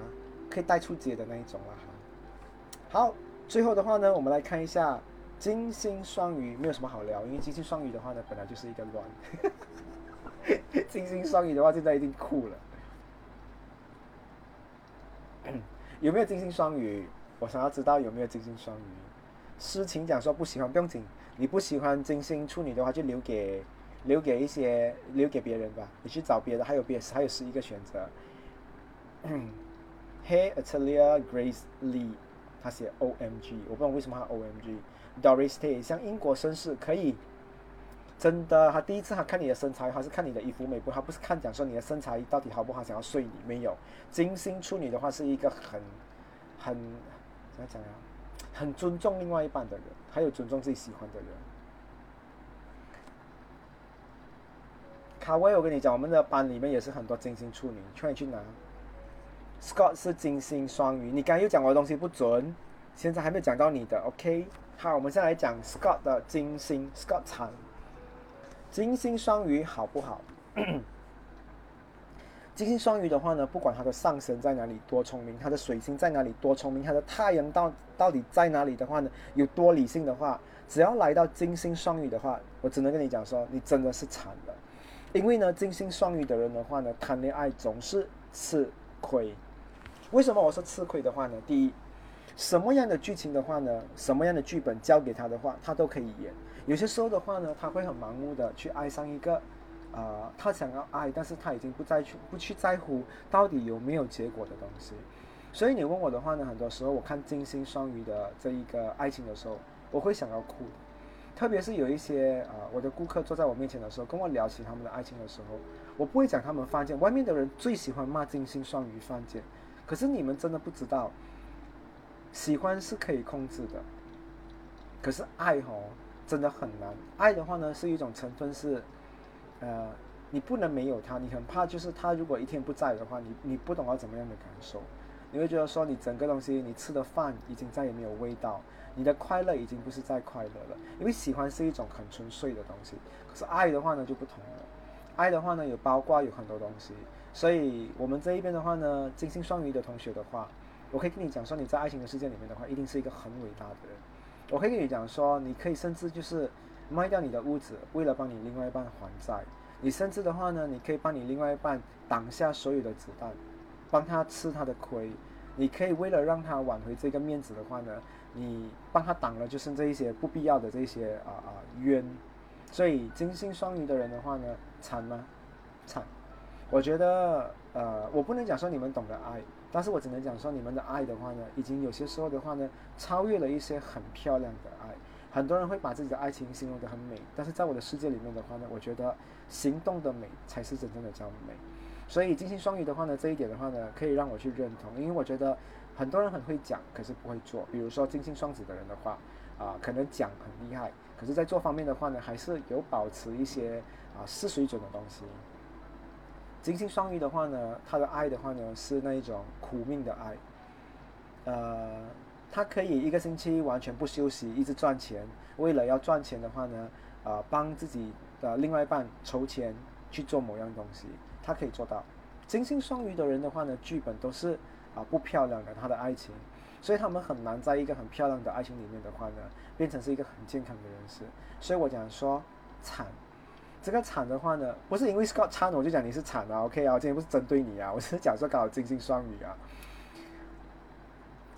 可以带出街的那一种了哈。好，最后的话呢，我们来看一下金星双鱼，没有什么好聊，因为金星双鱼的话呢，本来就是一个乱。金星双鱼的话，现在一定酷了。有没有金星双鱼？我想要知道有没有金星双鱼。诗情讲说不喜欢，不用紧。你不喜欢金星处女的话，就留给留给一些留给别人吧。你去找别的，还有别还有十一个选择。Hey, Atalia Grace Lee。他写 O M G，我不知道为什么他 O M G。Doris Day 像英国绅士可以，真的，他第一次他看你的身材，还是看你的衣服美不？他不是看讲说你的身材到底好不好，想要睡你没有？金星处女的话是一个很很怎么讲呀？很尊重另外一半的人，还有尊重自己喜欢的人。卡威，我跟你讲，我们的班里面也是很多金星处女，劝你去拿。Scott 是金星双鱼，你刚刚又讲我的东西不准，现在还没讲到你的，OK？好，我们先来讲 Scott 的金星，Scott 长，金星双鱼好不好？金星双鱼的话呢，不管他的上升在哪里多聪明，他的水星在哪里多聪明，他的太阳到到底在哪里的话呢，有多理性的话，只要来到金星双鱼的话，我只能跟你讲说，你真的是惨了。因为呢，金星双鱼的人的话呢，谈恋爱总是吃亏。为什么我说吃亏的话呢？第一，什么样的剧情的话呢，什么样的剧本交给他的话，他都可以演。有些时候的话呢，他会很盲目的去爱上一个，啊，他想要爱，但是他已经不再去不去在乎到底有没有结果的东西。所以你问我的话呢，很多时候我看金星双鱼的这一个爱情的时候，我会想要哭。特别是有一些啊，我的顾客坐在我面前的时候，跟我聊起他们的爱情的时候，我不会讲他们犯贱。外面的人最喜欢骂金星双鱼犯贱，可是你们真的不知道，喜欢是可以控制的，可是爱哦，真的很难。爱的话呢，是一种成分是，呃，你不能没有他，你很怕就是他如果一天不在的话，你你不懂要怎么样的感受，你会觉得说你整个东西你吃的饭已经再也没有味道。你的快乐已经不是在快乐了，因为喜欢是一种很纯粹的东西。可是爱的话呢就不同了，爱的话呢有包括有很多东西。所以我们这一边的话呢，金星双鱼的同学的话，我可以跟你讲说，你在爱情的世界里面的话，一定是一个很伟大的人。我可以跟你讲说，你可以甚至就是卖掉你的屋子，为了帮你另外一半还债。你甚至的话呢，你可以帮你另外一半挡下所有的子弹，帮他吃他的亏。你可以为了让他挽回这个面子的话呢。你帮他挡了，就是这一些不必要的这些啊啊冤，所以金星双鱼的人的话呢，惨吗？惨。我觉得呃，我不能讲说你们懂得爱，但是我只能讲说你们的爱的话呢，已经有些时候的话呢，超越了一些很漂亮的爱。很多人会把自己的爱情形容得很美，但是在我的世界里面的话呢，我觉得行动的美才是真正的叫美。所以金星双鱼的话呢，这一点的话呢，可以让我去认同，因为我觉得。很多人很会讲，可是不会做。比如说金星双子的人的话，啊，可能讲很厉害，可是在做方面的话呢，还是有保持一些啊失水准的东西。金星双鱼的话呢，他的爱的话呢是那一种苦命的爱，呃，他可以一个星期完全不休息，一直赚钱，为了要赚钱的话呢，啊，帮自己的另外一半筹钱去做某样东西，他可以做到。金星双鱼的人的话呢，剧本都是。啊，不漂亮的他的爱情，所以他们很难在一个很漂亮的爱情里面的话呢，变成是一个很健康的人士。所以我讲说惨，这个惨的话呢，不是因为 Scott 惨我就讲你是惨啊，OK 啊，我今天不是针对你啊，我只是讲说刚好金星双鱼啊。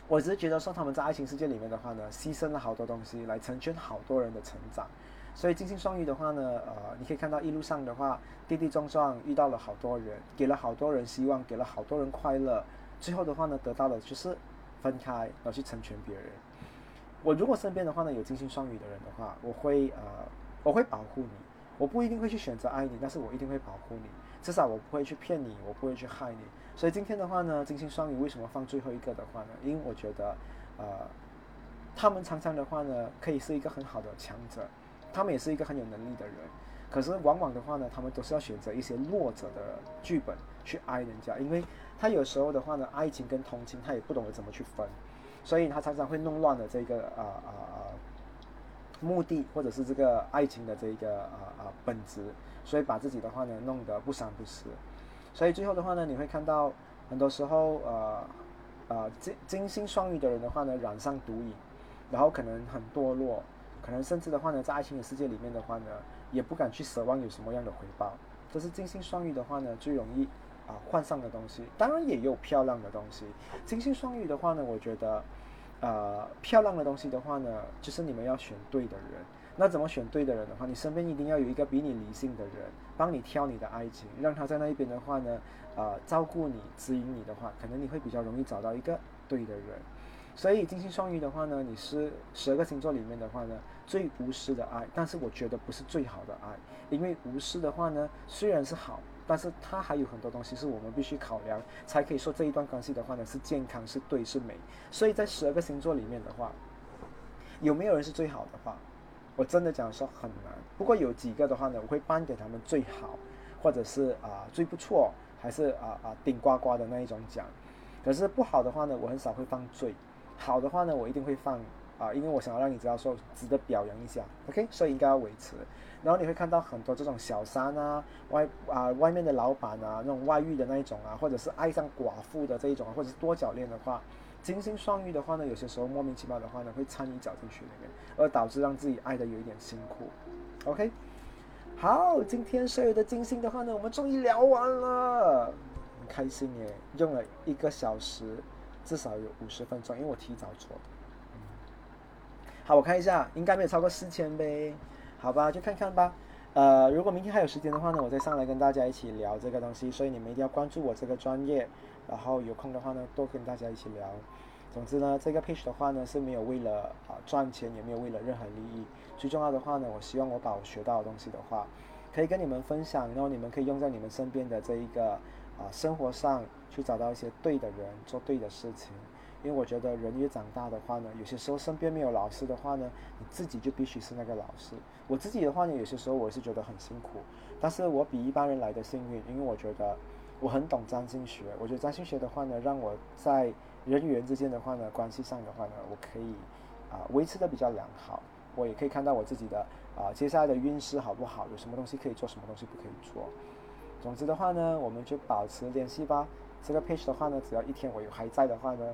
我只是觉得说他们在爱情世界里面的话呢，牺牲了好多东西来成全好多人的成长。所以金星双鱼的话呢，呃，你可以看到一路上的话，跌跌撞撞遇到了好多人，给了好多人希望，给了好多人快乐。最后的话呢，得到的就是分开，然后去成全别人。我如果身边的话呢有金星双鱼的人的话，我会呃，我会保护你。我不一定会去选择爱你，但是我一定会保护你。至少我不会去骗你，我不会去害你。所以今天的话呢，金星双鱼为什么放最后一个的话呢？因为我觉得，呃，他们常常的话呢，可以是一个很好的强者，他们也是一个很有能力的人。可是往往的话呢，他们都是要选择一些弱者的剧本去爱人家，因为。他有时候的话呢，爱情跟同情他也不懂得怎么去分，所以他常常会弄乱了这个啊啊啊目的或者是这个爱情的这一个啊啊本质，所以把自己的话呢弄得不三不四，所以最后的话呢，你会看到很多时候呃呃金金星双鱼的人的话呢染上毒瘾，然后可能很堕落，可能甚至的话呢在爱情的世界里面的话呢也不敢去奢望有什么样的回报，这是金星双鱼的话呢最容易。啊，换上的东西当然也有漂亮的东西。金星双鱼的话呢，我觉得，呃，漂亮的东西的话呢，就是你们要选对的人。那怎么选对的人的话，你身边一定要有一个比你理性的人，帮你挑你的爱情，让他在那一边的话呢，呃，照顾你、指引你的话，可能你会比较容易找到一个对的人。所以金星双鱼的话呢，你是十二个星座里面的话呢，最无私的爱，但是我觉得不是最好的爱，因为无私的话呢，虽然是好。但是它还有很多东西是我们必须考量，才可以说这一段关系的话呢是健康是对是美。所以在十二个星座里面的话，有没有人是最好的话，我真的讲说很难。不过有几个的话呢，我会颁给他们最好，或者是啊最不错，还是啊啊顶呱呱的那一种奖。可是不好的话呢，我很少会放最好的话呢，我一定会放啊，因为我想要让你知道说值得表扬一下。OK，所以应该要维持。然后你会看到很多这种小三啊，外啊外面的老板啊，那种外遇的那一种啊，或者是爱上寡妇的这一种啊，或者是多角恋的话，金星双鱼的话呢，有些时候莫名其妙的话呢，会掺一脚进去里面，而导致让自己爱的有一点辛苦。OK，好，今天所有的金星的话呢，我们终于聊完了，很开心耶，用了一个小时，至少有五十分钟，因为我提早做的。好，我看一下，应该没有超过四千呗，好吧，就看看吧。呃，如果明天还有时间的话呢，我再上来跟大家一起聊这个东西，所以你们一定要关注我这个专业，然后有空的话呢，多跟大家一起聊。总之呢，这个 page 的话呢是没有为了啊赚钱，也没有为了任何利益。最重要的话呢，我希望我把我学到的东西的话，可以跟你们分享，然后你们可以用在你们身边的这一个啊生活上，去找到一些对的人，做对的事情。因为我觉得人越长大的话呢，有些时候身边没有老师的话呢，你自己就必须是那个老师。我自己的话呢，有些时候我是觉得很辛苦，但是我比一般人来的幸运，因为我觉得我很懂占星学。我觉得占星学的话呢，让我在人与人之间的话呢，关系上的话呢，我可以啊维持的比较良好。我也可以看到我自己的啊接下来的运势好不好，有什么东西可以做，什么东西不可以做。总之的话呢，我们就保持联系吧。这个 page 的话呢，只要一天我有还在的话呢。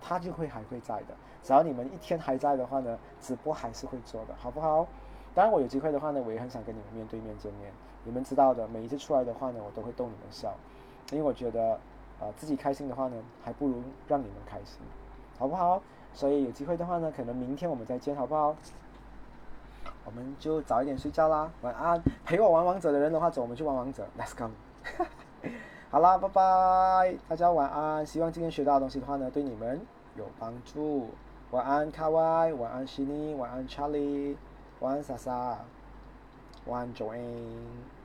他就会还会在的。只要你们一天还在的话呢，直播还是会做的，好不好？当然，我有机会的话呢，我也很想跟你们面对面见面。你们知道的，每一次出来的话呢，我都会逗你们笑，因为我觉得，呃，自己开心的话呢，还不如让你们开心，好不好？所以有机会的话呢，可能明天我们再见，好不好？我们就早一点睡觉啦，晚安。陪我玩王者的人的话，走，我们去玩王者，Let's go。好啦，拜拜，大家晚安。希望今天学到的东西的话呢，对你们有帮助。晚安，卡哇，晚安，悉尼，晚安，查理，晚安，莎莎，晚安 join。